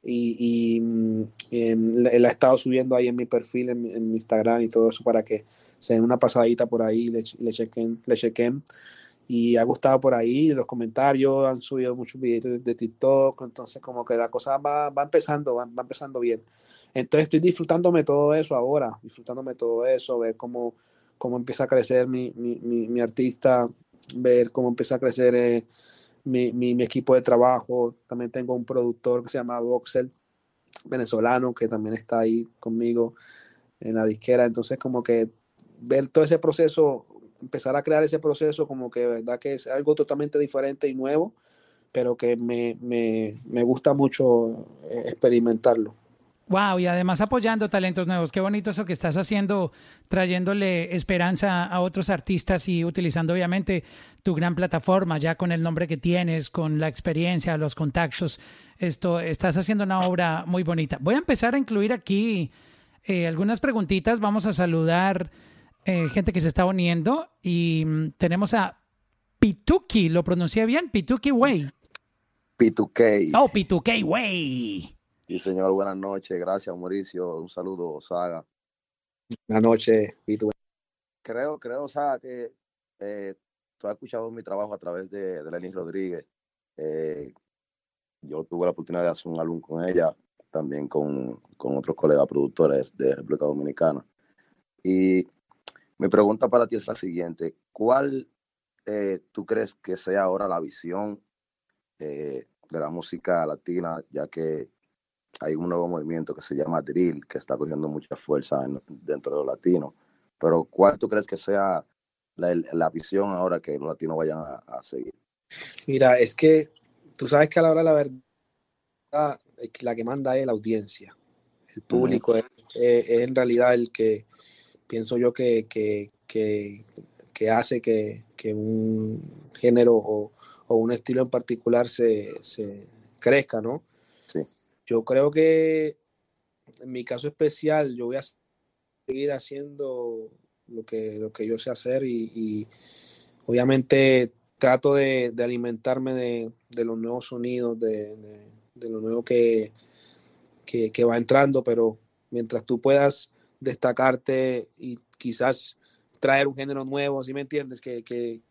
y, y, mm, em, la he estado subiendo ahí en mi perfil, en, en mi Instagram y todo eso para que se den una pasadita por ahí, le, le chequen, le chequen. Y ha gustado por ahí, los comentarios, han subido muchos videos de, TikTok, entonces como que la cosa va, va empezando, va, va empezando bien. Entonces estoy disfrutándome todo eso ahora, disfrutándome todo eso, ver cómo, cómo empieza a crecer mi, mi, mi, mi artista, ver cómo empieza a crecer eh, mi, mi equipo de trabajo. También tengo un productor que se llama Voxel, venezolano, que también está ahí conmigo en la disquera. Entonces como que ver todo ese proceso, empezar a crear ese proceso, como que verdad que es algo totalmente diferente y nuevo, pero que me, me, me gusta mucho eh, experimentarlo. Wow, y además apoyando talentos nuevos. Qué bonito eso que estás haciendo, trayéndole esperanza a otros artistas y utilizando obviamente tu gran plataforma, ya con el nombre que tienes, con la experiencia, los contactos. Esto, estás haciendo una obra muy bonita. Voy a empezar a incluir aquí eh, algunas preguntitas. Vamos a saludar eh, gente que se está uniendo y mm, tenemos a Pituki, ¿lo pronuncié bien? Pituki Way. P2K. Oh, Pituki Way. Sí, señor, buenas noches. Gracias, Mauricio. Un saludo, Saga. Buenas noches, Vito. Creo, creo, Saga, que eh, tú has escuchado mi trabajo a través de, de Lenny Rodríguez. Eh, yo tuve la oportunidad de hacer un álbum con ella, también con, con otros colegas productores de República Dominicana. Y mi pregunta para ti es la siguiente. ¿Cuál eh, tú crees que sea ahora la visión eh, de la música latina, ya que hay un nuevo movimiento que se llama Drill, que está cogiendo mucha fuerza en- dentro de los latinos. Pero ¿cuál tú crees que sea la, la visión ahora que los latinos vayan a, a seguir? Mira, es que tú sabes que a la hora de la verdad, la que manda es la audiencia. El público es, es- es en realidad el que pienso yo que, que, que, que hace que, que un género o, o un estilo en particular se, se crezca, ¿no? Sí. Yo creo que en mi caso especial, yo voy a seguir haciendo lo que, lo que yo sé hacer y, y obviamente trato de, de alimentarme de, de los nuevos sonidos, de, de- de lo nuevo que, que, que va entrando, pero mientras tú puedas destacarte y quizás traer un género nuevo, ¿sí me entiendes? Que, que-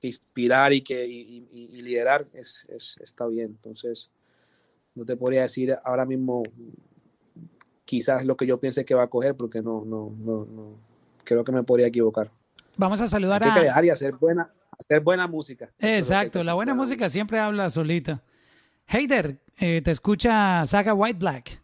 que inspirar y, que, y, y- y liderar es, es- está bien. Entonces, no te podría decir ahora mismo quizás lo que yo piense que va a coger, porque no, no, no, no. Creo que me podría equivocar. Vamos a Hay saludar que a... crear y hacer buena, hacer buena música. Que hay que Exacto, la buena música siempre habla solita. Heider, eh, te escucha Saga White Black.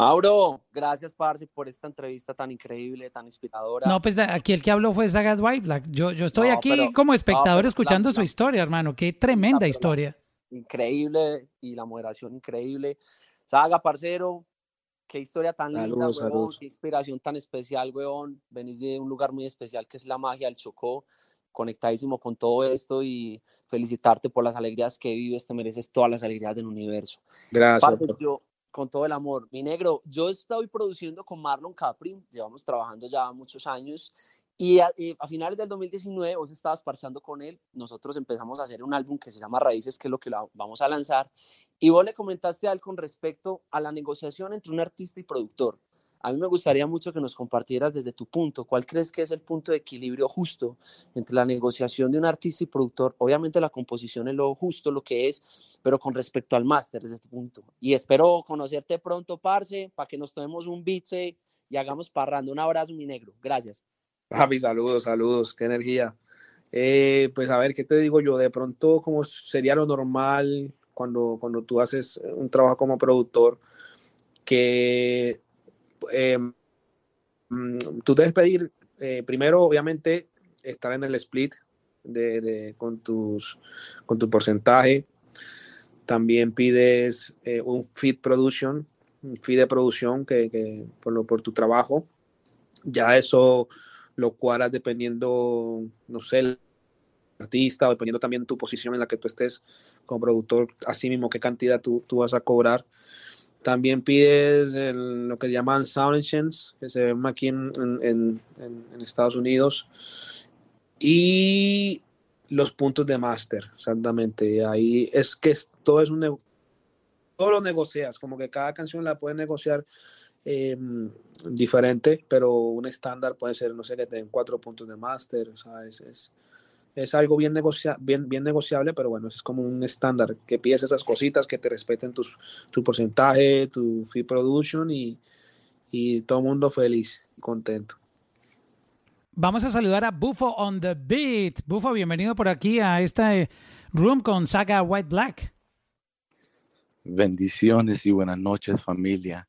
Mauro, gracias, Parce, por esta entrevista tan increíble, tan inspiradora. No, pues aquí el que habló fue Saga White Black. Yo, yo estoy No, aquí pero- como no, espectador la- escuchando su la- historia, hermano. Qué tremenda la- historia. Increíble y la moderación increíble. Saga, parcero, qué historia tan linda, saludos. qué inspiración tan especial, weón. Venís de un lugar muy especial que es la magia del Chocó, conectadísimo con todo esto y felicitarte por las alegrías que vives, te mereces todas las alegrías del universo. Gracias. Parce, bro. yo, con todo el amor. Mi negro, yo estoy produciendo con Marlon Capri, llevamos trabajando ya muchos años, y a, y finales del 2019 vos estabas parchando con él, nosotros empezamos a hacer un álbum que se llama Raíces, que es lo que vamos a lanzar, y vos le comentaste a él con respecto a la negociación entre un artista y productor. A mí me gustaría mucho que nos compartieras desde tu punto, ¿cuál crees que es el punto de equilibrio justo entre la negociación de un artista y productor? Obviamente la composición es lo justo, lo que es, pero con respecto al máster desde este punto. Y espero conocerte pronto, Parce, para que nos tomemos un beat y hagamos parrando. Un abrazo, mi negro. Gracias. Papi, saludos, saludos, qué energía. Eh, pues a ver, ¿qué te digo yo? De pronto, como sería lo normal cuando, cuando tú haces un trabajo como productor, que eh, mm, tú debes pedir, eh, primero, obviamente, estar en el split de, de- con, tus, con tu porcentaje. También pides eh, un feed production, un feed de producción que, que por, lo, por tu trabajo. Ya eso lo cuadras dependiendo, no sé, el artista o dependiendo también tu posición en la que tú estés como productor, así mismo qué cantidad tú, tú vas a cobrar. También pides lo que llaman sound engines, que se ven aquí en, en- Estados Unidos. Y los puntos de máster, exactamente. Ahí es que todo es un todo lo negocias, como que cada canción la puedes negociar eh, diferente, pero un estándar puede ser, no sé, que te cuatro puntos de máster, o sea, es, es algo bien, negocia bien, bien negociable, pero bueno, es como un estándar, que pides esas cositas, que te respeten tus, tu porcentaje, tu fee production y, y todo el mundo feliz y contento. Vamos a saludar a Bufo on the Beat. Bufo, bienvenido por aquí a este room con Saga White Black. Bendiciones y buenas noches familia.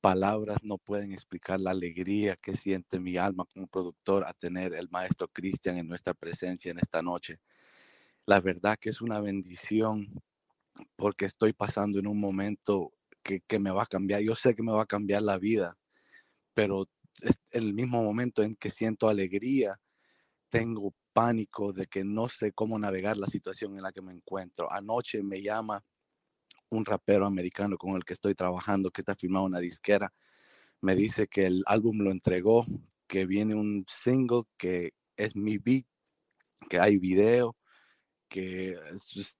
Palabras no pueden explicar la alegría que siente mi alma como productor a tener el maestro Cristian en nuestra presencia en esta noche. La verdad que es una bendición porque estoy pasando en un momento que, que me va a cambiar. Yo sé que me va a cambiar la vida, pero es el mismo momento en que siento alegría, tengo pánico de que no sé cómo navegar la situación en la que me encuentro. Anoche me llama un rapero americano con el que estoy trabajando, que está firmado una disquera, me dice que el álbum lo entregó, que viene un single, que es mi beat, que hay video, que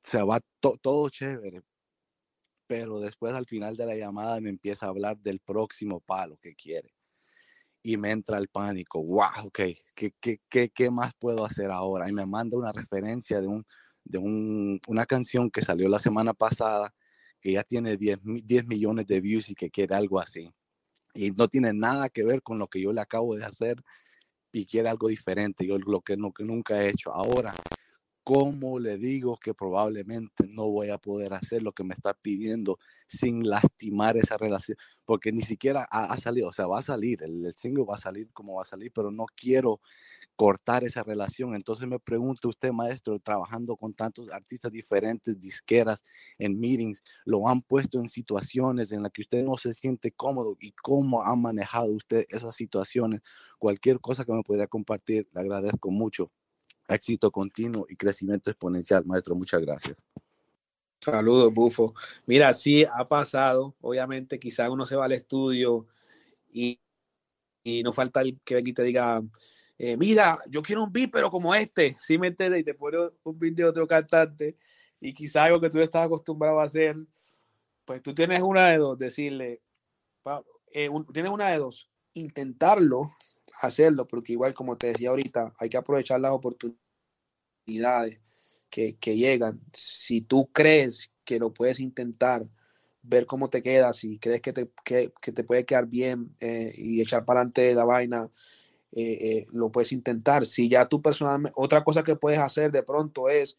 se va to- todo chévere. Pero después al final de la llamada me empieza a hablar del próximo palo que quiere. Y me entra el pánico, wow, ok, ¿qué, qué, qué, qué más puedo hacer ahora? Y me manda una referencia de, un, de un, una canción que salió la semana pasada, que ya tiene 10, mi- 10 millones de views y que quiere algo así. Y no tiene nada que ver con lo que yo le acabo de hacer y quiere algo diferente, yo lo que, nunca he hecho. Ahora, ¿cómo le digo que probablemente no voy a poder hacer lo que me está pidiendo sin lastimar esa relación? Porque ni siquiera ha, ha salido, o sea, va a salir, el, el single va a salir como va a salir, pero no quiero cortar esa relación. Entonces me pregunto usted, maestro, trabajando con tantos artistas diferentes, disqueras, en meetings, lo han puesto en situaciones en las que usted no se siente cómodo y cómo ha manejado usted esas situaciones. Cualquier cosa que me podría compartir, le agradezco mucho. Éxito continuo y crecimiento exponencial, maestro. Muchas gracias. Saludos, Bufo. Mira, sí ha pasado. Obviamente, quizá uno se va al estudio y, y no falta el que venga te diga, eh, mira, yo quiero un beat, pero como este, ¿sí me entiendes? Y te pone un beat de otro cantante y quizá algo que tú estás acostumbrado a hacer, pues tú tienes una de dos, decirle, eh, tienes una de dos, intentarlo, hacerlo, porque igual como te decía ahorita, hay que aprovechar las oportunidades que, llegan. Si tú crees que lo puedes intentar, ver cómo te quedas, si crees que te, que te puede quedar bien eh, y echar para adelante la vaina, eh, eh, lo puedes intentar. Si ya tú personalmente, otra cosa que puedes hacer de pronto es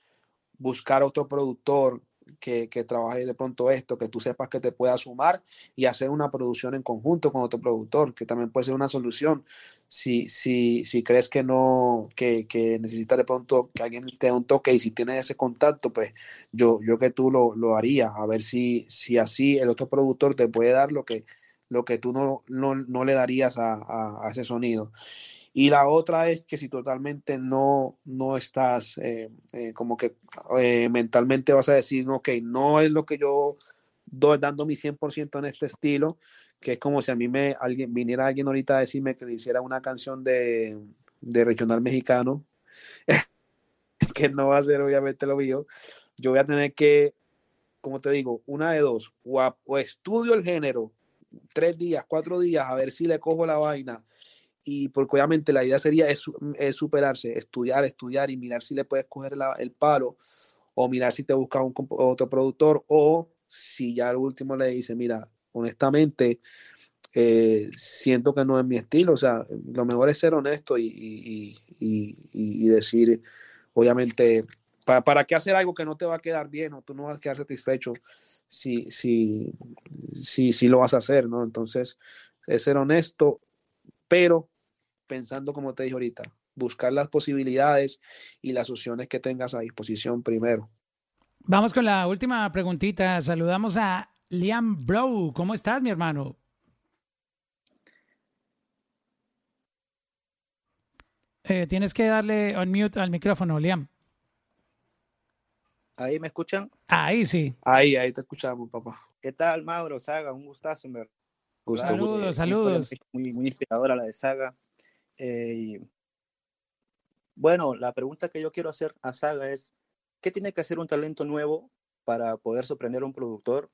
buscar otro productor que, que trabaje de pronto esto, que tú sepas que te pueda sumar y hacer una producción en conjunto con otro productor, que también puede ser una solución. Si, si, si crees que no, que, que necesitas de pronto que alguien te dé un toque y si tienes ese contacto, pues yo, yo que tú lo, lo harías, a ver si, si así el otro productor te puede dar lo que, lo que tú no, no, no le darías a, a, ese sonido. Y la otra es que si totalmente no, no estás eh, eh, como que eh, mentalmente vas a decir, ok, no es lo que yo doy dando mi 100% en este estilo, que es como si a mí me alguien viniera alguien ahorita a decirme que le hiciera una canción de, de regional mexicano, que no va a ser obviamente lo mío, yo voy a tener que, como te digo, una de dos, o, o estudio el género tres días, cuatro días, a ver si le cojo la vaina. Y porque obviamente la idea sería es, superarse, estudiar, estudiar y mirar si le puedes coger el palo o mirar si te busca un otro productor o si ya al último le dice, mira, honestamente, eh, siento que no es mi estilo, o sea, lo mejor es ser honesto y, y decir, obviamente, ¿para, ¿para qué hacer algo que no te va a quedar bien o tú no vas a quedar satisfecho si, si, si, si lo vas a hacer, ¿no? Entonces, es ser honesto, pero pensando, como te dije ahorita, buscar las posibilidades y las opciones que tengas a disposición primero. Vamos con la última preguntita. Saludamos a Liam Bro. ¿Cómo estás, mi hermano? Eh, tienes que darle unmute al micrófono, Liam. ¿Ahí me escuchan? Ahí sí. Ahí, ahí te escuchamos, papá. ¿Qué tal, Mauro? Saga, un gustazo, en verdad. Gusto. Saludos, Una saludos. Muy, muy inspiradora la de Saga. Eh, y, bueno, la pregunta que yo quiero hacer a Saga es, ¿qué tiene que hacer un talento nuevo para poder sorprender a un productor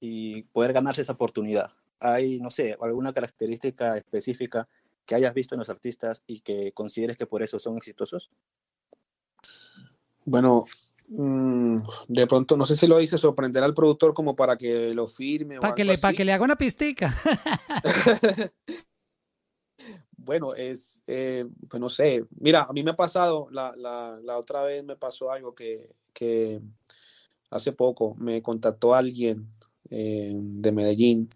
y poder ganarse esa oportunidad? ¿Hay, no sé, alguna característica específica que hayas visto en los artistas y que consideres que por eso son exitosos? Bueno, mm, de pronto, no sé si lo hice sorprender al productor como para que lo firme Para que, le, pa' que le haga una pistica. Bueno, es, eh, pues no sé, mira, a mí me ha pasado, la, la, la otra vez me pasó algo que, que hace poco me contactó alguien eh, de Medellín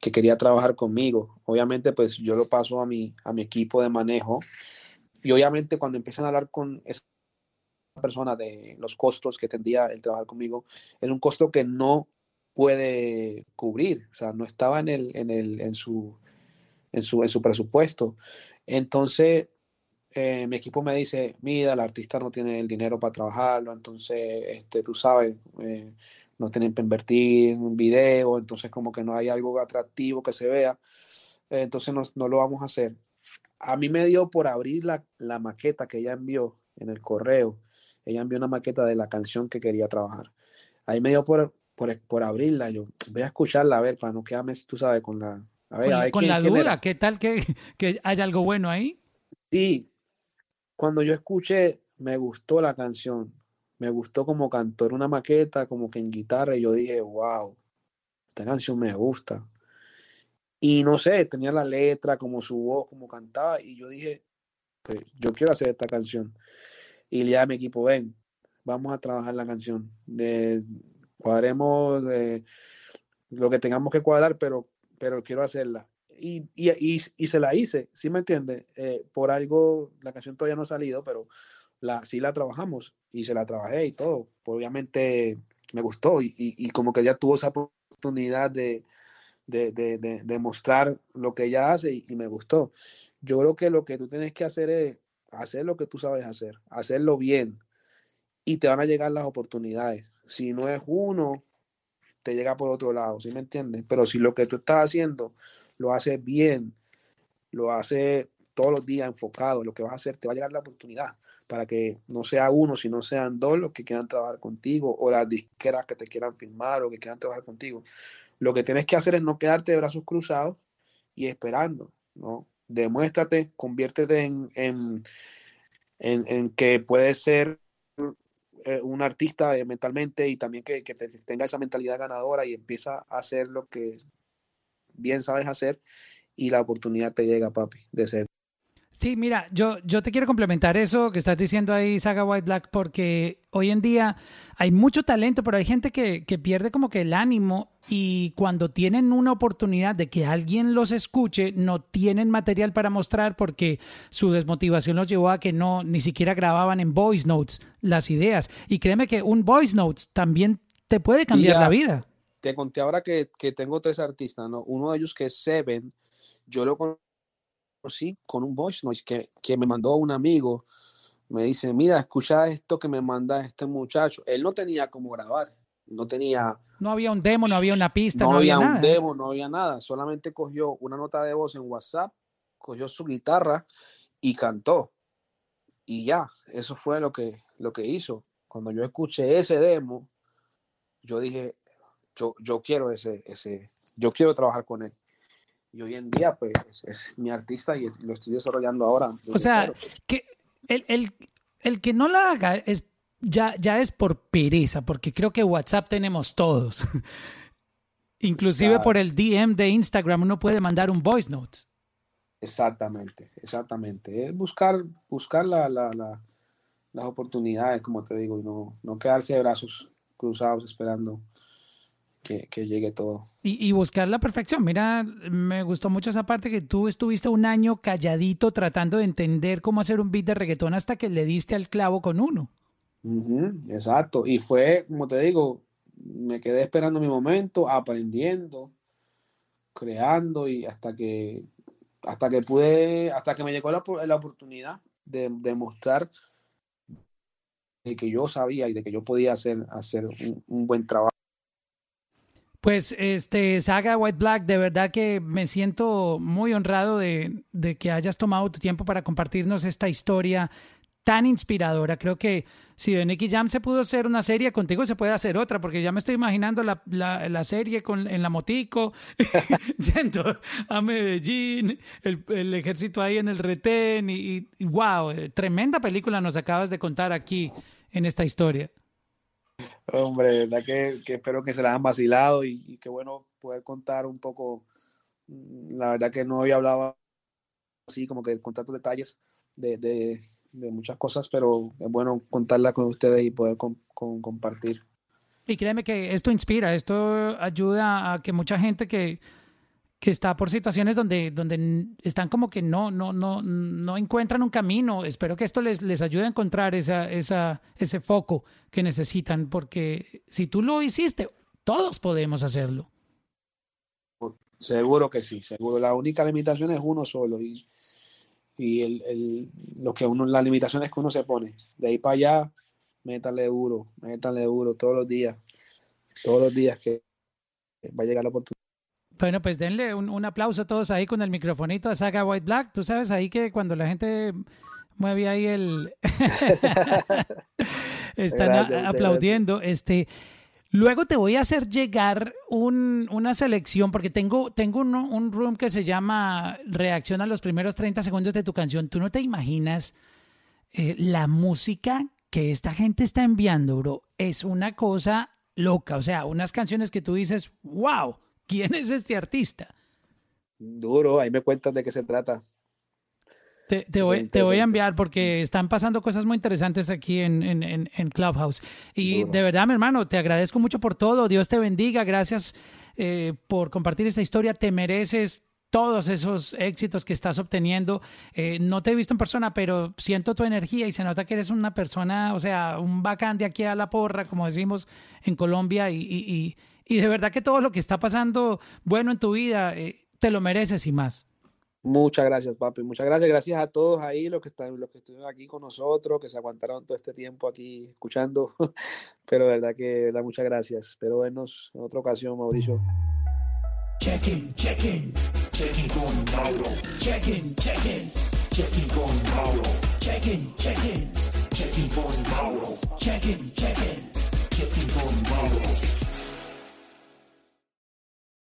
que quería trabajar conmigo. Obviamente, pues yo lo paso a mi, a mi equipo de manejo y obviamente cuando empiezan a hablar con esa persona de los costos que tendría el trabajar conmigo, es un costo que no puede cubrir, o sea, no estaba en, el, en, el, en, su, en, su, en su presupuesto. Entonces, eh, mi equipo me dice, mira, el artista no tiene el dinero para trabajarlo, entonces, este, tú sabes, eh, no tienen para invertir en un video, entonces como que no hay algo atractivo que se vea, entonces no, no, lo vamos a hacer. A mí me dio por abrir la, la maqueta que ella envió en el correo, ella envió una maqueta de la canción que quería trabajar. Ahí me dio por, por, por abrirla, yo voy a escucharla a ver, para no quedarme, tú sabes, con la... A ver, con, a ver con quién- la duda. ¿qué tal que, que haya algo bueno ahí? Sí, cuando yo escuché, me gustó la canción, me gustó como cantó, era una maqueta, como que en guitarra, y yo dije, wow, esta canción me gusta. Y no sé, tenía la letra, como su voz, como cantaba, y yo dije, pues yo quiero hacer esta canción. Y le a mi equipo, ven, vamos a trabajar la canción. Cuadremos eh, lo que tengamos que cuadrar, pero, pero quiero hacerla. Y, y, y, se la hice, ¿sí me entiende? Eh, por algo, la canción todavía no ha salido, pero la, sí la trabajamos y se la trabajé y todo. Obviamente me gustó y, y, como que ya tuvo esa oportunidad de, de, de, de, de mostrar lo que ella hace y me gustó. Yo creo que lo que tú tienes que hacer es hacer lo que tú sabes hacer, hacerlo bien y te van a llegar las oportunidades. Si no es uno, te llega por otro lado, ¿sí me entiendes? Pero si lo que tú estás haciendo lo haces bien, lo haces todos los días enfocado, lo que vas a hacer, te va a llegar la oportunidad para que no sea uno, sino sean dos los que quieran trabajar contigo o las disqueras que te quieran firmar o que quieran trabajar contigo. Lo que tienes que hacer es no quedarte de brazos cruzados y esperando, ¿no? Demuéstrate, conviértete en, en, en, que puedes ser eh, un artista eh, mentalmente y también que, que te, tenga esa mentalidad ganadora y empieza a hacer lo que bien sabes hacer y la oportunidad te llega, papi, de ser. Sí, mira, yo, yo te quiero complementar eso que estás diciendo ahí, Saga White Black, porque hoy en día hay mucho talento, pero hay gente que, que pierde como que el ánimo y cuando tienen una oportunidad de que alguien los escuche, no tienen material para mostrar porque su desmotivación los llevó a que no ni siquiera grababan en voice notes las ideas. Y créeme que un voice note también te puede cambiar ya, la vida. Te conté ahora que, que tengo tres artistas, ¿no? Uno de ellos que es Seven, yo lo conocí con un voice note que, que me mandó un amigo. Me dice, mira, escucha esto que me manda este muchacho. Él no tenía cómo grabar, no tenía... No había un demo, no había una pista, no, no, había, había un demo, no había nada. Solamente cogió una nota de voz en WhatsApp, cogió su guitarra y cantó. Y ya, eso fue lo que, lo que hizo. Cuando yo escuché ese demo, yo dije, yo, yo quiero ese, ese, yo quiero trabajar con él. Y hoy en día, pues, es, es mi artista y lo estoy desarrollando ahora. O sea, que el, el, el, que no la haga es ya, ya es por pereza, porque creo que WhatsApp tenemos todos. Inclusive Exacto. por el DM de Instagram uno puede mandar un voice note. Exactamente, exactamente. Es buscar, buscar la, la, la, las oportunidades, como te digo, y no, no quedarse de brazos cruzados esperando que, que llegue todo. Y, y, buscar la perfección. Mira, me gustó mucho esa parte que tú estuviste un año calladito tratando de entender cómo hacer un beat de reggaetón hasta que le diste al clavo con uno. exacto. Y fue, como te digo, me quedé esperando mi momento, aprendiendo, creando y hasta que hasta que pude, hasta que me llegó la, la oportunidad de, de, mostrar de que yo sabía y de que yo podía hacer, hacer un, un buen trabajo. Pues este Saga White Black, de verdad que me siento muy honrado de, que hayas tomado tu tiempo para compartirnos esta historia tan inspiradora. Creo que si de Nicky Jam se pudo hacer una serie, contigo se puede hacer otra, porque ya me estoy imaginando la, la, la serie con, en la motico, yendo a Medellín, el, el, ejército ahí en el retén, y wow, tremenda película nos acabas de contar aquí en esta historia. Hombre, verdad que, que, espero que se la hayan vacilado y, y qué bueno poder contar un poco. mm, La verdad que no había hablado así, como que contar tus detalles de, de, de, muchas cosas, pero es bueno contarla con ustedes y poder con, con, compartir. Y créeme que esto inspira, esto ayuda a que mucha gente que, está por situaciones donde, donde están como que no, no, no, no encuentran un camino. Espero que esto les, les ayude a encontrar esa, esa, ese foco que necesitan, porque si tú lo hiciste, todos podemos hacerlo. Seguro que sí, seguro. La única limitación es uno solo y, y el, el, lo que uno, las limitaciones que uno se pone. De ahí para allá, métanle duro, métanle duro todos los días, todos los días que va a llegar la oportunidad. Bueno, pues denle un, un, aplauso a todos ahí con el microfonito a Saga White Black. Tú sabes ahí que cuando la gente mueve ahí el... Están gracias, aplaudiendo. Este, luego te voy a hacer llegar un, una selección porque tengo, tengo un, un, room que se llama Reacción a los primeros 30 segundos de tu canción. Tú no te imaginas eh, la música que esta gente está enviando, bro. Es una cosa loca. O sea, unas canciones que tú dices, wow ¿Quién es este artista? Duro, ahí me cuentas de qué se trata. Te, te, voy, te, voy, a enviar porque están pasando cosas muy interesantes aquí en, en, en Clubhouse. Y Duro. de verdad, mi hermano, te agradezco mucho por todo. Dios te bendiga. Gracias eh, por compartir esta historia. Te mereces todos esos éxitos que estás obteniendo. Eh, no te he visto en persona, pero siento tu energía y se nota que eres una persona, o sea, un bacán de aquí a la porra, como decimos en Colombia. y, y, y y de verdad que todo lo que está pasando bueno en tu vida, eh, te lo mereces y más. Muchas gracias, papi. Muchas gracias. Gracias a todos ahí, los que están, los que estuvieron aquí con nosotros, que se aguantaron todo este tiempo aquí escuchando. Pero de verdad que, verdad, muchas gracias. Espero vernos en otra ocasión, Mauricio. Check-in, check-in, check-in con Mauro. Check-in, check-in, check-in con Mauro. Check-in, check-in, check-in con Mauro. Check-in, check-in, check-in con Mauro.